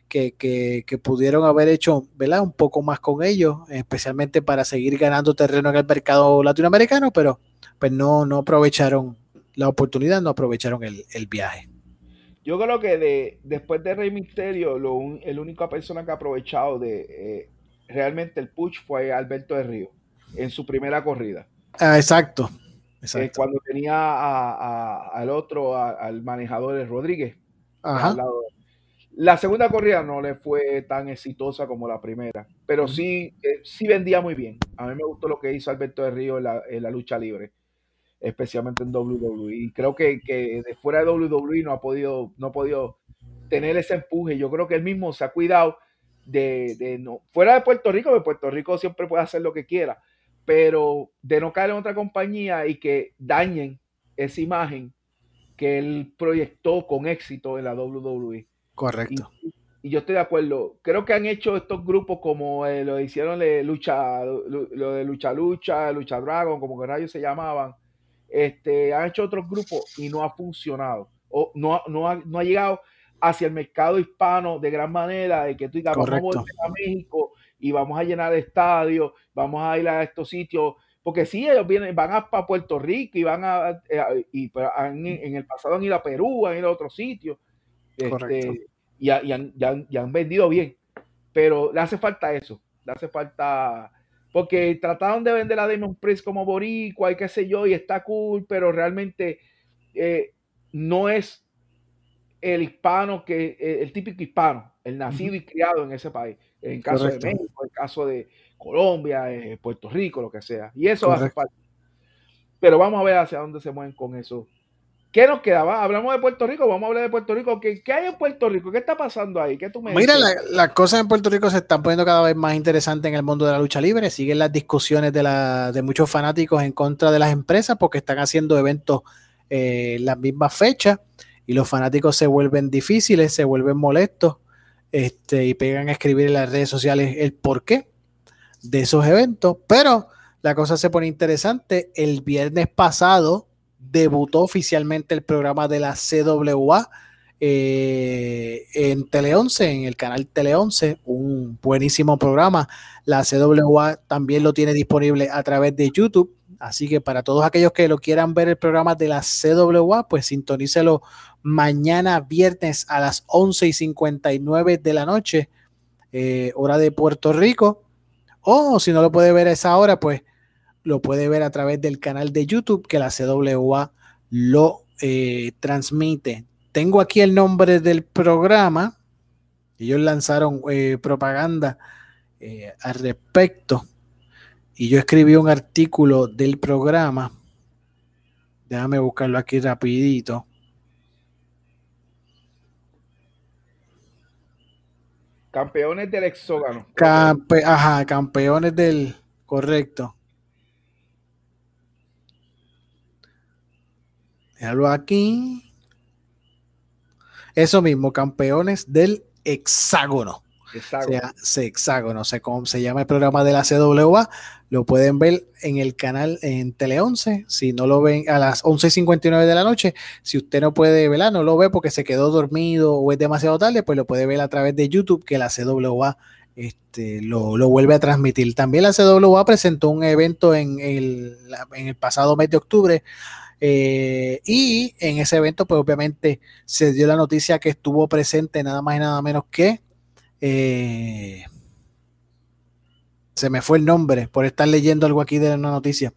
Speaker 2: que, pudieron haber hecho ¿verdad? un poco más con ellos, especialmente para seguir ganando terreno en el mercado latinoamericano, pero pues no, no aprovecharon la oportunidad, no aprovecharon el, viaje.
Speaker 1: Yo creo que de, después de Rey Misterio, lo el única persona que ha aprovechado de eh, realmente el push fue Alberto de Río en su primera corrida.
Speaker 2: Ah, exacto.
Speaker 1: Eh, cuando tenía al otro, al manejador de Rodríguez, Ajá. al lado la segunda corrida no le fue tan exitosa como la primera, pero sí, eh, sí vendía muy bien. A mí me gustó lo que hizo Alberto de Río en la, lucha libre, especialmente en WWE. Y creo que, de fuera de WWE no ha podido, no ha podido tener ese empuje. Yo creo que él mismo se ha cuidado de, no, fuera de Puerto Rico, de Puerto Rico siempre puede hacer lo que quiera, pero de no caer en otra compañía y que dañen esa imagen que él proyectó con éxito en la WWE.
Speaker 2: Correcto.
Speaker 1: Y, yo estoy de acuerdo. Creo que han hecho estos grupos como eh, lo hicieron de lucha, lo, de lucha lucha, lucha dragon, como que rayos se llamaban. Este, han hecho otros grupos y no ha funcionado. O no, no, ha, no ha llegado hacia el mercado hispano de gran manera, de que tú digas, vamos a, México y vamos a llenar estadios, vamos a ir a estos sitios, porque sí, ellos vienen, van a, Puerto Rico y van a, eh, y, en, el pasado han ido a Perú, han ido a otros sitios, este, y, han, vendido bien. Pero le hace falta eso. Le hace falta. Porque trataron de vender a Demon Priest como boricua y qué sé yo, y está cool, pero realmente eh, no es el hispano que, eh, el típico hispano, el nacido y criado en ese país. En caso de México, en caso de Colombia, eh, Puerto Rico, lo que sea. Y eso hace falta. Pero vamos a ver hacia dónde se mueven con eso ¿Qué nos queda? Hablamos de Puerto Rico, vamos a hablar de Puerto Rico. ¿Qué, qué hay en Puerto Rico? ¿Qué está pasando ahí? ¿Qué tú me
Speaker 2: Mira, las cosas en Puerto Rico se están poniendo cada vez más interesantes en el mundo de la lucha libre. Siguen las discusiones de, la, de muchos fanáticos en contra de las empresas porque están haciendo eventos eh, las mismas fechas y los fanáticos se vuelven difíciles, se vuelven molestos este, y pegan a escribir en las redes sociales el porqué de esos eventos. Pero la cosa se pone interesante. El viernes pasado debutó oficialmente el programa de la CWA eh, en Tele 11, en el canal Tele 11, un buenísimo programa. La CWA también lo tiene disponible a través de YouTube. Así que para todos aquellos que lo quieran ver el programa de la CWA, pues sintonícelo mañana viernes a las 11 y 59 de la noche, eh, hora de Puerto Rico. O si no lo puede ver a esa hora, pues lo puede ver a través del canal de YouTube que la CWA lo eh, transmite. Tengo aquí el nombre del programa. Ellos lanzaron eh, propaganda eh, al respecto. Y yo escribí un artículo del programa. Déjame buscarlo aquí rapidito.
Speaker 1: Campeones del exógano.
Speaker 2: ajá, campeones del. Correcto. Déjalo aquí. Eso mismo, campeones del hexágono. Hexágono. Se, hexágono, se, se llama el programa de la CWA. Lo pueden ver en el canal en Tele 11. Si no lo ven a las 11.59 de la noche, si usted no puede verla, no lo ve porque se quedó dormido o es demasiado tarde, pues lo puede ver a través de YouTube que la CWA este, lo, vuelve a transmitir. También la CWA presentó un evento en el, en el pasado mes de octubre eh, y en ese evento, pues obviamente se dio la noticia que estuvo presente nada más y nada menos que... Eh, se me fue el nombre por estar leyendo algo aquí de una noticia.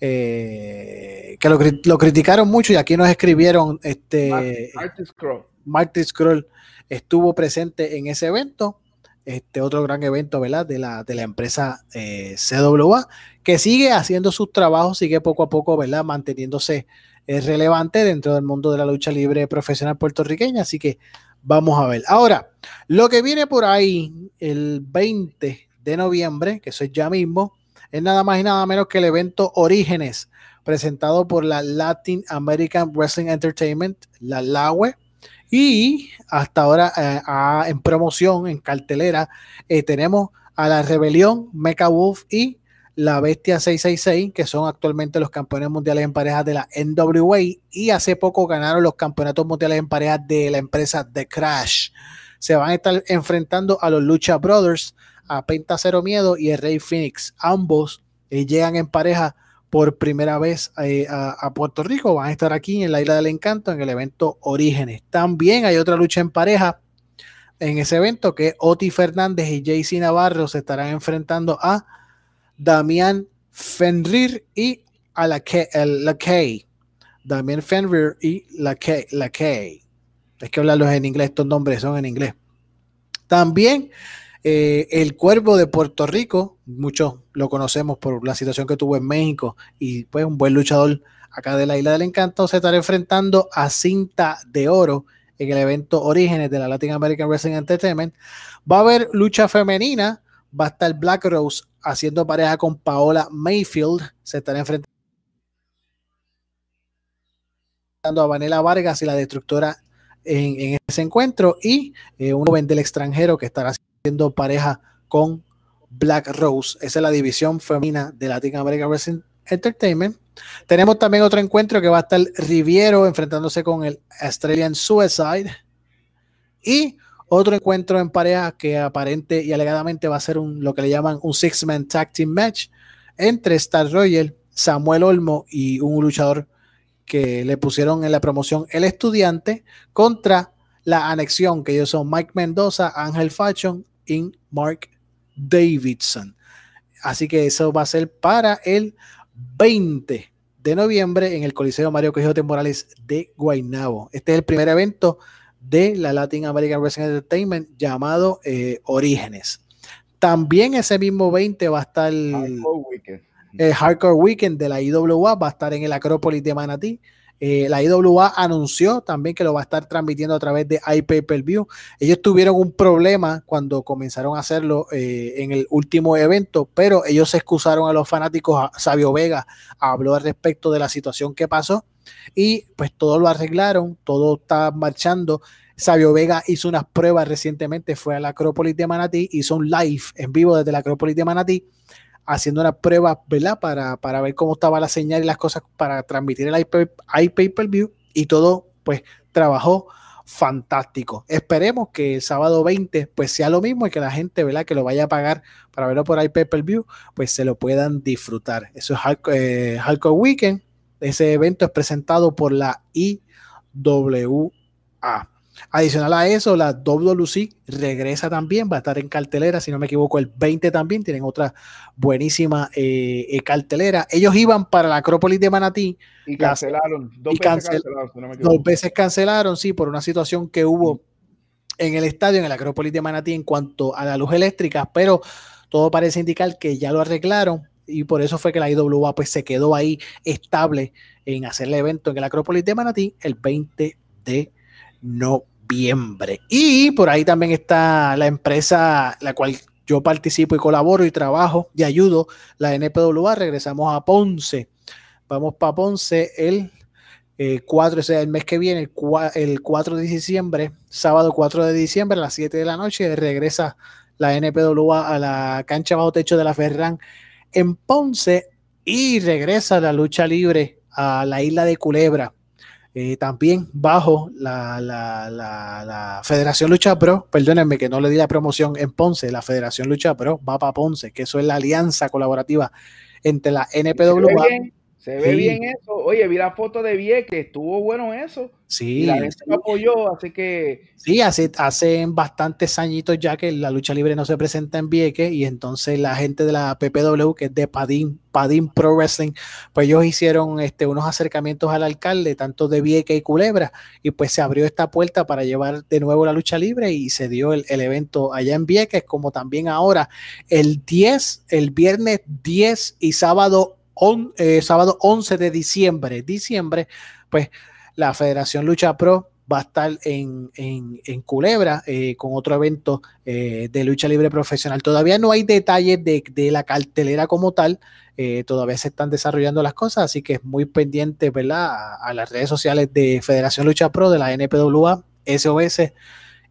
Speaker 2: Eh, que lo, criticaron mucho y aquí nos escribieron este Marty Scroll estuvo presente en ese evento este otro gran evento ¿verdad? De, la, de la empresa eh, CWA, que sigue haciendo sus trabajos, sigue poco a poco ¿verdad? manteniéndose eh, relevante dentro del mundo de la lucha libre profesional puertorriqueña. Así que vamos a ver. Ahora, lo que viene por ahí el 20 de noviembre, que eso es ya mismo, es nada más y nada menos que el evento Orígenes, presentado por la Latin American Wrestling Entertainment, la LAWE y hasta ahora eh, en promoción, en cartelera, eh, tenemos a la Rebelión, Mecha Wolf y la Bestia 666, que son actualmente los campeones mundiales en parejas de la NWA y hace poco ganaron los campeonatos mundiales en parejas de la empresa The Crash. Se van a estar enfrentando a los Lucha Brothers, a Penta Cero Miedo y el Rey Phoenix. Ambos eh, llegan en pareja por primera vez eh, a, Puerto Rico. Van a estar aquí en la Isla del Encanto en el evento Orígenes. También hay otra lucha en pareja en ese evento que Oti Fernández y JC Navarro se estarán enfrentando a Damián Fenrir y a la Kay. Damián Fenrir y la Kay. La Kay. Hay que hablarlos en inglés, estos nombres son en inglés. También eh, el Cuervo de Puerto Rico, muchos lo conocemos por la situación que tuvo en México y pues un buen luchador acá de la Isla del Encanto, se estará enfrentando a Cinta de Oro en el evento Orígenes de la Latin American Wrestling Entertainment. Va a haber lucha femenina, va a estar Black Rose haciendo pareja con Paola Mayfield, se estará enfrentando a Vanela Vargas y la destructora en, ese encuentro y eh, un joven del extranjero que estará haciendo pareja con Black Rose. Esa es la división femenina de Latin American Wrestling Entertainment. Tenemos también otro encuentro que va a estar Riviero enfrentándose con el Australian Suicide. Y otro encuentro en pareja que aparente y alegadamente va a ser un, lo que le llaman un six-man tag team match entre Star Royal, Samuel Olmo y un luchador que le pusieron en la promoción El Estudiante contra la anexión, que ellos son Mike Mendoza, Ángel Fashion y Mark Davidson. Así que eso va a ser para el 20 de noviembre en el Coliseo Mario Quijote Morales de Guaynabo. Este es el primer evento de la Latin American Wrestling Entertainment llamado eh, Orígenes. También ese mismo 20 va a estar el Hardcore Weekend de la IWA, va a estar en el Acrópolis de Manatí Eh, la IWA anunció también que lo va a estar transmitiendo a través de iPay-Per-View. Ellos tuvieron un problema cuando comenzaron a hacerlo eh, en el último evento, pero ellos se excusaron a los fanáticos. Sabio Vega habló al respecto de la situación que pasó y pues todo lo arreglaron, todo está marchando. Sabio Vega hizo unas pruebas recientemente, fue a la Acrópolis de Manatí, hizo un live en vivo desde la Acrópolis de Manatí haciendo una prueba, ¿verdad? Para, para ver cómo estaba la señal y las cosas para transmitir el iPay-Per-View y todo, pues, trabajó fantástico. Esperemos que el sábado 20 pues sea lo mismo y que la gente, ¿verdad? Que lo vaya a pagar para verlo por iPay-Per-View, pues se lo puedan disfrutar. Eso es eh, Hardcore Weekend. Ese evento es presentado por la IWA. Adicional a eso, la WC regresa también, va a estar en cartelera, si no me equivoco, el 20 también, tienen otra buenísima eh, eh, cartelera. Ellos iban para la Acrópolis de Manatí.
Speaker 1: Y cancelaron, dos, veces cancelaron
Speaker 2: dos veces cancelaron, sí, por una situación que hubo en el estadio, en la Acrópolis de Manatí, en cuanto a la luz eléctrica, pero todo parece indicar que ya lo arreglaron y por eso fue que la IWA pues se quedó ahí estable en hacer el evento en el Acrópolis de Manatí el 20 de noviembre. Y por ahí también está la empresa la cual yo participo y colaboro y trabajo y ayudo, la NPWA. Regresamos a Ponce. Vamos para Ponce el 4, eh, ese el mes que viene, el, el 4 de diciembre, sábado 4 de diciembre a las 7 de la noche, regresa la NPWA a la cancha bajo techo de la Ferran en Ponce y regresa la lucha libre a la isla de Culebra. Eh, también bajo la, la, Federación Lucha Pro, perdónenme que no le di la promoción en Ponce, la Federación Lucha Pro va para Ponce, que eso es la alianza colaborativa entre la NPWA
Speaker 1: se ve bien eso. Oye, vi la foto de Vieques, estuvo bueno eso.
Speaker 2: Sí.
Speaker 1: Y la gente lo apoyó, así que.
Speaker 2: Sí, hace, hace bastantes añitos ya que la lucha libre no se presenta en Vieques y entonces la gente de la PPW, que es de Padín, Padín Pro Wrestling, pues ellos hicieron este, unos acercamientos al alcalde, tanto de Vieques y Culebra, y pues se abrió esta puerta para llevar de nuevo la lucha libre y se dio el, el evento allá en Vieques, como también ahora el 10, el viernes 10 y sábado eh, sábado 11 de diciembre, diciembre, pues la Federación Lucha Pro va a estar en, Culebra eh, con otro evento eh, de lucha libre profesional. Todavía no hay detalles de, la cartelera como tal, todavía se están desarrollando las cosas, así que es muy pendiente ¿verdad? A, a, las redes sociales de Federación Lucha Pro, de la NPWA, SOS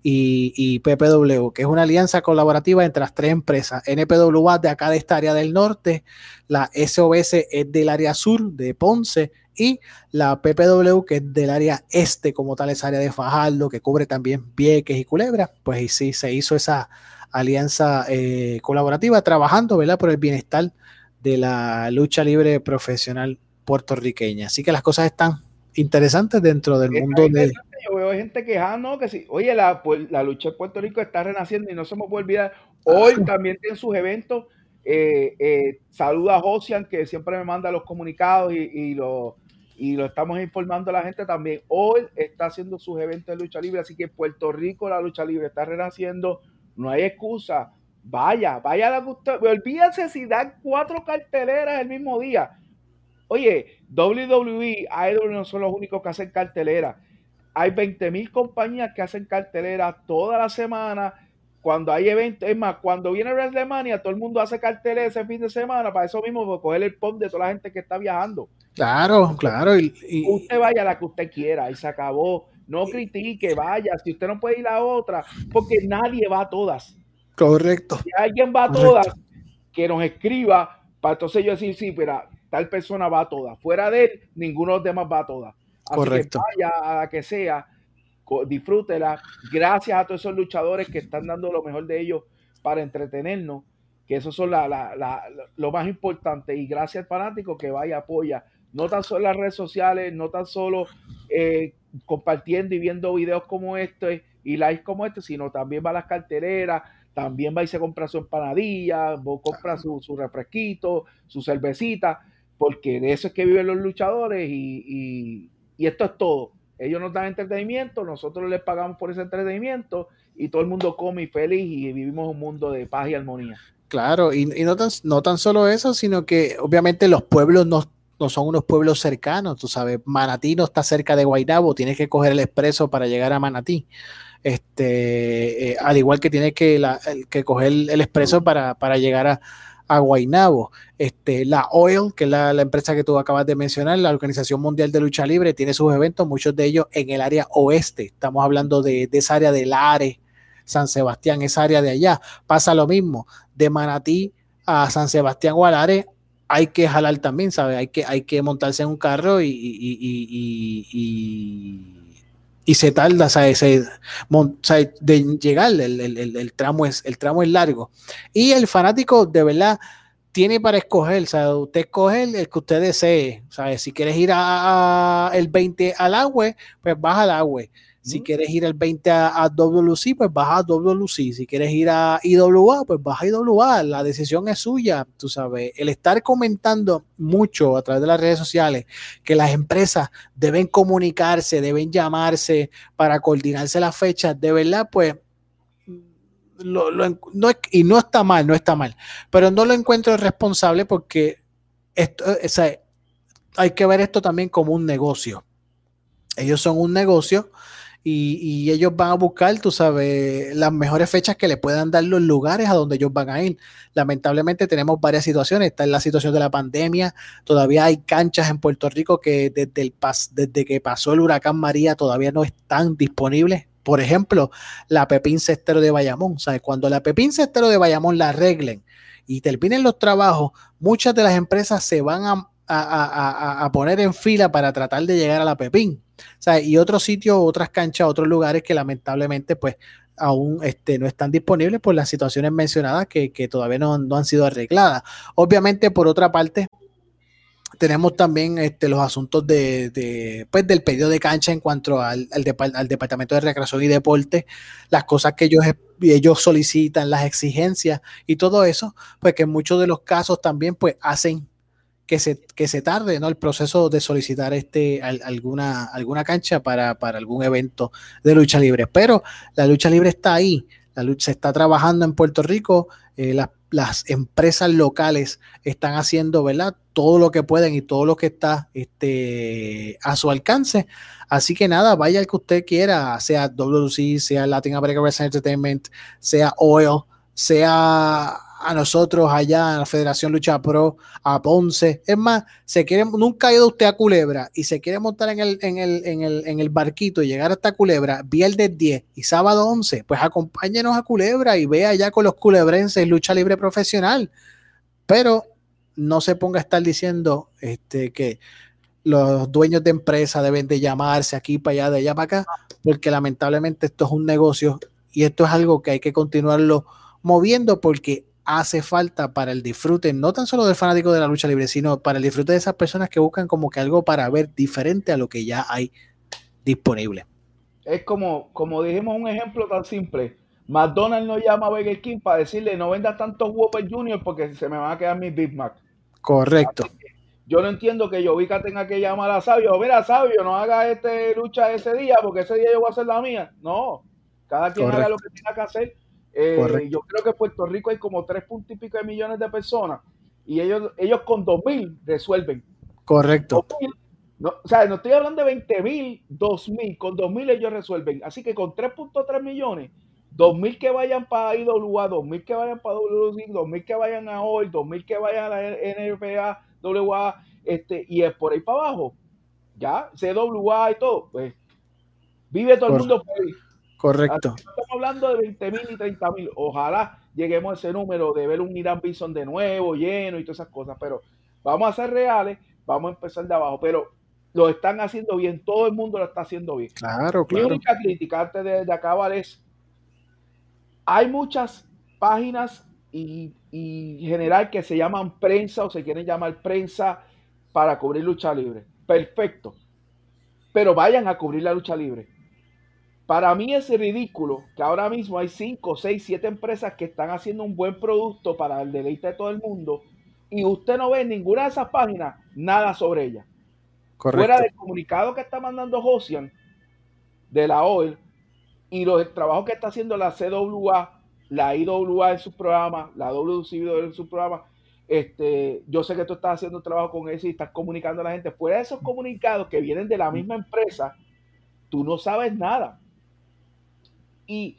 Speaker 2: y, PPW, que es una alianza colaborativa entre las tres empresas. NPWA de acá de esta área del norte, la SOS es del área sur de Ponce y la PPW que es del área este como tal, esa área de Fajardo, que cubre también Vieques y Culebra. Pues y sí, se hizo esa alianza eh, colaborativa trabajando ¿verdad? por el bienestar de la lucha libre profesional puertorriqueña. Así que las cosas están interesantes dentro del mundo de
Speaker 1: veo gente quejando que sí, oye, la, la lucha en Puerto Rico está renaciendo y no se me puede olvidar. Hoy también tiene sus eventos. Eh, eh, saluda a Josian, que siempre me manda los comunicados y, lo, y lo estamos informando a la gente también. Hoy está haciendo sus eventos de lucha libre, así que en Puerto Rico la lucha libre está renaciendo. No hay excusa. Vaya, vaya a la usted. Olvídense si dan cuatro carteleras el mismo día. Oye, WWE, Idol no son los únicos que hacen carteleras hay 20 mil compañías que hacen cartelera toda la semana. Cuando hay eventos, es más, cuando viene WrestleMania, todo el mundo hace cartelera ese fin de semana para eso mismo, para coger el pop de toda la gente que está viajando.
Speaker 2: Claro, claro. Y,
Speaker 1: Usted vaya a la que usted quiera y se acabó. No critique, vaya. Si usted no puede ir a otra, porque nadie va a todas.
Speaker 2: Correcto.
Speaker 1: Si alguien va a todas, que nos escriba para entonces yo decir, sí, pero tal persona va a todas. Fuera de él, ninguno de los demás va a todas.
Speaker 2: Correcto.
Speaker 1: vaya a la que sea, disfrútela. Gracias a todos esos luchadores que están dando lo mejor de ellos para entretenernos, que eso son la, lo más importante. Y gracias al fanático que vaya, apoya. No tan solo las redes sociales, no tan solo eh, compartiendo y viendo videos como este y likes como este, sino también va a las cartereras, también va y se compra su empanadilla, compra su, su refresquito, su cervecita, porque de eso es que viven los luchadores y y esto es todo. Ellos nos dan entretenimiento, nosotros les pagamos por ese entretenimiento y todo el mundo come y feliz y vivimos un mundo de paz y armonía.
Speaker 2: Claro, y, no, tan, no tan solo eso, sino que obviamente los pueblos nos no son unos pueblos cercanos, tú sabes, Manatí no está cerca de Guaynabo, tienes que coger el expreso para llegar a Manatí. Este, eh, al igual que tienes que, que coger el expreso para, para llegar a, a Guaynabo. Este, la OIL, que es la, empresa que tú acabas de mencionar, la Organización Mundial de Lucha Libre, tiene sus eventos, muchos de ellos en el área oeste. Estamos hablando de, esa área de Lares, San Sebastián, esa área de allá. Pasa lo mismo, de Manatí a San Sebastián o a hay que jalar también, ¿sabes? Hay que, hay que montarse en un carro y, y se tarda, o sea, de llegar, el, tramo es, el tramo es largo. Y el fanático de verdad tiene para escoger, o sea, usted escoge el, que usted desee, ¿sabes? Si quieres ir a, el 20 al agua, pues baja al agua. Si quieres ir el 20 a, WC, pues baja a WC. Si quieres ir a IWA, pues baja a IWA. La decisión es suya, tú sabes. El estar comentando mucho a través de las redes sociales que las empresas deben comunicarse, deben llamarse para coordinarse las fechas, de verdad, pues lo, no, y no está mal, no está mal, pero no lo encuentro responsable porque esto, hay que ver esto también como un negocio. Ellos son un negocio y, ellos van a buscar, tú sabes, las mejores fechas que le puedan dar los lugares a donde ellos van a ir. Lamentablemente tenemos varias situaciones. Está en la situación de la pandemia. Todavía hay canchas en Puerto Rico que desde, el desde que pasó el huracán María todavía no están disponibles. Por ejemplo, la Pepín Cestero de Bayamón. ¿sabes? Cuando la Pepín Cestero de Bayamón la arreglen y terminen los trabajos, muchas de las empresas se van a, a poner en fila para tratar de llegar a la Pepín y otros sitios, otras canchas, otros lugares que lamentablemente pues aún este, no están disponibles por las situaciones mencionadas que, todavía no, han sido arregladas. Obviamente, por otra parte, tenemos también este, los asuntos de, pues, del pedido de cancha en cuanto al, al, Departamento de Recreación y Deporte, las cosas que ellos, ellos solicitan, las exigencias y todo eso, pues que en muchos de los casos también pues hacen que se, que se tarde ¿no? el proceso de solicitar este, alguna, alguna cancha para, algún evento de lucha libre. Pero la lucha libre está ahí, se está trabajando en Puerto Rico, eh, las, empresas locales están haciendo ¿verdad? todo lo que pueden y todo lo que está este, a su alcance. Así que nada, vaya el que usted quiera, sea WC, sea Latin American Wrestling Entertainment, sea Oil, sea a nosotros allá en la Federación Lucha Pro, a Ponce. Es más, se quiere, nunca ha ido usted a Culebra y se quiere montar en el, en el, en el, en el barquito y llegar hasta Culebra, viernes 10 y sábado 11, pues acompáñenos a Culebra y vea allá con los culebrenses lucha libre profesional. Pero no se ponga a estar diciendo este, que los dueños de empresa deben de llamarse aquí para allá, de allá para acá, porque lamentablemente esto es un negocio y esto es algo que hay que continuarlo moviendo porque hace falta para el disfrute, no tan solo del fanático de la lucha libre, sino para el disfrute de esas personas que buscan como que algo para ver diferente a lo que ya hay disponible.
Speaker 1: Es como, como dijimos un ejemplo tan simple. McDonald's no llama a Burger King para decirle no vendas tantos Whopper Junior porque se me van a quedar mis Big Mac.
Speaker 2: Correcto.
Speaker 1: Yo no entiendo que Yovica tenga que llamar a Sabio. Mira, Sabio, no haga este lucha ese día porque ese día yo voy a hacer la mía. No, cada quien haga lo que tenga que hacer eh, yo creo que en Puerto Rico hay como tres puntos y pico de millones de personas y ellos, ellos con dos mil resuelven.
Speaker 2: Correcto.
Speaker 1: no, o sea, no estoy hablando de 20 mil, 2 mil, con 2 mil ellos resuelven. Así que con 3.3 millones, 2 mil que vayan para IWA, 2 mil que vayan para WC, 2 mil que vayan a hoy, 2 mil que vayan a la NFA, WA, este, y es por ahí para abajo. Ya, CWA y todo. Pues vive todo el mundo feliz.
Speaker 2: Correcto.
Speaker 1: estamos hablando de 20 mil y 30 mil. Ojalá lleguemos a ese número de ver un Irán Bison de nuevo, lleno y todas esas cosas. Pero vamos a ser reales, vamos a empezar de abajo. Pero lo están haciendo bien, todo el mundo lo está haciendo bien.
Speaker 2: Claro, claro.
Speaker 1: Mi única crítica antes de, acabar es, hay muchas páginas y, y general que se llaman prensa o se quieren llamar prensa para cubrir lucha libre. Perfecto. Pero vayan a cubrir la lucha libre para mí es ridículo que ahora mismo hay 5, 6, 7 empresas que están haciendo un buen producto para el deleite de todo el mundo y usted no ve en ninguna de esas páginas nada sobre ella. Fuera del comunicado que está mandando Josian de la OEL y los trabajos que está haciendo la CWA, la IWA en su programa, la WCW en su programa, Este, yo sé que tú estás haciendo un trabajo con eso y estás comunicando a la gente. Fuera de esos comunicados que vienen de la misma empresa, tú no sabes nada. Y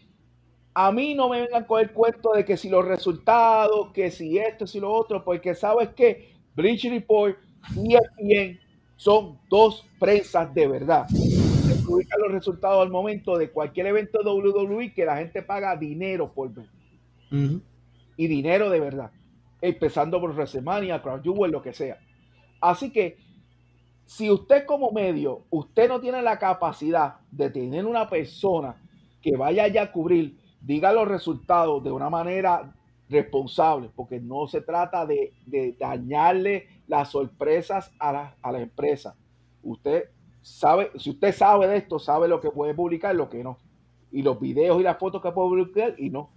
Speaker 1: a mí no me vengan con el cuento de que si los resultados, que si esto, si lo otro, porque sabes que Bleach Report y ESPN son dos prensas de verdad. Se publican los resultados al momento de cualquier evento de WWE que la gente paga dinero por ver. Y dinero de verdad empezando por WrestleMania, Crown Jewel, lo que sea. Así que, si usted como medio, usted no tiene la capacidad de tener una persona que vaya allá a cubrir, diga los resultados de una manera responsable, porque no se trata de, dañarle las sorpresas a la, a la empresa. Usted sabe, si usted sabe de esto, sabe lo que puede publicar lo que no. Y los videos y las fotos que puede publicar y no.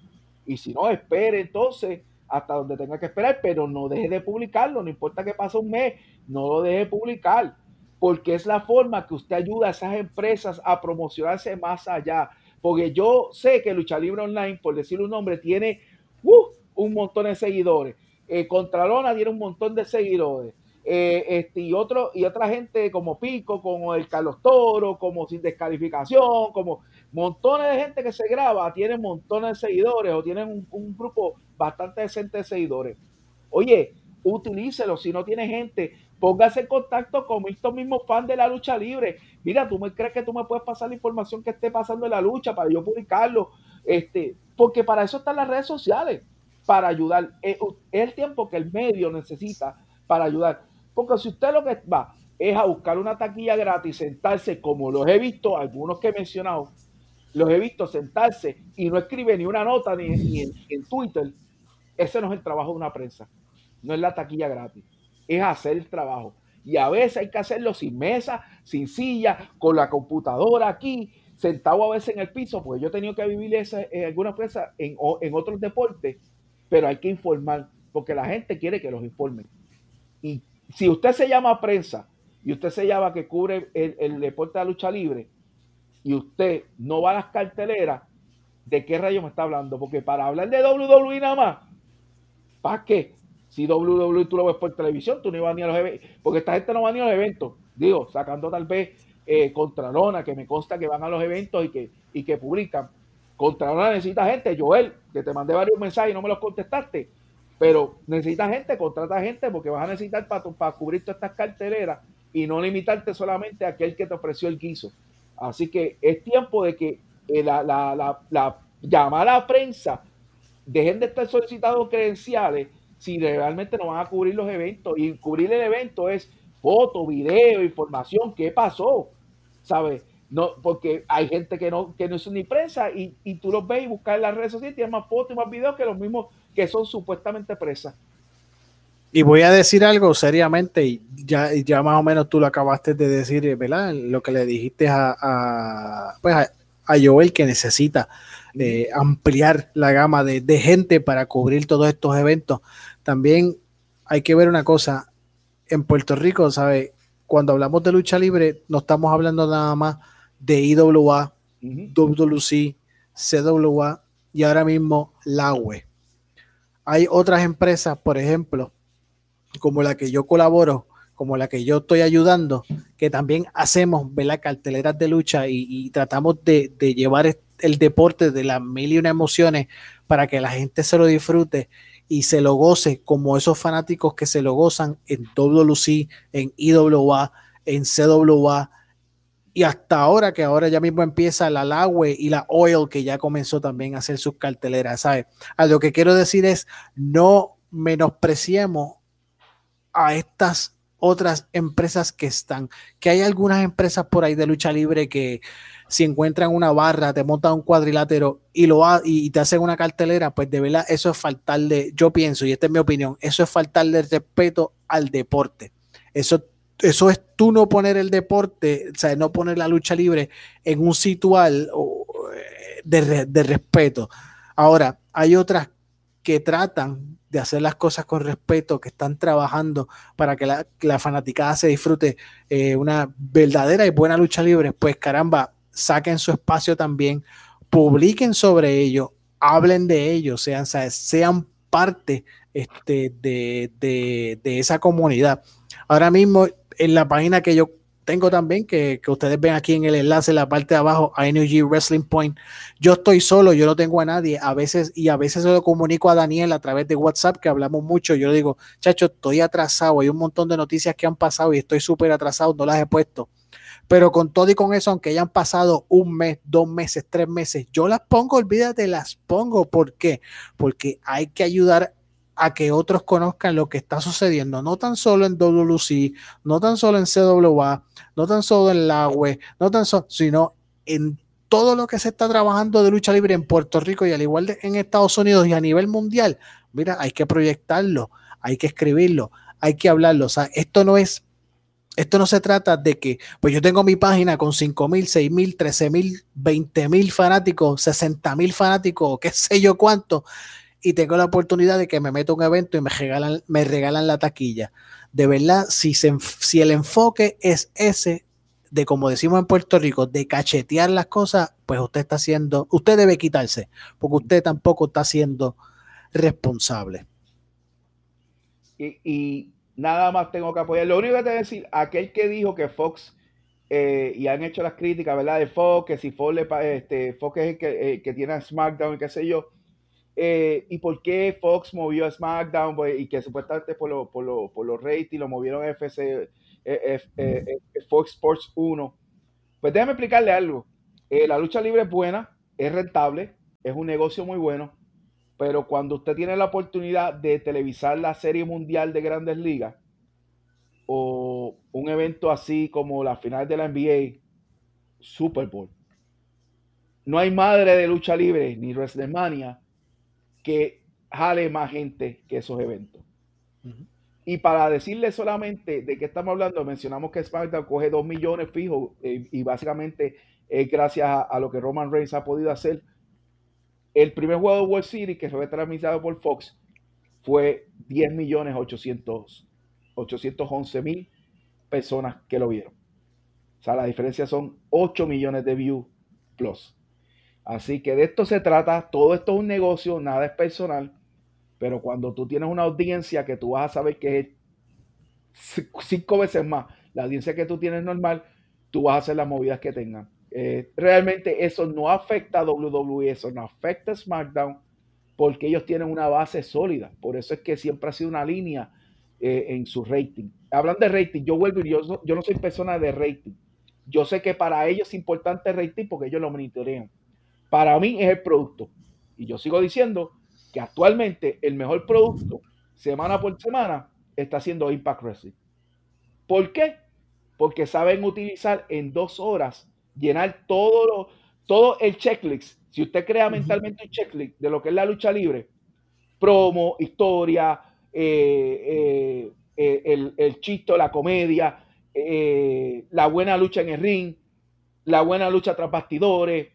Speaker 1: Y si no, espere entonces hasta donde tenga que esperar, pero no deje de publicarlo, no importa que pase un mes, no lo deje de publicar, porque es la forma que usted ayuda a esas empresas a promocionarse más allá. Porque yo sé que Lucha Libre Online, por decir un nombre, tiene uh, un montón de seguidores. Eh, Contralona tiene un montón de seguidores. Eh, este, y, otro, y otra gente como Pico, como el Carlos Toro, como Sin Descalificación, como montones de gente que se graba, tienen montones de seguidores o tienen un, grupo bastante decente de seguidores. Oye, utilícelo. Si no tiene gente, póngase en contacto con estos mismos fans de la lucha libre. Mira, tú me crees que tú me puedes pasar la información que esté pasando en la lucha para yo publicarlo. Este, porque para eso están las redes sociales, para ayudar. Es el tiempo que el medio necesita para ayudar. Porque si usted lo que va es a buscar una taquilla gratis, sentarse, como los he visto, algunos que he mencionado, los he visto sentarse y no escribe ni una nota ni, en, Twitter, ese no es el trabajo de una prensa, no es la taquilla gratis, es hacer el trabajo. Y a veces hay que hacerlo sin mesa, sin silla, con la computadora aquí, sentado a veces en el piso, porque yo he tenido que vivir esa, en algunas en, en otros deportes, pero hay que informar, porque la gente quiere que los informen. Y si usted se llama prensa y usted se llama que cubre el, el deporte de la lucha libre, y usted no va a las carteleras, ¿de qué rayo me está hablando? Porque para hablar de WWE nada más, ¿para qué? Si WWE tú lo ves por televisión, tú no ibas ni a los eventos, porque esta gente no va ni a los eventos, digo, sacando tal vez eh, Contralona, que me consta que van a los eventos y que, y que publican. Contralona necesita gente, Joel, que te mandé varios mensajes y no me los contestaste, pero necesita gente, contrata gente, porque vas a necesitar para, para cubrir todas estas carteleras y no limitarte solamente a aquel que te ofreció el guiso. Así que es tiempo de que eh, la, la, la, llamada prensa dejen de estar solicitando credenciales si realmente no van a cubrir los eventos. Y cubrir el evento es foto, video, información, qué pasó, ¿sabes? No, porque hay gente que no, que no es ni prensa y, y tú los ves y buscas en las redes sociales y tienes más fotos y más videos que los mismos que son supuestamente presas.
Speaker 2: Y voy a decir algo seriamente, y ya, ya más o menos tú lo acabaste de decir, ¿verdad? Lo que le dijiste a, a, pues a, Joel que necesita eh, ampliar la gama de, de, gente para cubrir todos estos eventos. También hay que ver una cosa, en Puerto Rico, ¿sabes? Cuando hablamos de lucha libre, no estamos hablando nada más de IWA, WC, CWA y ahora mismo la UE. Hay otras empresas, por ejemplo, como la que yo colaboro, como la que yo estoy ayudando, que también hacemos las carteleras de lucha y, tratamos de, llevar el deporte de las mil y una emociones para que la gente se lo disfrute y se lo goce como esos fanáticos que se lo gozan en WC, en IWA, en CWA y hasta ahora que ahora ya mismo empieza la Laue y la Oil que ya comenzó también a hacer sus carteleras, ¿sabes? A lo que quiero decir es no menospreciemos a estas otras empresas que están, que hay algunas empresas por ahí de lucha libre que si encuentran una barra, te montan un cuadrilátero y lo y te hacen una cartelera, pues de verdad eso es faltarle, yo pienso, y esta es mi opinión, eso es faltarle respeto al deporte. Eso, eso es tú no poner el deporte, o sea, no poner la lucha libre en un situal eh, de, de respeto. Ahora, hay otras que tratan de hacer las cosas con respeto, que están trabajando para que la, la fanaticada se disfrute eh, una verdadera y buena lucha libre, pues caramba, saquen su espacio también, publiquen sobre ello, hablen de ello, sean, sean parte este, de, de, esa comunidad. Ahora mismo, en la página que yo tengo también, que, que, ustedes ven aquí en el enlace, en la parte de abajo, ING Wrestling Point. Yo estoy solo, yo no tengo a nadie. A veces, y a veces se lo comunico a Daniel a través de WhatsApp, que hablamos mucho. Yo le digo, chacho, estoy atrasado. Hay un montón de noticias que han pasado y estoy súper atrasado, no las he puesto. Pero con todo y con eso, aunque hayan pasado un mes, dos meses, tres meses, yo las pongo, olvídate, las pongo. ¿Por qué? Porque hay que ayudar a que otros conozcan lo que está sucediendo, no tan solo en WC, no tan solo en CWA, no tan solo en la web, no tan solo, sino en todo lo que se está trabajando de lucha libre en Puerto Rico y al igual de en Estados Unidos y a nivel mundial. Mira, hay que proyectarlo, hay que escribirlo, hay que hablarlo. O sea, esto no es, esto no se trata de que, pues yo tengo mi página con 5 mil, 6 mil, 13 mil, 20 mil fanáticos, 60 mil fanáticos, qué sé yo cuánto, y tengo la oportunidad de que me meto a un evento y me regalan, me regalan la taquilla. De verdad, si, si el enfoque es ese, de como decimos en Puerto Rico, de cachetear las cosas, pues usted está haciendo, usted debe quitarse, porque usted tampoco está siendo responsable.
Speaker 1: Y, nada más tengo que apoyar. Lo único que te voy a decir, aquel que dijo que Fox, eh, y han hecho las críticas, ¿verdad? De Fox, que si Fox, le, este, Fox es el que, que tiene SmackDown y qué sé yo eh, ¿Y por qué Fox movió a SmackDown pues, y que supuestamente por, lo, por, lo, por los ratings lo movieron a FC, eh, Fox Sports 1? Pues déjame explicarle algo. la lucha libre es buena, es rentable, es un negocio muy bueno, pero cuando usted tiene la oportunidad de televisar la Serie Mundial de Grandes Ligas o un evento así como la final de la NBA, Super Bowl, no hay madre de lucha libre ni WrestleMania que jale más gente que esos eventos. Y para decirle solamente de qué estamos hablando, mencionamos que SmackDown coge 2 millones fijos eh, y básicamente es gracias a, lo que Roman Reigns ha podido hacer. El primer juego de World Series que fue transmitido por Fox fue 10 millones 800, 811 mil personas que lo vieron. O sea, la diferencia son 8 millones de views plus. Así que de esto se trata, todo esto es un negocio, nada es personal, pero cuando tú tienes una audiencia que tú vas a saber que es cinco veces más la audiencia que tú tienes normal, tú vas a hacer las movidas que tengan. Eh, realmente eso no afecta a WWE, eso no afecta a SmackDown, porque ellos tienen una base sólida. Por eso es que siempre ha sido una línea eh, en su rating. Hablando de rating, yo vuelvo y yo, yo no soy persona de rating. Yo sé que para ellos es importante el rating porque ellos lo monitorean para mí es el producto. Y yo sigo diciendo que actualmente el mejor producto, semana por semana, está siendo Impact Wrestling. ¿Por qué? Porque saben utilizar en dos horas, llenar todo, lo, todo el checklist. Si usted crea mentalmente un checklist de lo que es la lucha libre, promo, historia, eh, eh, eh, el, el chiste, la comedia, la buena lucha en el ring, la buena lucha tras bastidores,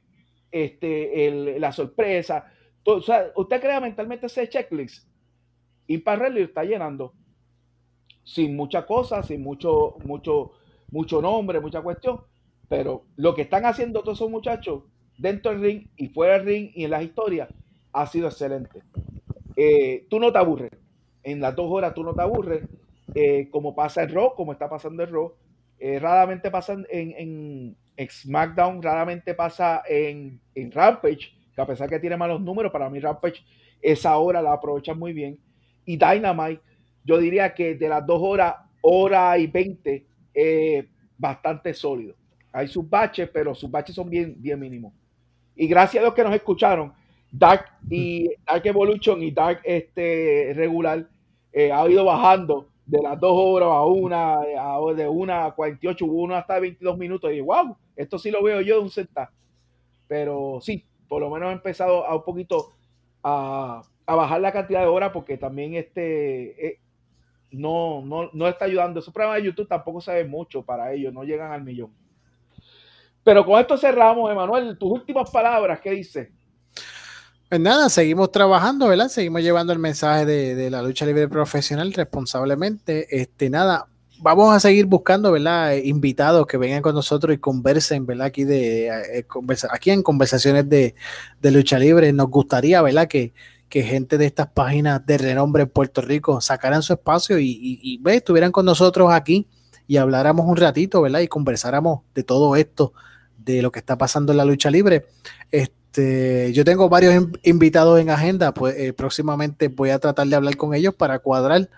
Speaker 1: este, la sorpresa. Todo, usted crea mentalmente ese checklist y para lo está llenando sin mucha cosa, sin mucho, mucho, mucho nombre, mucha cuestión. Pero lo que están haciendo todos esos muchachos dentro del ring y fuera del ring y en las historias ha sido excelente. Eh, tú no te aburres. En las dos horas tú no te aburres. Eh, como pasa el Raw, como está pasando el Raw. Eh, raramente pasan en, SmackDown raramente pasa en, Rampage, que a pesar que tiene malos números, para mí Rampage esa hora la aprovechan muy bien. Y Dynamite, yo diría que de las dos horas, hora y veinte, bastante sólido. Hay sus baches, pero sus baches son bien, bien mínimos. Y gracias a los que nos escucharon, Dark y Dark Evolution y Dark este, regular eh, ha ido bajando de las dos horas a una, de una a 48, hubo uno hasta 22 minutos y wow, esto sí lo veo yo de un centavo. Pero sí, por lo menos he empezado a un poquito a, bajar la cantidad de horas porque también este eh, no, no, no está ayudando. Esos programas de YouTube tampoco sabe mucho para ellos, no llegan al millón. Pero con esto cerramos, Emanuel. Tus últimas palabras, ¿qué dice?
Speaker 2: Pues nada, seguimos trabajando, ¿verdad? Seguimos llevando el mensaje de, la lucha libre profesional responsablemente. Este, nada, vamos a seguir buscando, ¿verdad? Invitados que vengan con nosotros y conversen, ¿verdad? Aquí, de, eh, aquí en conversaciones de, lucha libre. Nos gustaría, ¿verdad? Que, que gente de estas páginas de renombre en Puerto Rico sacaran su espacio y, y, estuvieran con nosotros aquí y habláramos un ratito, ¿verdad? Y conversáramos de todo esto, de lo que está pasando en la lucha libre. Este, yo tengo varios invitados en agenda, pues eh, próximamente voy a tratar de hablar con ellos para cuadrar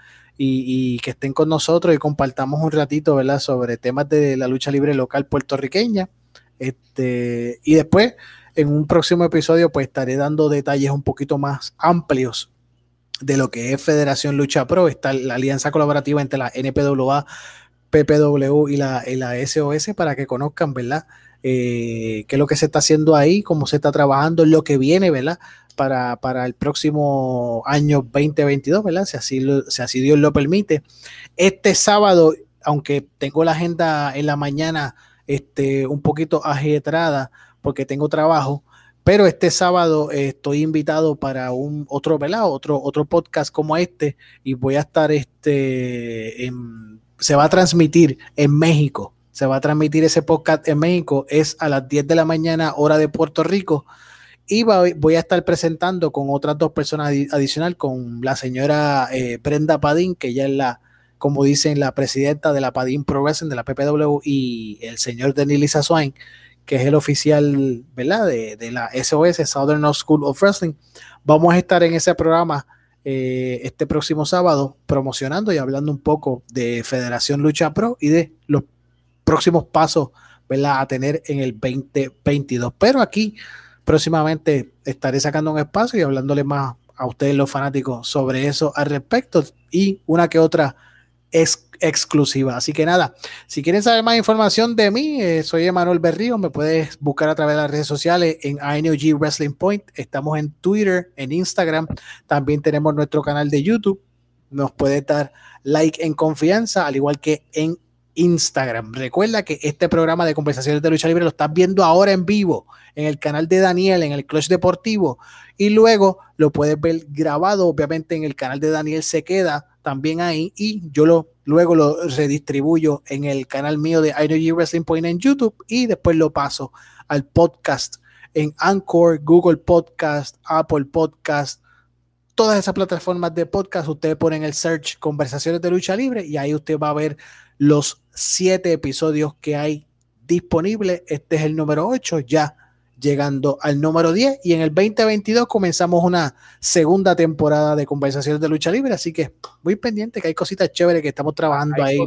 Speaker 2: y, que estén con nosotros y compartamos un ratito, ¿verdad? Sobre temas de la lucha libre local puertorriqueña. Este, y después, en un próximo episodio, pues estaré dando detalles un poquito más amplios de lo que es Federación Lucha Pro, está la alianza colaborativa entre la NPWA, PPW y la, y la SOS para que conozcan, ¿verdad? Eh, qué es lo que se está haciendo ahí, cómo se está trabajando, lo que viene, ¿verdad? Para, para el próximo año 2022, ¿verdad? Si así, si así Dios lo permite. Este sábado, aunque tengo la agenda en la mañana este, un poquito ajetrada porque tengo trabajo, pero este sábado estoy invitado para un otro, ¿verdad? Otro, otro podcast como este y voy a estar, este, se va a transmitir en México se va a transmitir ese podcast en México, es a las 10 de la mañana, hora de Puerto Rico. Y voy a estar presentando con otras dos personas adicional, con la señora eh, Brenda Padín, que ya es la, como dicen, la presidenta de la Padín Pro Wrestling, de la PPW, y el señor Denis Swain, que es el oficial, ¿verdad? De, la SOS, Southern School of Wrestling. Vamos a estar en ese programa eh, este próximo sábado promocionando y hablando un poco de Federación Lucha Pro y de los próximos pasos a tener en el 2022. Pero aquí próximamente estaré sacando un espacio y hablándole más a ustedes los fanáticos sobre eso al respecto y una que otra es exclusiva. Así que nada, si quieren saber más información de mí, eh, soy Emanuel Berrío, me puedes buscar a través de las redes sociales en INOG Wrestling Point, estamos en Twitter, en Instagram, también tenemos nuestro canal de YouTube, nos puede dar like en confianza, al igual que en Instagram. Recuerda que este programa de conversaciones de lucha libre lo estás viendo ahora en vivo en el canal de Daniel, en el Clutch Deportivo, y luego lo puedes ver grabado, obviamente en el canal de Daniel se queda también ahí, y yo lo luego lo redistribuyo en el canal mío de IWG Wrestling Point en YouTube y después lo paso al podcast en Anchor, Google Podcast, Apple Podcast, todas esas plataformas de podcast, usted pone en el search conversaciones de lucha libre y ahí usted va a ver los siete episodios que hay disponibles. Este es el número 8, ya llegando al número 10 y en el 2022 comenzamos una segunda temporada de conversaciones de lucha libre, así que muy pendiente que hay cositas chéveres que estamos trabajando ahí.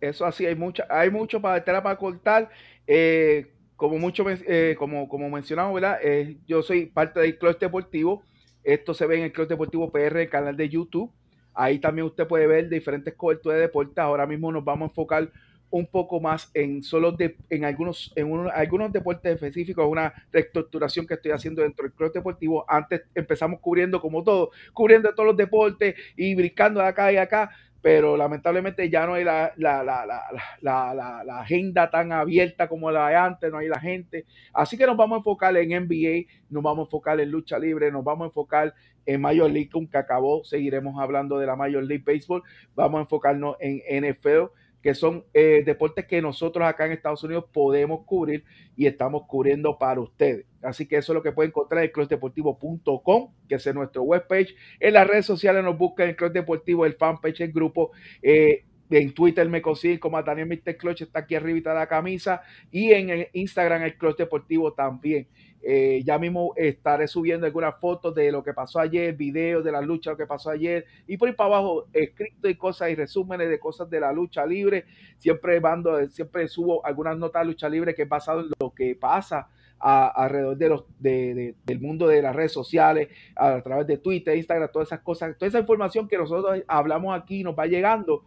Speaker 1: eso así, hay, mucha, hay mucho para, para cortar. Eh, como mucho eh, como, como mencionamos, ¿verdad? Eh, yo soy parte del Club Deportivo. Esto se ve en el Club Deportivo PR, el canal de YouTube. Ahí también usted puede ver diferentes coberturas de deportes. Ahora mismo nos vamos a enfocar un poco más en solo de, en algunos en algunos deportes específicos, una reestructuración que estoy haciendo dentro del club deportivo. Antes empezamos cubriendo como todo, cubriendo todos los deportes y brincando de acá y acá pero lamentablemente ya no hay la, la, agenda tan abierta como la de antes, no hay la gente. Así que nos vamos a enfocar en NBA, nos vamos a enfocar en lucha libre, nos vamos a enfocar en Major League, que acabó, seguiremos hablando de la Major League Baseball, vamos a enfocarnos en NFL que son eh, deportes que nosotros acá en Estados Unidos podemos cubrir y estamos cubriendo para ustedes. Así que eso es lo que pueden encontrar en clubdeportivo.com, que es nuestro webpage. En las redes sociales nos buscan en Club Deportivo, el fanpage, el grupo. Eh, en Twitter me consiguen como Daniel Mr. Clutch, está aquí arriba de la camisa. Y en Instagram, el Club Deportivo también. Eh, ya mismo estaré subiendo algunas fotos de lo que pasó ayer, videos de la lucha, lo que pasó ayer, y por ahí para abajo, escrito y cosas y resúmenes de cosas de la lucha libre. Siempre mando, siempre subo algunas notas de lucha libre que es basado en lo que pasa alrededor de los, de, del mundo de las redes sociales, a, través de Twitter, Instagram, todas esas cosas, toda esa información que nosotros hablamos aquí nos va llegando,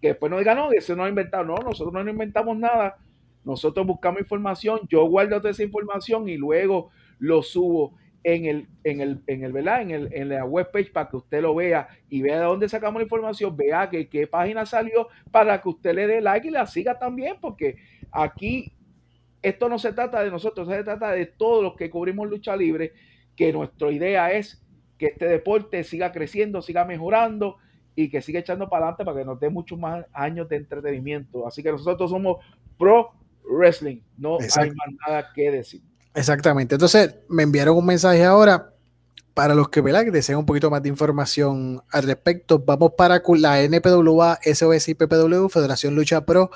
Speaker 1: que después nos digan, no, eso no ha inventado, no, nosotros no inventamos nada nosotros buscamos información, yo guardo toda esa información y luego lo subo en el, en el, en el, ¿verdad? En, el, en la webpage para que usted lo vea y vea de dónde sacamos la información, vea que qué página salió para que usted le dé like y la siga también, porque aquí esto no se trata de nosotros, se trata de todos los que cubrimos lucha libre, que nuestra idea es que este deporte siga creciendo, siga mejorando y que siga echando para adelante para que nos dé muchos más años de entretenimiento. Así que nosotros somos pro wrestling. No hay más nada que decir.
Speaker 2: Exactamente. Entonces, me enviaron un mensaje ahora. para los que, ¿verdad? que desean un poquito más de información al respecto, vamos para la NPWA, SOS y PPW, Federación Lucha Pro.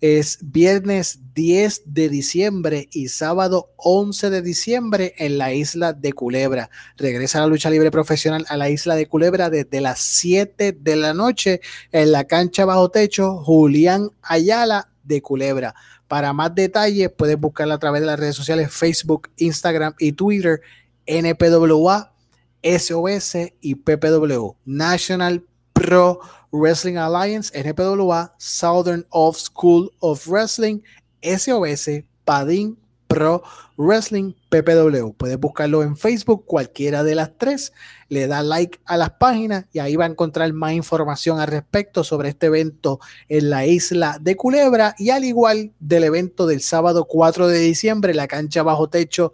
Speaker 2: Es viernes 10 de diciembre y sábado 11 de diciembre en la isla de Culebra. Regresa la lucha libre profesional a la isla de Culebra desde las 7 de la noche en la cancha bajo techo Julián Ayala de Culebra. Para más detalles puedes buscarla a través de las redes sociales Facebook, Instagram y Twitter, NPWA SOS y PPW, National Pro Wrestling Alliance, NPWA, Southern Off School of Wrestling, SOS, Padin Pro Wrestling, PPW. Puedes buscarlo en Facebook, cualquiera de las tres. Le da like a las páginas y ahí va a encontrar más información al respecto sobre este evento en la isla de Culebra y al igual del evento del sábado 4 de diciembre, la cancha bajo techo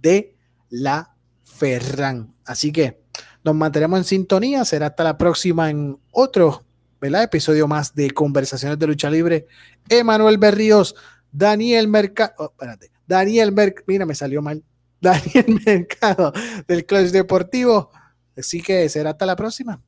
Speaker 2: de la Ferran. Así que nos mantenemos en sintonía. Será hasta la próxima en otro episodio más de Conversaciones de Lucha Libre. Emanuel Berríos, Daniel Mercado. Oh, espérate. Daniel Mercado. Mira, me salió mal. Daniel Mercado del Club Deportivo. Así que será hasta la próxima.